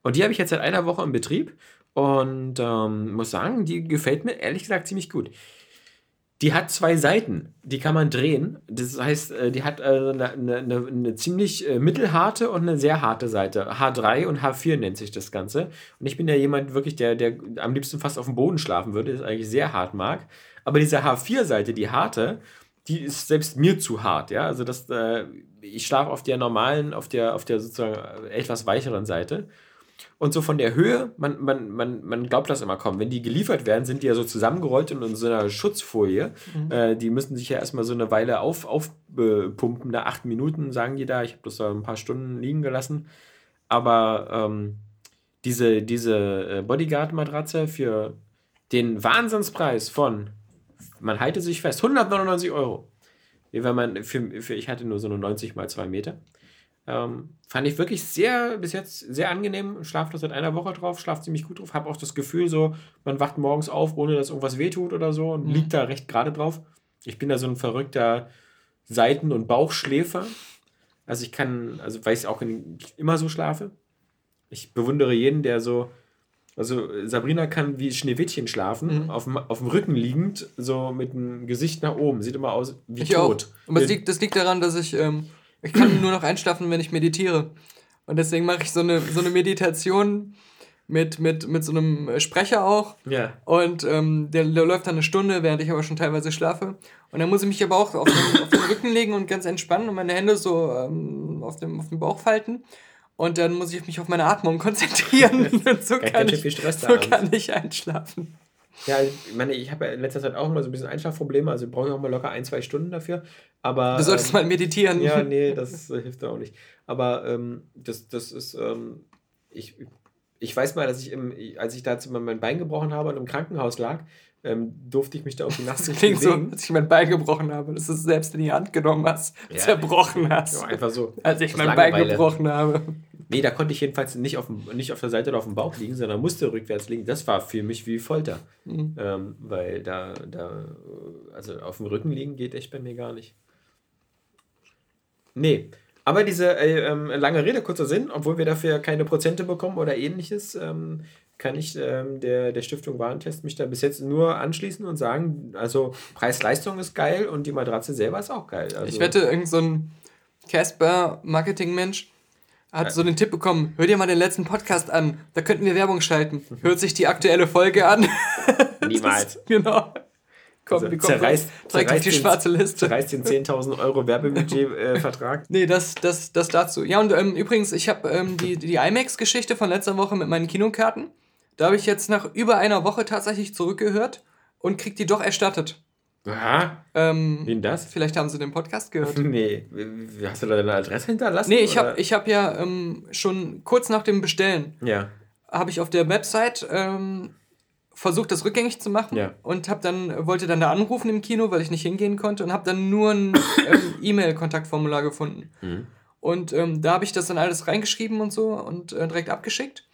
Speaker 2: Und die habe ich jetzt seit einer Woche im Betrieb und ähm, muss sagen, die gefällt mir ehrlich gesagt ziemlich gut. Die hat zwei Seiten, die kann man drehen. Das heißt, äh, die hat äh, eine, eine, eine ziemlich äh, mittelharte und eine sehr harte Seite. H3 und H4 nennt sich das Ganze. Und ich bin ja jemand wirklich, der, der am liebsten fast auf dem Boden schlafen würde, das eigentlich sehr hart mag. Aber diese H4-Seite, die harte, die ist selbst mir zu hart. Ja, also das, ich schlafe auf der normalen, auf der, auf der sozusagen etwas weicheren Seite. Und so von der Höhe, man, man, man, man glaubt das immer kaum. Wenn die geliefert werden, sind die ja so zusammengerollt in so einer Schutzfolie. Äh, die müssen sich ja erstmal so eine Weile aufpumpen, auf, äh, pumpen. da acht Minuten, sagen die da. Ich habe das da ein paar Stunden liegen gelassen. Aber ähm, diese, diese äh, Bodyguard-Matratze für den Wahnsinnspreis von, man halte sich fest, 199 Euro. Wenn man, für, für, ich hatte nur so eine 90 mal 2 Meter. Ähm, fand ich wirklich sehr, bis jetzt sehr angenehm. Schlafe da seit einer Woche drauf, schlafe ziemlich gut drauf. Habe auch das Gefühl, so, man wacht morgens auf, ohne dass irgendwas wehtut oder so und
Speaker 1: Mhm.
Speaker 2: liegt da recht gerade drauf. Ich bin da so ein verrückter Seiten- und Bauchschläfer. Also ich kann, also weil ich auch in, immer so schlafe. Ich bewundere jeden, der so, also Sabrina kann wie Schneewittchen schlafen,
Speaker 1: Mhm.
Speaker 2: auf, dem, auf dem Rücken liegend, so mit dem Gesicht nach oben. Sieht immer aus wie
Speaker 1: Ich auch.
Speaker 2: tot.
Speaker 1: Aber es liegt, das liegt daran, dass ich, ähm, ich kann nur noch einschlafen, wenn ich meditiere. Und deswegen mache ich so eine, so eine Meditation mit, mit, mit so einem Sprecher auch.
Speaker 2: Ja.
Speaker 1: Und ähm, der, der läuft dann eine Stunde, während ich aber schon teilweise schlafe. Und dann muss ich mich aber auch auf den, auf den Rücken legen und ganz entspannen und meine Hände so ähm, auf, dem, auf dem Bauch falten. Und dann muss ich mich auf meine Atmung konzentrieren. [laughs] und so
Speaker 2: Kann ich
Speaker 1: kann so kann ich einschlafen.
Speaker 2: Ja, ich meine, ich habe ja in letzter Zeit auch immer so ein bisschen Einschlafprobleme, also brauche ich auch mal locker ein, zwei Stunden dafür. Aber
Speaker 1: Du solltest
Speaker 2: ähm,
Speaker 1: mal meditieren.
Speaker 2: Ja, [laughs] nee, das äh, hilft auch nicht. Aber ähm, das, das ist, ähm, ich, ich weiß mal, dass ich, im, als ich da mal mein Bein gebrochen habe und im Krankenhaus lag, ähm, durfte ich mich da auf die Nacht
Speaker 1: Das klingt so, als ich mein Bein gebrochen habe, dass du es selbst in die Hand genommen hast,
Speaker 2: Ja.
Speaker 1: zerbrochen hast.
Speaker 2: Ja, einfach so.
Speaker 1: als ich mein Bein gebrochen habe.
Speaker 2: Nee, da konnte ich jedenfalls nicht auf, dem, nicht auf der Seite oder auf dem Bauch liegen, sondern musste rückwärts liegen. Das war für mich wie Folter.
Speaker 1: Mhm.
Speaker 2: Ähm, weil da, da, äh, also auf dem Rücken liegen geht echt bei mir gar nicht. Nee. Aber diese äh, ähm, lange Rede, kurzer Sinn, obwohl wir dafür keine Prozente bekommen oder ähnliches, ähm, kann ich ähm, der, der Stiftung Warentest mich da bis jetzt nur anschließen und sagen, also Preis-Leistung ist geil und die Matratze selber ist auch geil. Also,
Speaker 1: Ich wette, irgend so ein Casper-Marketing-Mensch hat so den Tipp bekommen, hör dir mal den letzten Podcast an, da könnten wir Werbung schalten. Hört sich die aktuelle Folge an. [laughs]
Speaker 2: niemals.
Speaker 1: genau. Komm,
Speaker 2: Also
Speaker 1: die kommt
Speaker 2: zerreißt,
Speaker 1: direkt auf die
Speaker 2: den-
Speaker 1: schwarze Liste.
Speaker 2: Zerreißt den 10.000 Euro Werbebudget-Vertrag. [laughs]
Speaker 1: Nee, das, das, das dazu. Ja, und ähm, übrigens, ich habe ähm, die, die IMAX-Geschichte von letzter Woche mit meinen Kinokarten. Da habe ich jetzt nach über einer Woche tatsächlich zurückgehört und krieg die doch erstattet.
Speaker 2: Aha.
Speaker 1: Ähm,
Speaker 2: Wen das?
Speaker 1: Vielleicht haben sie den Podcast gehört. [laughs]
Speaker 2: Nee. Hast du da deine Adresse hinterlassen?
Speaker 1: Nee, ich habe hab ja ähm, schon kurz nach dem Bestellen,
Speaker 2: Ja.
Speaker 1: habe ich auf der Website ähm, versucht, das rückgängig zu machen
Speaker 2: Ja.
Speaker 1: und hab dann, wollte dann da anrufen im Kino, weil ich nicht hingehen konnte und habe dann nur ein ähm, [coughs] E-Mail-Kontaktformular gefunden.
Speaker 2: Mhm.
Speaker 1: Und ähm, da habe ich das dann alles reingeschrieben und so und äh, direkt abgeschickt.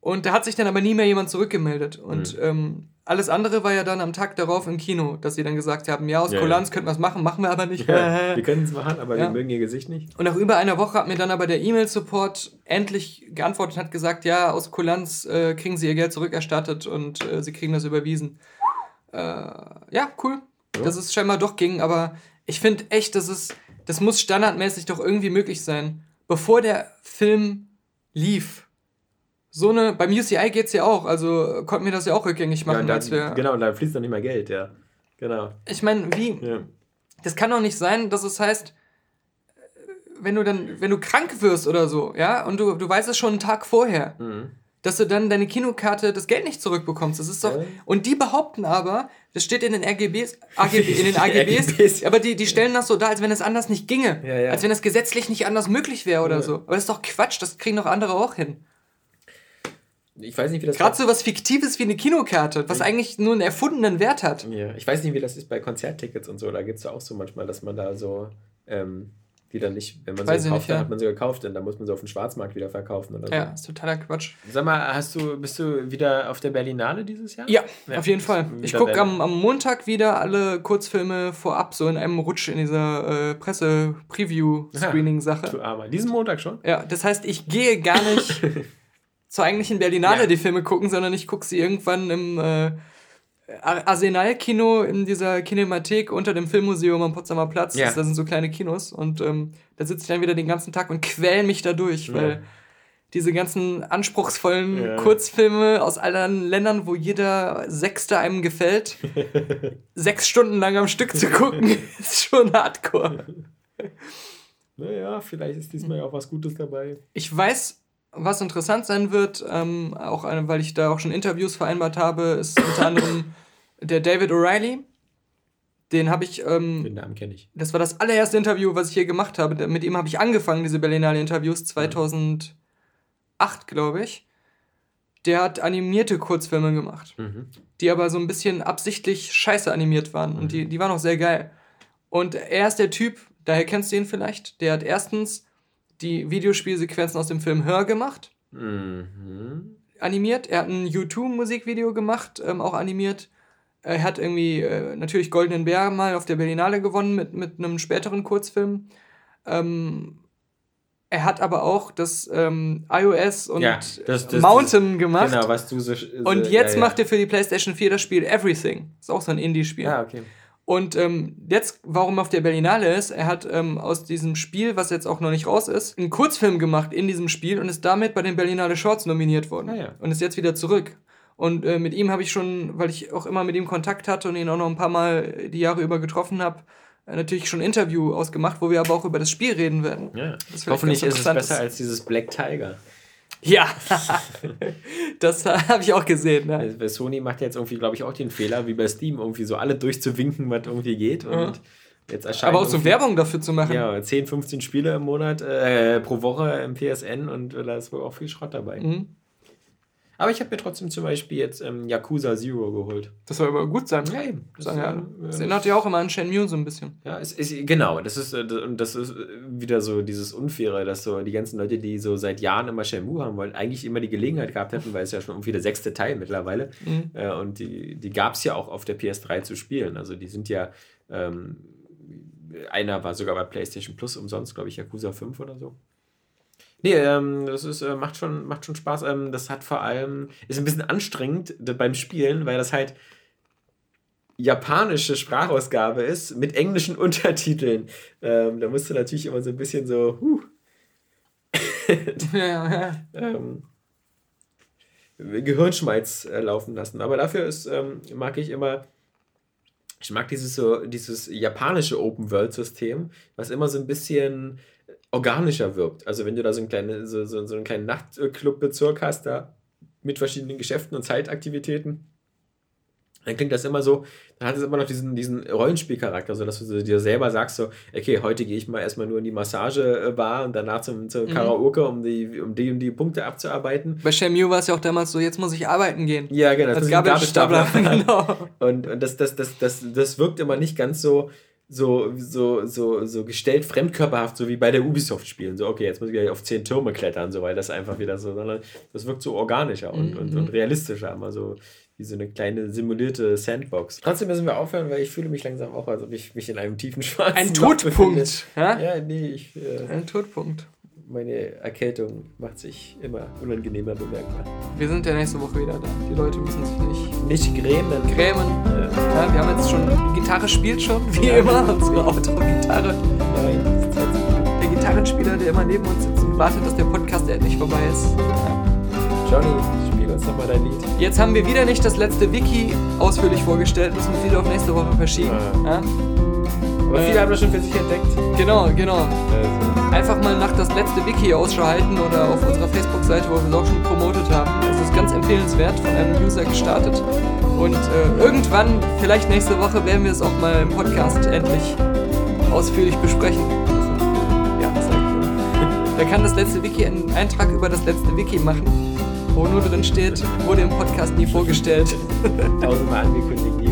Speaker 1: Und da hat sich dann aber nie mehr jemand zurückgemeldet. Und
Speaker 2: Mhm.
Speaker 1: Alles andere war ja dann am Tag darauf im Kino, dass sie dann gesagt haben, ja, aus
Speaker 2: Ja,
Speaker 1: Kulanz könnten wir es machen, machen wir aber nicht.
Speaker 2: ja. [laughs] Wir können es machen, aber
Speaker 1: Ja.
Speaker 2: wir mögen ihr Gesicht nicht.
Speaker 1: Und nach über einer Woche hat mir dann aber der E-Mail-Support endlich geantwortet und hat gesagt, ja, aus Kulanz äh, kriegen sie ihr Geld zurückerstattet und äh, sie kriegen das überwiesen. Äh, ja, cool.
Speaker 2: Ja.
Speaker 1: Dass es scheinbar doch ging, aber ich finde echt, dass es, das muss standardmäßig doch irgendwie möglich sein. Bevor der Film lief. So eine, beim UCI geht's ja auch, also konnten wir das ja auch rückgängig machen,
Speaker 2: ja, da,
Speaker 1: als wir.
Speaker 2: genau, da fließt noch nicht mal Geld, ja. Genau.
Speaker 1: Ich meine, wie,
Speaker 2: Ja.
Speaker 1: das kann doch nicht sein, dass es heißt, äh, wenn du dann, wenn du krank wirst oder so, ja, und du, du weißt es schon einen Tag vorher,
Speaker 2: Mhm.
Speaker 1: dass du dann deine Kinokarte das Geld nicht zurückbekommst. Das ist doch.
Speaker 2: Ja.
Speaker 1: Und die behaupten aber, das steht in den RGBs, AGB, [laughs] in den AGBs,
Speaker 2: RGBs.
Speaker 1: aber die, die stellen das so dar, als wenn es anders nicht ginge.
Speaker 2: Ja, ja.
Speaker 1: Als wenn es gesetzlich nicht anders möglich wäre oder
Speaker 2: Ja.
Speaker 1: so. Aber das ist doch Quatsch, das kriegen doch andere auch hin.
Speaker 2: Ich weiß nicht, wie das
Speaker 1: Gerade so was Fiktives wie eine Kinokarte, was eigentlich nur einen erfundenen Wert hat.
Speaker 2: Ja, ich weiß nicht, wie das ist bei Konzerttickets und so. Da gibt es ja auch so manchmal, dass man da so, ähm, die dann nicht, wenn man
Speaker 1: Weiß
Speaker 2: sie gekauft
Speaker 1: nicht, ja.
Speaker 2: hat, hat man sie gekauft, denn da muss man sie auf dem Schwarzmarkt wieder verkaufen oder so.
Speaker 1: Ja, ist totaler Quatsch.
Speaker 2: Sag mal, hast du, bist du wieder auf der Berlinale dieses Jahr?
Speaker 1: Ja,
Speaker 2: Ja,
Speaker 1: auf jeden Fall. Ich gucke am, am Montag wieder alle Kurzfilme vorab, so in einem Rutsch in dieser äh, Presse-Preview-Screening-Sache.
Speaker 2: Du Armer. Diesen Montag schon?
Speaker 1: Ja, das heißt, ich gehe gar nicht [laughs] zur eigentlichen Berlinale
Speaker 2: Ja.
Speaker 1: die Filme gucken, sondern ich gucke sie irgendwann im äh, Ar- Arsenal-Kino in dieser Kinemathek unter dem Filmmuseum am Potsdamer Platz.
Speaker 2: Ja.
Speaker 1: Das, das sind so kleine Kinos und ähm, da sitze ich dann wieder den ganzen Tag und quäl mich da durch,
Speaker 2: Ja.
Speaker 1: weil diese ganzen anspruchsvollen
Speaker 2: Ja.
Speaker 1: Kurzfilme aus allen Ländern, wo jeder Sechste einem gefällt, [laughs] sechs Stunden lang am Stück zu gucken, [laughs] ist schon hardcore.
Speaker 2: Naja, vielleicht ist diesmal ja auch was Gutes dabei.
Speaker 1: Ich weiß, was interessant sein wird, ähm, auch weil ich da auch schon Interviews vereinbart habe, ist unter anderem [coughs] der David O'Reilly. Den habe ich, ähm,
Speaker 2: Den Namen kenne ich.
Speaker 1: das war das allererste Interview, was ich hier gemacht habe. Mit ihm habe ich angefangen, diese Berlinale-Interviews, 2008, glaube ich. Der hat animierte Kurzfilme gemacht,
Speaker 2: Mhm.
Speaker 1: die aber so ein bisschen absichtlich scheiße animiert waren. Und die, die waren auch sehr geil. Und er ist der Typ, daher kennst du ihn vielleicht, der hat erstens die Videospielsequenzen aus dem Film Hör gemacht,
Speaker 2: Mhm.
Speaker 1: animiert. Er hat ein U2-Musikvideo gemacht, ähm, auch animiert. Er hat irgendwie äh, natürlich Goldenen Bär mal auf der Berlinale gewonnen mit, mit einem späteren Kurzfilm. Ähm, er hat aber auch das ähm, iOS und
Speaker 2: Ja, das- das-
Speaker 1: Mountain gemacht.
Speaker 2: Genau, was du so.
Speaker 1: Und
Speaker 2: so,
Speaker 1: jetzt
Speaker 2: ja, ja.
Speaker 1: macht er für die PlayStation 4 das Spiel Everything. Ist auch so ein Indie-Spiel.
Speaker 2: Ja, okay.
Speaker 1: Und ähm, jetzt, warum er auf der Berlinale ist, er hat ähm, aus diesem Spiel, was jetzt auch noch nicht raus ist, einen Kurzfilm gemacht in diesem Spiel und ist damit bei den Berlinale Shorts nominiert worden.
Speaker 2: Ah, ja.
Speaker 1: Und ist jetzt wieder zurück. Und äh, mit ihm habe ich schon, weil ich auch immer mit ihm Kontakt hatte und ihn auch noch ein paar Mal die Jahre über getroffen habe, äh, natürlich schon ein Interview ausgemacht, wo wir aber auch über das Spiel reden werden.
Speaker 2: Ja. Hoffentlich ist es besser
Speaker 1: ist.
Speaker 2: als dieses Black Tiger.
Speaker 1: Ja, [laughs] das habe ich auch gesehen.
Speaker 2: Also bei Sony macht jetzt irgendwie, glaube ich, auch den Fehler, wie bei Steam, irgendwie so alle durchzuwinken, was irgendwie geht. Und
Speaker 1: Ja.
Speaker 2: jetzt erscheint.
Speaker 1: Aber auch so Werbung dafür zu machen.
Speaker 2: Ja, 10, 15 Spiele im Monat, äh, pro Woche im PSN und da ist wohl auch viel Schrott dabei.
Speaker 1: Mhm.
Speaker 2: Aber ich habe mir trotzdem zum Beispiel jetzt ähm, Yakuza Zero geholt.
Speaker 1: Das soll aber gut sein.
Speaker 2: Ja, eben. Das,
Speaker 1: Sagen ja alle.
Speaker 2: äh,
Speaker 1: Das erinnert ja auch immer an Shenmue so ein bisschen.
Speaker 2: Ja, es ist, genau, das ist, äh, das ist äh, wieder so dieses Unfaire, dass so die ganzen Leute, die so seit Jahren immer Shenmue haben wollen, eigentlich immer die Gelegenheit gehabt hätten, weil es ja schon irgendwie der sechste Teil mittlerweile
Speaker 1: Mhm.
Speaker 2: äh, und die, die gab es ja auch auf der PS3 zu spielen. Also die sind ja, ähm, einer war sogar bei PlayStation Plus umsonst, glaube ich, Yakuza 5 oder so. Nee, ähm, das ist, äh, macht, schon, macht schon Spaß. Ähm, das hat vor allem, ist ein bisschen anstrengend beim Spielen, weil das halt japanische Sprachausgabe ist mit englischen [laughs] Untertiteln. Ähm, da musst du natürlich immer so ein bisschen so, huh,
Speaker 1: ja, ja. [laughs]
Speaker 2: ähm, Gehirnschmalz äh, laufen lassen. Aber dafür ist, ähm, mag ich immer, ich mag dieses so, dieses japanische Open-World-System, was immer so ein bisschen organischer wirkt. Also wenn du da so, ein kleine, so, so, so einen kleinen Nachtclub-Bezirk hast, da mit verschiedenen Geschäften und Zeitaktivitäten. Dann klingt das immer so, dann hat es immer noch diesen, diesen Rollenspielcharakter, so dass du dir selber sagst, so, okay, heute gehe ich mal erstmal nur in die Massagebar und danach zum, zum mhm. Karaoke, um die, um die um die Punkte abzuarbeiten.
Speaker 1: Bei Shenmue war es ja auch damals so, jetzt muss ich arbeiten gehen.
Speaker 2: Ja, genau. Als Gabelstapler. [laughs] genau. Und, und das, das, das, das, das wirkt immer nicht ganz so, so, so, so, so gestellt fremdkörperhaft, so wie bei der Ubisoft-Spielen. So, okay, jetzt muss ich gleich auf zehn Türme klettern, so, weil das einfach wieder so, sondern das wirkt so organischer und, mhm. und, und realistischer. Immer so wie so eine kleine simulierte Sandbox. Trotzdem müssen wir aufhören, weil ich fühle mich langsam auch, als ob ich mich in einem tiefen schwarzen
Speaker 1: Ein Todpunkt.
Speaker 2: Ja? ja, nee, ich. Äh,
Speaker 1: Ein Todpunkt.
Speaker 2: Meine Erkältung macht sich immer unangenehmer bemerkbar.
Speaker 1: Wir sind ja nächste Woche wieder da. Die Leute müssen sich nicht.
Speaker 2: Nicht grämen.
Speaker 1: Grämen. Ja. ja wir haben jetzt schon. Die Gitarre spielt schon, wie ja, immer. Unsere Outro-Gitarre. Ja, der Gitarrenspieler, der immer neben uns sitzt und wartet, dass der Podcast endlich vorbei ist.
Speaker 2: Johnny, uns nochmal dein Lied.
Speaker 1: Jetzt haben wir wieder nicht das letzte Wiki ausführlich vorgestellt, müssen wir wieder auf nächste Woche verschieben.
Speaker 2: Ja. Aber viele äh, haben das schon für sich entdeckt.
Speaker 1: Genau, genau. Also. Einfach mal nach das letzte Wiki Ausschau halten oder auf unserer Facebook-Seite, wo wir es auch schon promotet haben. Es ist ganz empfehlenswert, von einem User gestartet. Und äh, irgendwann, vielleicht nächste Woche, werden wir es auch mal im Podcast endlich ausführlich besprechen. Ja, das. Da kann das letzte Wiki einen Eintrag über das letzte Wiki machen wo nur drin steht, wurde im Podcast nie vorgestellt.
Speaker 2: Tausendmal angekündigt, nie